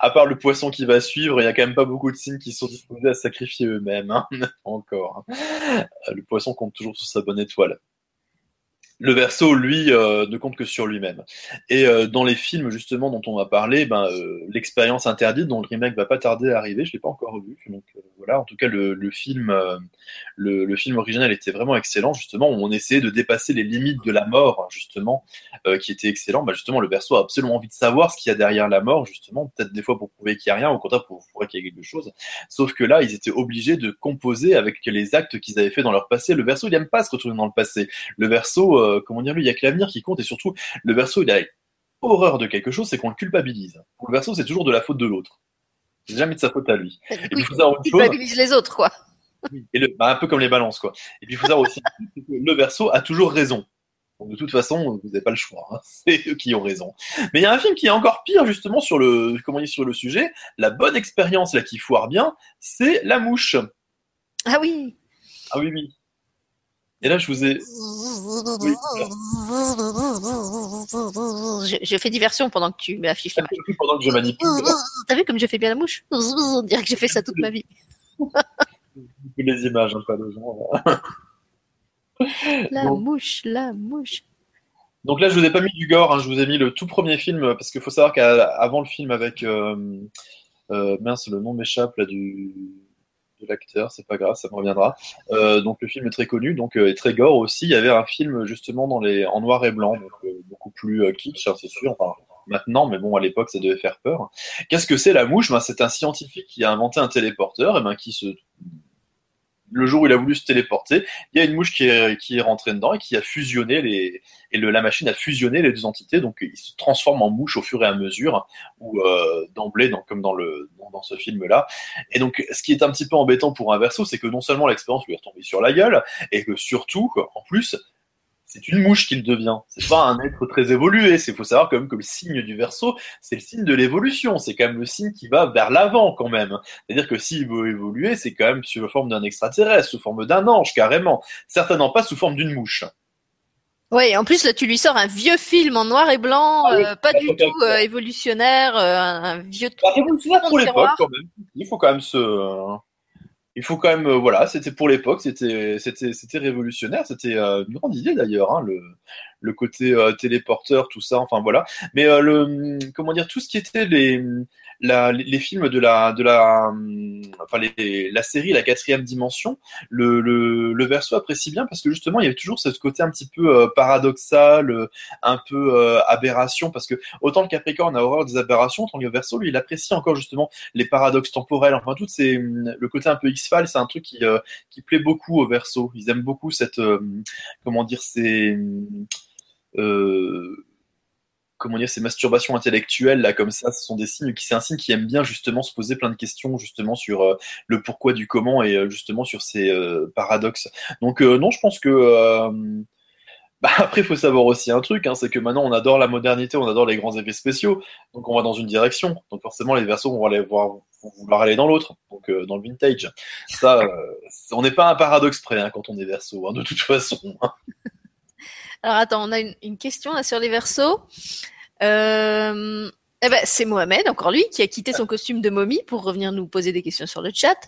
à part le poisson qui va suivre, il y a quand même pas beaucoup de signes qui sont disposés à sacrifier eux-mêmes. Hein. Encore. Hein. Le poisson compte toujours sur sa bonne étoile le verso, lui, euh, ne compte que sur lui-même. Et euh, dans les films justement dont on va parler, ben, euh, l'expérience interdite, dont le remake va pas tarder à arriver, je l'ai pas encore vu. Donc voilà, en tout cas le, film, le, film original était vraiment excellent justement. Où on essayait de dépasser les limites de la mort justement, qui était excellent. Ben, justement, le verso a absolument envie de savoir ce qu'il y a derrière la mort justement, peut-être des fois pour prouver qu'il y a rien, au contraire pour prouver qu'il y a quelque chose. Sauf que là, ils étaient obligés de composer avec les actes qu'ils avaient fait dans leur passé. Le verso, il aime pas se retourner dans le passé. Le verso euh, comment dire, lui, il y a que l'avenir qui compte et surtout, le verso, il a horreur de quelque chose, c'est qu'on le culpabilise. Pour le verso, c'est toujours de la faute de l'autre. C'est jamais de sa faute à lui. Et, puis, il faut culpabilise les autres, quoi. et le, bah, un peu comme les balances, quoi. Et puis il faut savoir aussi que le verso a toujours raison. de toute façon, vous n'avez pas le choix. Hein. C'est eux qui ont raison. Mais il y a un film qui est encore pire justement sur le, comment dire, sur le sujet. La bonne expérience là qui foire bien, c'est La Mouche. Ah oui. Ah oui oui. Et là, je vous ai. je, fais diversion pendant que tu m'affiches l'image. Pendant que je manipule. T'as vu comme je fais bien la mouche On dirait que j'ai fait ça toute ma vie. les images, hein, pas le genre. La mouche, la mouche. Donc là, je vous ai pas mis du gore, hein, je vous ai mis le tout premier film, parce qu'il faut savoir qu'avant le film avec. Euh, euh, mince, le nom m'échappe là du l'acteur, c'est pas grave, ça me reviendra. Euh, donc le film est très connu, donc euh, est très gore aussi. Il y avait un film justement en noir et blanc, euh, beaucoup plus kitsch, hein, c'est sûr. Enfin, maintenant, mais bon, à l'époque, ça devait faire peur. Qu'est-ce que c'est la mouche? Ben, C'est un scientifique qui a inventé un téléporteur, et ben, qui se le jour où il a voulu se téléporter, il y a une mouche qui est, qui rentrée dedans et qui a fusionné les et la machine a fusionné les deux entités, donc il se transforme en mouche au fur et à mesure, ou euh, d'emblée, comme dans le dans, ce film-là. Et donc, ce qui est un petit peu embêtant pour un verso, c'est que non seulement l'expérience lui est retombée sur la gueule, et que surtout, en plus, c'est une mouche qu'il devient. C'est pas un être très évolué. Il faut savoir quand même que le signe du verso, c'est le signe de l'évolution. C'est quand même le signe qui va vers l'avant quand même. C'est-à-dire que s'il veut évoluer, c'est quand même sous la forme d'un extraterrestre, sous forme d'un ange carrément. Certainement pas sous forme d'une mouche. Oui, en plus là tu lui sors un vieux film en noir et blanc, ah euh, pas du tout euh, évolutionnaire, euh, un vieux truc. pour l'époque quand même. Il faut quand même se il faut quand même, euh, voilà, c'était pour l'époque, c'était, c'était, révolutionnaire, c'était euh, une grande idée d'ailleurs, hein, le, le côté euh, téléporteur, tout ça, enfin voilà. Mais le, comment dire, tout ce qui était les, la, les films de la, de la, enfin les, la série, la quatrième dimension, le, le, le verso apprécie bien parce que justement il y avait toujours ce côté un petit peu paradoxal, un peu aberration, parce que autant le Capricorne a horreur des aberrations, autant le verso lui il apprécie encore justement les paradoxes temporels, enfin tout c'est le côté un peu X-Files, c'est un truc qui, qui plaît beaucoup au verso. Ils aiment beaucoup cette, comment dire, c'est euh, comment dire, ces masturbations intellectuelles là comme ça, ce sont des signes qui c'est un signe qui aime bien justement se poser plein de questions justement sur euh, le pourquoi du comment et euh, justement sur ces paradoxes. Donc non, je pense que bah, après, il faut savoir aussi un truc, hein, c'est que maintenant on adore la modernité, on adore les grands effets spéciaux, donc on va dans une direction. Donc forcément, les versos vont aller voir, vouloir aller dans l'autre, donc dans le vintage. Ça, on n'est pas un paradoxe près hein, quand on est verso, hein, de toute façon. Alors attends, on a une, question là sur les versos. Euh, eh ben, c'est Mohamed, encore lui, qui a quitté son costume de momie pour revenir nous poser des questions sur le chat.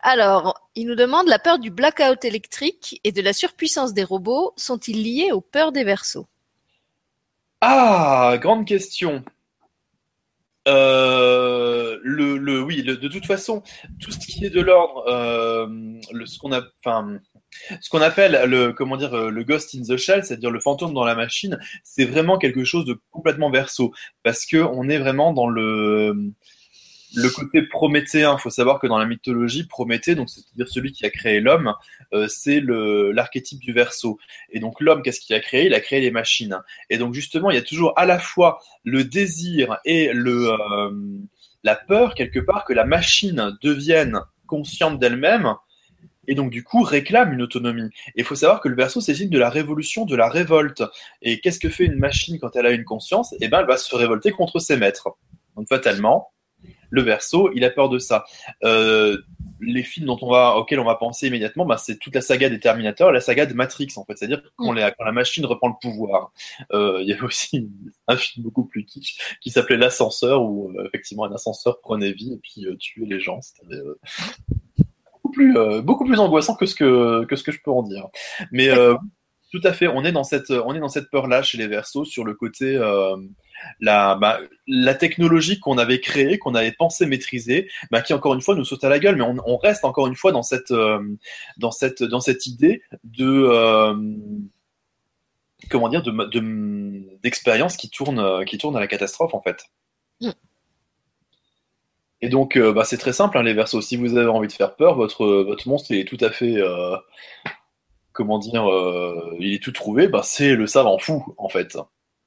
Alors, il nous demande la peur du blackout électrique et de la surpuissance des robots sont-ils liés aux peurs des versos? Ah, grande question. Euh, le, le, oui, de toute façon, tout ce qui est de l'ordre, euh, ce qu'on a, ce qu'on appelle le comment dire euh, le ghost in the shell, c'est-à-dire le fantôme dans la machine, c'est vraiment quelque chose de complètement verso parce que on est vraiment dans le côté prométhéen, il faut savoir que dans la mythologie, Prométhée, c'est-à-dire celui qui a créé l'homme, euh, c'est l'archétype du Verseau. Et donc l'homme, qu'est-ce qu'il a créé? Il a créé les machines. Et donc justement, il y a toujours à la fois le désir et le euh, la peur quelque part que la machine devienne consciente d'elle-même et donc du coup réclame une autonomie. Et il faut savoir que le verso c'est signe de la révolution, de la révolte. Et qu'est-ce que fait une machine quand elle a une conscience? Eh ben, elle va se révolter contre ses maîtres. Donc fatalement, le verso, il a peur de ça. Euh, les films dont on va, auxquels on va penser immédiatement, bah, c'est toute la saga des Terminators et la saga de Matrix, en fait. C'est-à-dire quand, quand, la machine reprend le pouvoir. Euh, il y avait aussi un film beaucoup plus kitsch qui s'appelait L'ascenseur, où euh, effectivement un ascenseur prenait vie et puis tuait les gens. C'était plus, euh, beaucoup plus angoissant que ce que, que ce que je peux en dire. Mais tout à fait, on est dans cette, on est dans cette peur-là chez les Verseaux sur le côté la, bah, la technologie qu'on avait créée, qu'on avait pensé maîtriser, bah, qui encore une fois nous saute à la gueule, mais on, on reste encore une fois dans cette, euh, dans cette, dans cette idée de, euh, comment dire, de, d'expérience qui tourne, qui tourne à la catastrophe en fait. Mm. Et donc, euh, bah, c'est très simple, hein, les versos. Si vous avez envie de faire peur, votre, votre monstre est tout à fait, euh, comment dire, euh, il est tout trouvé. Bah, c'est le savant fou en fait.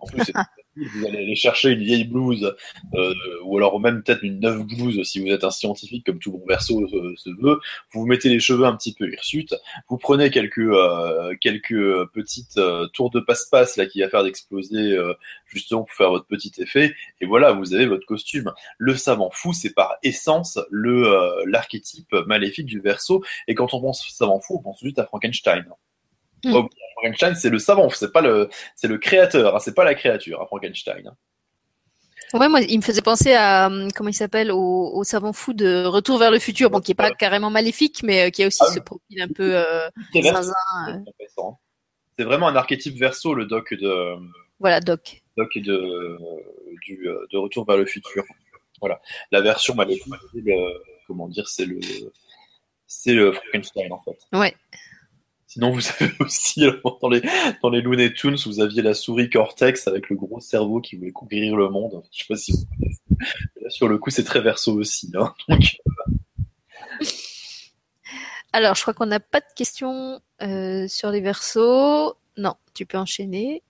vous allez aller chercher une vieille blouse, euh, ou alors même peut-être une neuve blouse si vous êtes un scientifique comme tout bon verso euh, se veut. Vous mettez les cheveux un petit peu hirsutes, vous prenez quelques euh, quelques petites euh, tours de passe-passe là qui va faire d'exploser euh, justement pour faire votre petit effet, et voilà, vous avez votre costume. Le savant fou, c'est par essence le l'archétype maléfique du verso, et quand on pense savant fou, on pense juste à Frankenstein. Mm. Frankenstein, c'est le savant, c'est pas le, c'est le créateur, hein, c'est pas la créature, hein, Frankenstein. Ouais, moi, il me faisait penser à hum, comment il s'appelle au, au, savant fou de Retour vers le futur, bon, qui est pas carrément maléfique, mais euh, qui a aussi ah ce profil un peu euh, euh. C'est vraiment un archétype verso, le doc de. Voilà, doc. Doc de du de Retour vers le futur. Voilà, la version maléfique. comment dire, c'est le c'est le Frankenstein en fait. Ouais. Sinon, vous avez aussi, dans les, dans les Looney Tunes, vous aviez la souris Cortex avec le gros cerveau qui voulait conquérir le monde. Je sais pas si vous connaissez. Là, sur le coup, c'est très verso aussi. Hein. Donc... Alors, je crois qu'on n'a pas de questions euh, sur les versos. Non, tu peux enchaîner.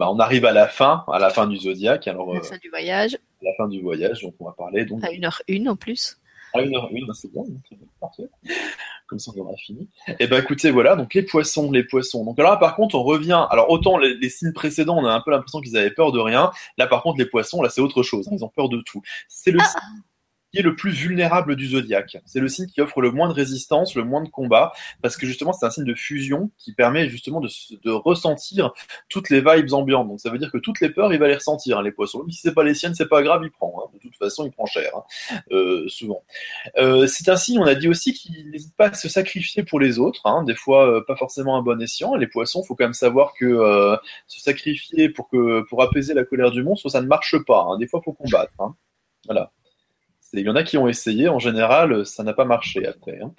Bah, on arrive à la fin, à la fin du zodiaque. Alors, la fin du voyage. La fin du voyage, donc on va parler. Donc... À 1h01 en plus. À 1h01, c'est bien, c'est parfait comme ça on aura fini. Et eh ben écoutez, voilà, donc les poissons, les poissons. Donc là, par contre, on revient. Alors autant les, signes précédents, on a un peu l'impression qu'ils avaient peur de rien. Là, par contre, les poissons, là, c'est autre chose. Hein. ils ont peur de tout. C'est le ah qui est le plus vulnérable du zodiaque. C'est le signe qui offre le moins de résistance, le moins de combat, parce que justement c'est un signe de fusion qui permet justement de, ressentir toutes les vibes ambiantes. Donc ça veut dire que toutes les peurs, il va les ressentir, hein, les poissons. Même si c'est pas les siennes, c'est pas grave, il prend. Hein. De toute façon, il prend cher, hein, euh, souvent. Euh, c'est un signe, on a dit aussi, qu'il n'hésite pas à se sacrifier pour les autres. Des fois, euh, pas forcément un bon escient. Les poissons, faut quand même savoir que se sacrifier pour que pour apaiser la colère du monstre, ça ne marche pas. Des fois, faut combattre. Voilà. Il y en a qui ont essayé, en général, ça n'a pas marché après. Hein.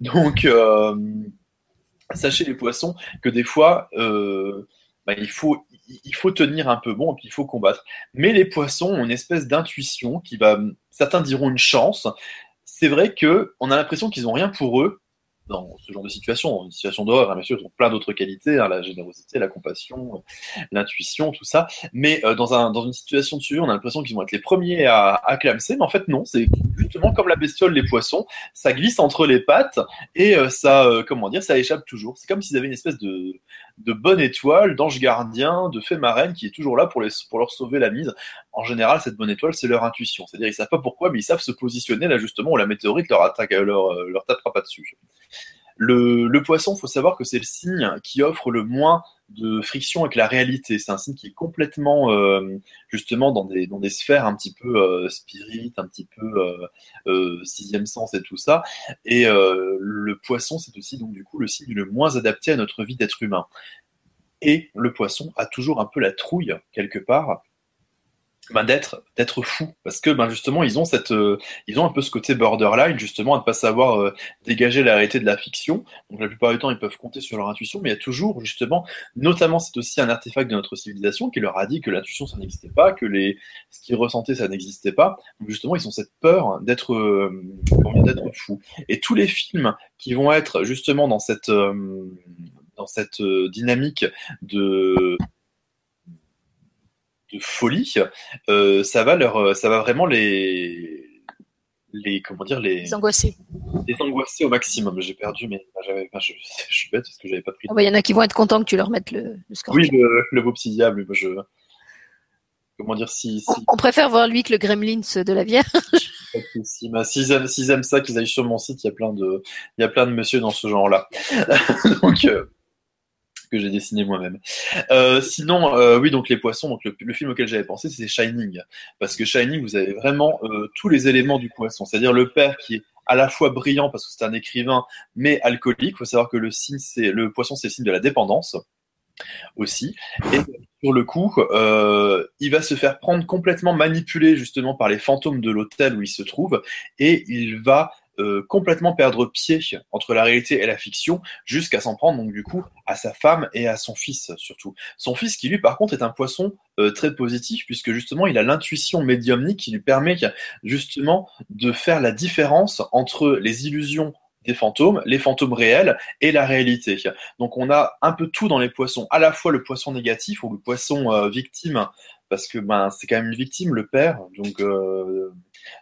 Donc, euh, sachez les poissons que des fois, euh, bah, il, faut, il faut tenir un peu bon et puis il faut combattre. Mais les poissons ont une espèce d'intuition qui va, certains diront une chance. C'est vrai que on a l'impression qu'ils n'ont rien pour eux, dans ce genre de situation, une situation d'horreur, hein, bien sûr, ils ont plein d'autres qualités, hein, la générosité, la compassion, l'intuition, tout ça. Mais euh, dans, un, dans une situation de suivi, on a l'impression qu'ils vont être les premiers à, à clamser, mais en fait non, c'est justement comme la bestiole, les poissons, ça glisse entre les pattes et euh, ça, euh, comment dire, ça échappe toujours. C'est comme s'ils avaient une espèce de, de bonne étoile, d'ange gardien, de fée marraine qui est toujours là pour, les, leur sauver la mise. En général, cette bonne étoile, c'est leur intuition. C'est-à-dire, ils savent pas pourquoi, mais ils savent se positionner là justement où la météorite leur attaque, leur, leur tapera pas dessus. Le, le poisson, faut savoir que c'est le signe qui offre le moins de friction avec la réalité. C'est un signe qui est complètement euh, justement dans des sphères un petit peu euh, spirites, un petit peu euh, euh, sixième sens et tout ça. Et euh, le poisson, c'est aussi donc du coup le signe le moins adapté à notre vie d'être humain. Et le poisson a toujours un peu la trouille quelque part ben, d'être d'être fou parce que ben justement ils ont cette euh, ils ont un peu ce côté borderline justement à ne pas savoir euh, dégager la réalité de la fiction. Donc la plupart du temps ils peuvent compter sur leur intuition. Mais il y a toujours justement notamment c'est aussi un artefact de notre civilisation qui leur a dit que l'intuition ça n'existait pas que les ce qu'ils ressentaient ça n'existait pas. Donc justement ils ont cette peur d'être euh, d'être fou et tous les films qui vont être justement dans cette euh, dans cette dynamique de de folie, euh, ça va leur, euh, ça va vraiment les, les comment dire les, Les angoissés. les angoisser au maximum. J'ai perdu, mais bah, j'avais, bah, je, je suis bête parce que j'avais pas pris. Ah bah, Il y en a qui vont être contents que tu leur mettes le, le score. oui, le, le beau petit diable. Je, comment dire si, si, On, on préfère voir lui que le Gremlins de la Vierge. Bah, s'ils aiment, s'ils aiment ça, qu'ils aillent sur mon site. Il y a plein de, il y a plein de monsieur dans ce genre-là. donc euh, que j'ai dessiné moi-même. Euh, sinon, euh, oui, donc les poissons. Donc le, film auquel j'avais pensé, c'est Shining, parce que Shining, vous avez vraiment euh, tous les éléments du poisson, c'est-à-dire le père qui est à la fois brillant parce que c'est un écrivain, mais alcoolique. Il faut savoir que le signe, c'est le poisson, c'est le signe de la dépendance aussi. Et sur le coup, il va se faire prendre complètement manipulé justement par les fantômes de l'hôtel où il se trouve, et il va euh, complètement perdre pied entre la réalité et la fiction, jusqu'à s'en prendre donc du coup à sa femme et à son fils surtout. Son fils qui lui par contre est un poisson euh, très positif puisque justement il a l'intuition médiumnique qui lui permet justement de faire la différence entre les illusions des fantômes, les fantômes réels et la réalité. Donc on a un peu tout dans les poissons, à la fois le poisson négatif ou le poisson euh, victime, parce que ben c'est quand même une victime le père, donc euh,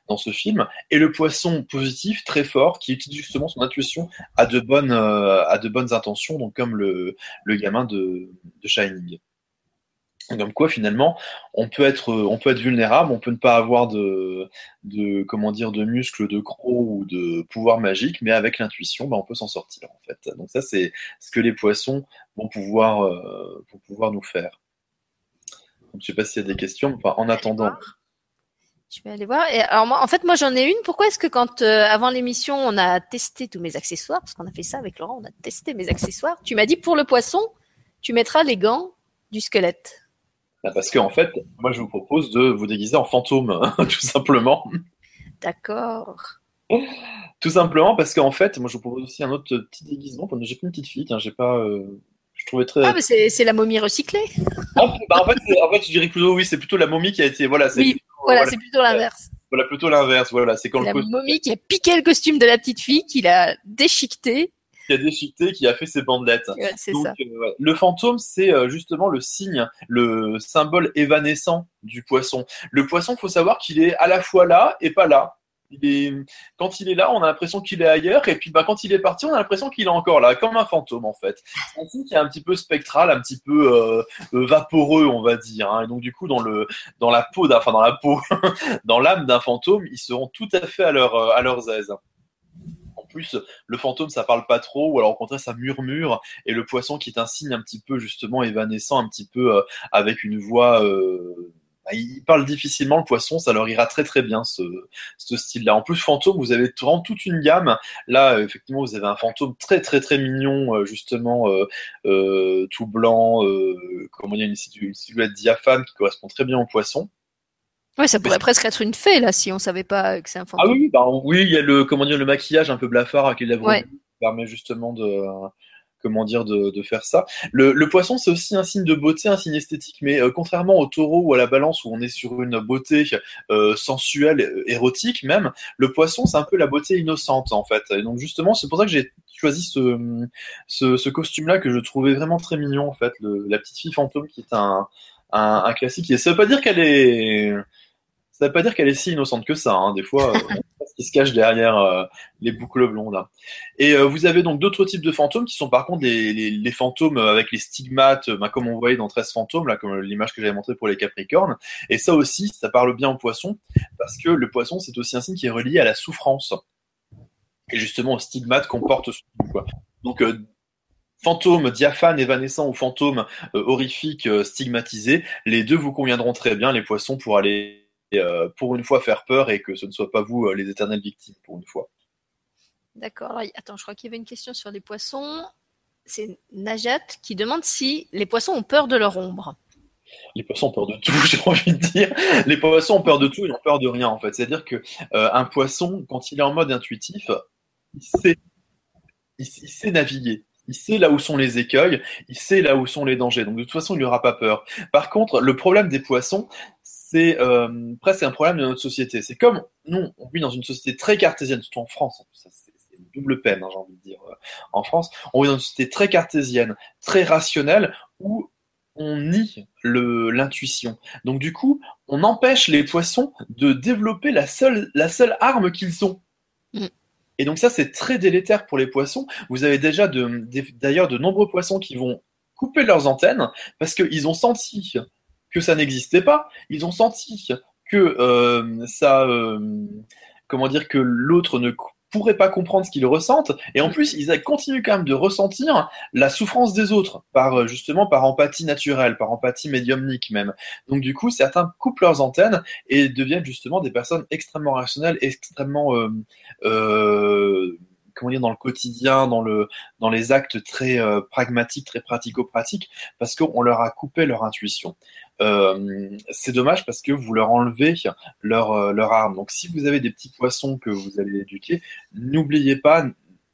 dans ce film, et le poisson positif très fort qui utilise justement son intuition à de bonnes euh, à de bonnes intentions, donc comme le le gamin de, de Shining. Comme quoi finalement on peut être on peut être vulnérable, on peut ne pas avoir de de comment dire de muscles, de crocs ou de pouvoir magique, mais avec l'intuition, ben, on peut s'en sortir en fait. Donc ça c'est ce que les poissons vont pouvoir euh, vont pouvoir nous faire. Je sais pas s'il y a des questions. Enfin, en attendant, Je vais aller voir. Et alors moi, en fait, moi j'en ai une. Pourquoi est-ce que quand euh, avant l'émission on a testé tous mes accessoires, parce qu'on a fait ça avec Laurent, on a testé mes accessoires. Tu m'as dit pour le poisson, tu mettras les gants du squelette. bah, parce que en fait, moi je vous propose de vous déguiser en fantôme, tout simplement. D'accord. Tout simplement parce qu'en fait, moi je vous propose aussi un autre petit déguisement. J'ai pris une petite fille, tiens, j'ai pas. euh, trouvais très. Ah, mais c'est la momie recyclée. Ah, bah, en, fait, c'est- en fait, je dirais plutôt oui, c'est plutôt la momie qui a été. Voilà, c'est Oui, plutôt- Voilà, voilà, c'est plutôt l'inverse. voilà, plutôt l'inverse. Voilà, c'est quand La le costume momie qui a piqué le costume de la petite fille, qui l'a déchiqueté. qui a déchiqueté, qui a fait ses bandelettes. Ouais, c'est Donc, ça. euh. Le fantôme, c'est euh, justement le signe, le symbole évanescent du poisson. Le poisson, faut savoir qu'il est à la fois là et pas là. Quand il est là, on a l'impression qu'il est ailleurs, et puis bah, quand il est parti, on a l'impression qu'il est encore là, comme un fantôme en fait. C'est un signe qui est un petit peu spectral, un petit peu euh, euh, vaporeux, on va dire. hein. Et donc du coup, dans le dans la peau, enfin dans la peau, dans l'âme d'un fantôme, ils seront tout à fait à leur euh, à leurs aises. En plus, le fantôme, ça parle pas trop, ou alors au contraire, ça murmure, et le poisson qui est un signe un petit peu justement évanescent, un petit peu avec une voix. Bah, il parle difficilement le poisson, ça leur ira très très bien ce, ce style-là. En plus, fantôme, vous avez vraiment toute une gamme. Là, euh, effectivement, vous avez un fantôme très très très mignon, euh, justement euh, euh, tout blanc, euh, comment dire, une, silhouette diaphane qui correspond très bien au poisson. Ouais, ça pourrait presque être une fée là, si on savait pas que c'est un Ah fantôme. oui, oui, bah, oui, il y a le comment dire le maquillage un peu blafard avec les lèvres Ouais. qui permet justement de comment dire de, faire ça. Le, poisson c'est aussi un signe de beauté, un signe esthétique, mais euh, contrairement au taureau ou à la balance où on est sur une beauté euh, sensuelle, euh, érotique même, le poisson c'est un peu la beauté innocente en fait. Et donc justement c'est pour ça que j'ai choisi ce, costume-là que je trouvais vraiment très mignon en fait, la petite fille fantôme qui est un classique. Et ça veut pas dire qu'elle est ça veut pas dire qu'elle est si innocente que ça. Hein. Des fois, euh, ce qui se cache derrière euh, les boucles blondes. là. Et euh, vous avez donc d'autres types de fantômes qui sont par contre les, les, les fantômes avec les stigmates, euh, bah, comme on voyait dans 13 fantômes, là, comme l'image que j'avais montrée pour les Capricornes. Et ça aussi, ça parle bien au poisson, parce que le poisson, c'est aussi un signe qui est relié à la souffrance. Et justement au stigmate qu'on porte sur nous, quoi. Donc, euh, fantôme diaphane, évanescent ou fantôme euh, horrifique, euh, stigmatisé, les deux vous conviendront très bien, les poissons, pour aller euh, pour une fois faire peur et que ce ne soit pas vous euh, les éternelles victimes pour une fois. D'accord. Attends, je crois qu'il y avait une question sur les poissons. C'est Najat qui demande si les poissons ont peur de leur ombre. les poissons ont peur de tout, j'ai envie de dire. Les poissons ont peur de tout, ils ont peur de rien en fait. C'est-à-dire que euh, un poisson, quand il est en mode intuitif, il sait, il, sait naviguer. Il sait là où sont les écueils, il sait là où sont les dangers. Donc de toute façon, il n'aura pas peur. Par contre, le problème des poissons, c'est euh, presque un problème de notre société. C'est comme nous, on vit dans une société très cartésienne, surtout en France. C'est une double peine, hein, j'ai envie de dire. Euh, en France, on vit dans une société très cartésienne, très rationnelle, où on nie l'intuition. Donc du coup, on empêche les poissons de développer la seule, la seule arme qu'ils ont. Mm. Et donc ça, c'est très délétère pour les poissons. Vous avez déjà d'ailleurs de, nombreux poissons qui vont couper leurs antennes parce qu'ils ont senti que ça n'existait pas. Ils ont senti que euh, ça, euh, comment dire, que l'autre ne pourraient pas comprendre ce qu'ils ressentent, et en plus, ils continuent quand même de ressentir la souffrance des autres, par euh, justement par empathie naturelle, par empathie médiumnique même. Donc du coup, certains coupent leurs antennes et deviennent justement des personnes extrêmement rationnelles, extrêmement euh, euh, comment dire, dans le quotidien, dans, le, dans les actes très pragmatiques, très pratico-pratiques, parce qu'on leur a coupé leur intuition. Euh, c'est dommage parce que vous leur enlevez leur, euh, leur arme. Donc si vous avez des petits poissons que vous allez éduquer, n'oubliez pas,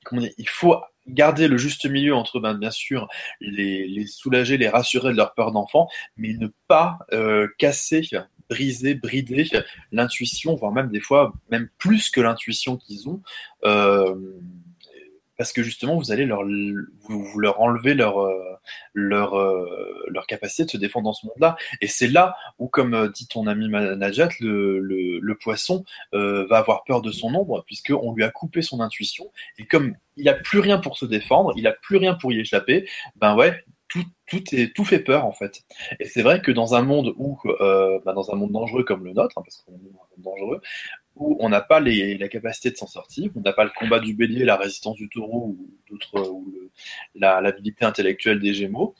comment il faut garder le juste milieu entre, ben, bien sûr, les, les soulager, les rassurer de leur peur d'enfant, mais ne pas euh, casser, briser, brider l'intuition, voire même des fois, même plus que l'intuition qu'ils ont. Euh, parce que justement, vous allez leur, enlever leur, euh, euh, leur capacité de se défendre dans ce monde-là. Et c'est là où, comme euh, dit ton ami Najat, le, le poisson va avoir peur de son ombre, puisqu'on lui a coupé son intuition. Et comme il n'a plus rien pour se défendre, il n'a plus rien pour y échapper, ben ouais, tout, est, tout fait peur en fait. Et c'est vrai que dans un monde où, euh, bah dans un monde dangereux comme le nôtre, hein, parce qu'on est un monde dangereux, où on n'a pas les, la capacité de s'en sortir, on n'a pas le combat du bélier, la résistance du taureau ou, d'autres, ou l'habilité intellectuelle des gémeaux,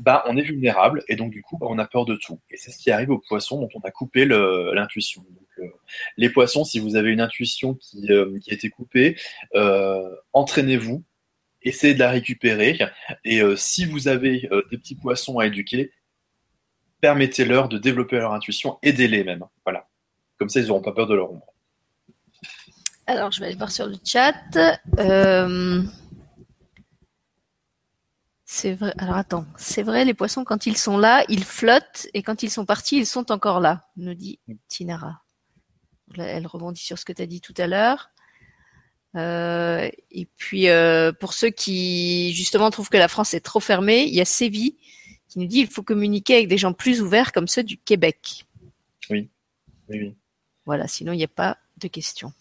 bah, on est vulnérable et donc du coup bah, on a peur de tout. Et c'est ce qui arrive aux poissons dont on a coupé l'intuition. Euh, les poissons, si vous avez une intuition qui, euh, qui a été coupée, euh, entraînez-vous, essayez de la récupérer. Et si vous avez des petits poissons à éduquer, permettez-leur de développer leur intuition, aidez-les même. Voilà. Comme ça, ils n'auront pas peur de leur ombre. Alors, je vais aller voir sur le chat. Euh, c'est vrai. Alors, attends. C'est vrai, les poissons, quand ils sont là, ils flottent. Et quand ils sont partis, ils sont encore là, nous dit Tinara. Elle rebondit sur ce que tu as dit tout à l'heure. Euh, et puis, euh, pour ceux qui, justement, trouvent que la France est trop fermée, il y a Séville qui nous dit qu'il faut communiquer avec des gens plus ouverts comme ceux du Québec. Oui. Oui, oui. Voilà, sinon il n'y a pas de questions.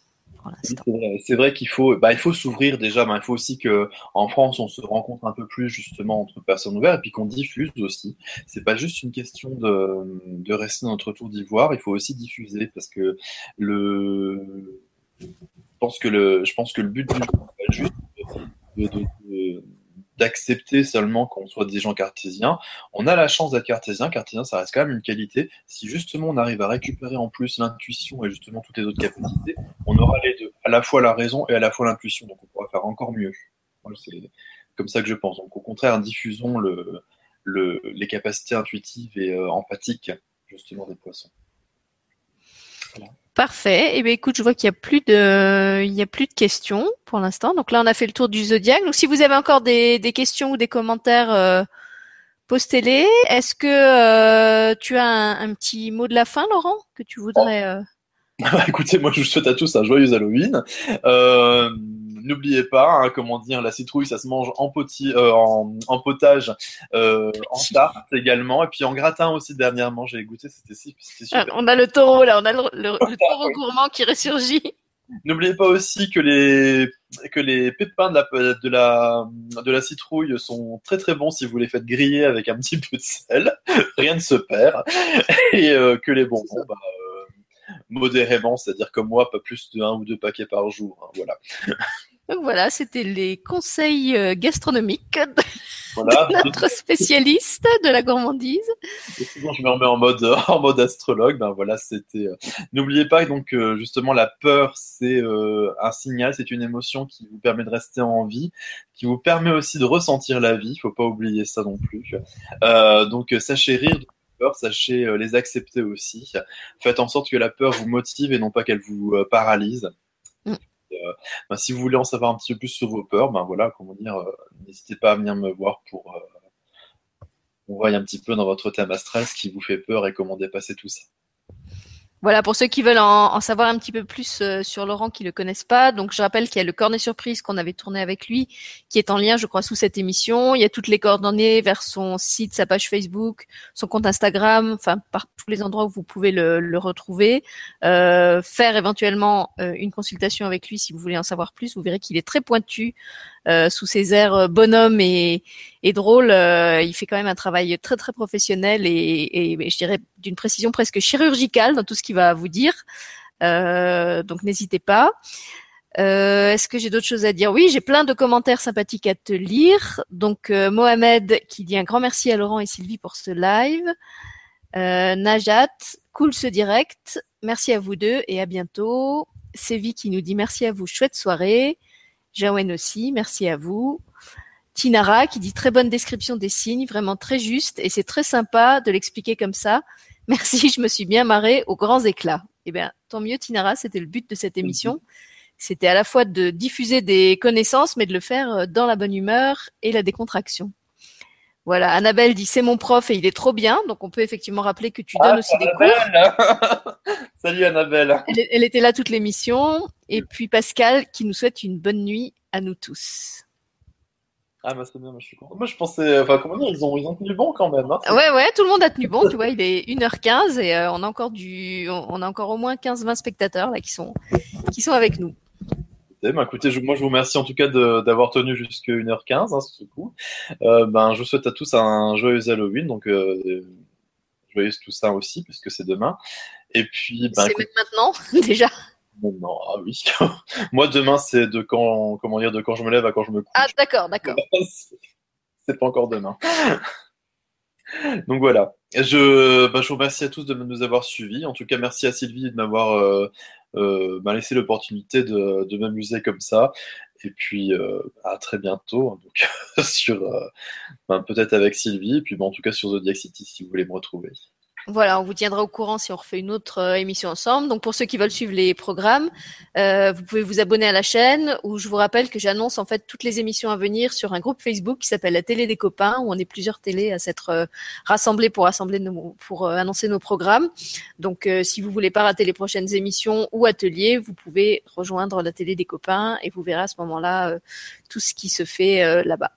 C'est vrai, qu'il faut, bah, il faut s'ouvrir déjà. il faut aussi que en France, on se rencontre un peu plus justement entre personnes ouvertes et puis qu'on diffuse aussi. C'est pas juste une question de, de rester dans notre tour d'ivoire. Il faut aussi diffuser parce que le, je pense que le but du jeu, juste de, de, d'accepter seulement qu'on soit des gens cartésiens. On a la chance d'être cartésien. Cartésien, ça reste quand même une qualité. Si justement on arrive à récupérer en plus l'intuition et justement toutes les autres capacités, on aura les deux, à la fois la raison et à la fois l'intuition. Donc on pourra faire encore mieux. C'est comme ça que je pense. Donc au contraire, diffusons le, le, les capacités intuitives et euh, empathiques justement des poissons. Voilà. Parfait. Eh bien, écoute, je vois qu'il y a plus de, il y a plus de questions pour l'instant. Donc là, on a fait le tour du zodiaque. Donc, si vous avez encore des, des questions ou des commentaires, euh, postez-les. Est-ce que euh, tu as un, petit mot de la fin, Laurent, que tu voudrais euh... Écoutez, moi, je vous souhaite à tous un joyeux Halloween. Euh, N'oubliez pas, hein, comment dire, la citrouille, ça se mange en, euh, en, potage, euh, en tarte également, et puis en gratin aussi dernièrement. J'ai goûté, c'était super. Ah, on a le taureau là, on a le, taureau gourmand qui ressurgit. N'oubliez pas aussi que les que les pépins de la, de la de la citrouille sont très très bons si vous les faites griller avec un petit peu de sel. Rien ne se perd. Et euh, que les bonbons, bah, modérément, c'est-à-dire comme moi, pas plus de un ou deux paquets par jour. Hein, voilà. Donc voilà, c'était les conseils euh, gastronomiques de notre spécialiste de la gourmandise. Et souvent, je me remets en mode en mode astrologue. Ben voilà, c'était. Euh, n'oubliez pas donc euh, justement la peur, c'est un signal, c'est une émotion qui vous permet de rester en vie, qui vous permet aussi de ressentir la vie. Il faut pas oublier ça non plus. donc sachez rire peurs, sachez les accepter aussi. Faites en sorte que la peur vous motive et non pas qu'elle vous paralyse. Mm. Ben, si vous voulez en savoir un petit peu plus sur vos peurs, ben voilà, comment dire, n'hésitez pas à venir me voir pour on voit un petit peu dans votre thème astral ce qui vous fait peur et comment dépasser tout ça. Voilà, pour ceux qui veulent en, savoir un petit peu plus euh, sur Laurent qui le connaissent pas, donc je rappelle qu'il y a le cornet surprise qu'on avait tourné avec lui, qui est en lien, je crois, sous cette émission. Il y a toutes les coordonnées vers son site, sa page Facebook, son compte Instagram, enfin par tous les endroits où vous pouvez le, retrouver. Euh, faire éventuellement euh, une consultation avec lui si vous voulez en savoir plus. Vous verrez qu'il est très pointu euh, sous ses airs euh, bonhomme et, et drôle, euh, il fait quand même un travail très très professionnel et, et je dirais d'une précision presque chirurgicale dans tout ce qu'il va vous dire. donc n'hésitez pas. Euh, Est-ce que j'ai d'autres choses à dire? Oui, j'ai plein de commentaires sympathiques à te lire. Donc Mohamed qui dit un grand merci à Laurent et Sylvie pour ce live. Euh, Najat, cool ce direct. Merci à vous deux et à bientôt. Sévi qui nous dit merci à vous, chouette soirée. Jawen aussi, merci à vous. Tinara qui dit très bonne description des signes, vraiment très juste et c'est très sympa de l'expliquer comme ça. Merci, je me suis bien marrée aux grands éclats. Eh bien, tant mieux Tinara, c'était le but de cette émission. C'était à la fois de diffuser des connaissances, mais de le faire euh, dans la bonne humeur et la décontraction. Voilà, Annabelle dit c'est mon prof et il est trop bien, donc on peut effectivement rappeler que tu donnes ah, aussi des cours. Salut Annabelle. Elle, était là toute l'émission. Et puis Pascal qui nous souhaite une bonne nuit à nous tous. Ah bah c'est bien, moi je suis content. Moi je pensais, enfin comment dire, ils ont, ils ont tenu bon quand même. Hein. ouais ouais, tout le monde a tenu bon, tu vois, il est 1h15 et euh, on a encore du, on a encore au moins 15-20 spectateurs là qui sont, qui sont avec nous. Bah, écoutez, moi je vous remercie en tout cas d'avoir tenu jusqu'à 1h15 hein, ce coup. Euh, ben, je vous souhaite à tous un joyeux Halloween, donc euh, joyeux tout ça aussi, puisque c'est demain. Et puis, ben, c'est maintenant déjà. Non, ah oui. Moi, demain, c'est de quand, comment dire, de quand je me lève à quand je me couche. Ah, d'accord, d'accord. c'est pas encore demain. Donc voilà. Je, bah, je vous remercie à tous de nous avoir suivis. En tout cas, merci à Sylvie de m'avoir euh, euh, laissé l'opportunité de, m'amuser comme ça. Et puis euh, à très bientôt, hein, sur ben, peut-être avec Sylvie, puis en tout cas sur Zodiac City si vous voulez me retrouver. Voilà, on vous tiendra au courant si on refait une autre euh, émission ensemble. Donc pour ceux qui veulent suivre les programmes, euh, vous pouvez vous abonner à la chaîne où je vous rappelle que j'annonce en fait toutes les émissions à venir sur un groupe Facebook qui s'appelle la télé des copains où on est plusieurs télés à s'être euh, rassemblés pour pour annoncer nos programmes. Donc si vous voulez pas rater les prochaines émissions ou ateliers, vous pouvez rejoindre la télé des copains et vous verrez à ce moment-là tout ce qui se fait là-bas.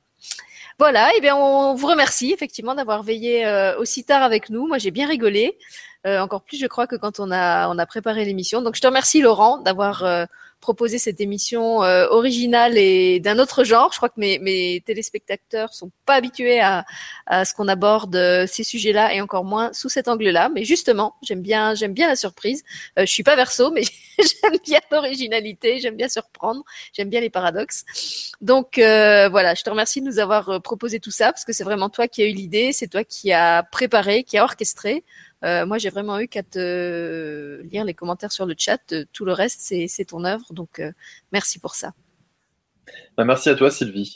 Voilà, et eh bien on vous remercie effectivement d'avoir veillé euh, aussi tard avec nous. Moi j'ai bien rigolé, euh, encore plus je crois que quand on a on a préparé l'émission. Donc je te remercie Laurent d'avoir euh, proposer cette émission euh, originale et d'un autre genre. Je crois que mes, mes téléspectateurs sont pas habitués à, à ce qu'on aborde euh, ces sujets-là et encore moins sous cet angle-là. Mais justement, j'aime bien, j'aime bien la surprise. Euh, je suis pas verso, mais j'aime bien l'originalité, j'aime bien surprendre, j'aime bien les paradoxes. Donc euh, voilà, je te remercie de nous avoir proposé tout ça parce que c'est vraiment toi qui as eu l'idée, c'est toi qui as préparé, qui a orchestré. Euh, moi, j'ai vraiment eu qu'à te lire les commentaires sur le chat. Tout le reste, c'est ton œuvre. Donc, euh, merci pour ça. Bah, merci à toi, Sylvie.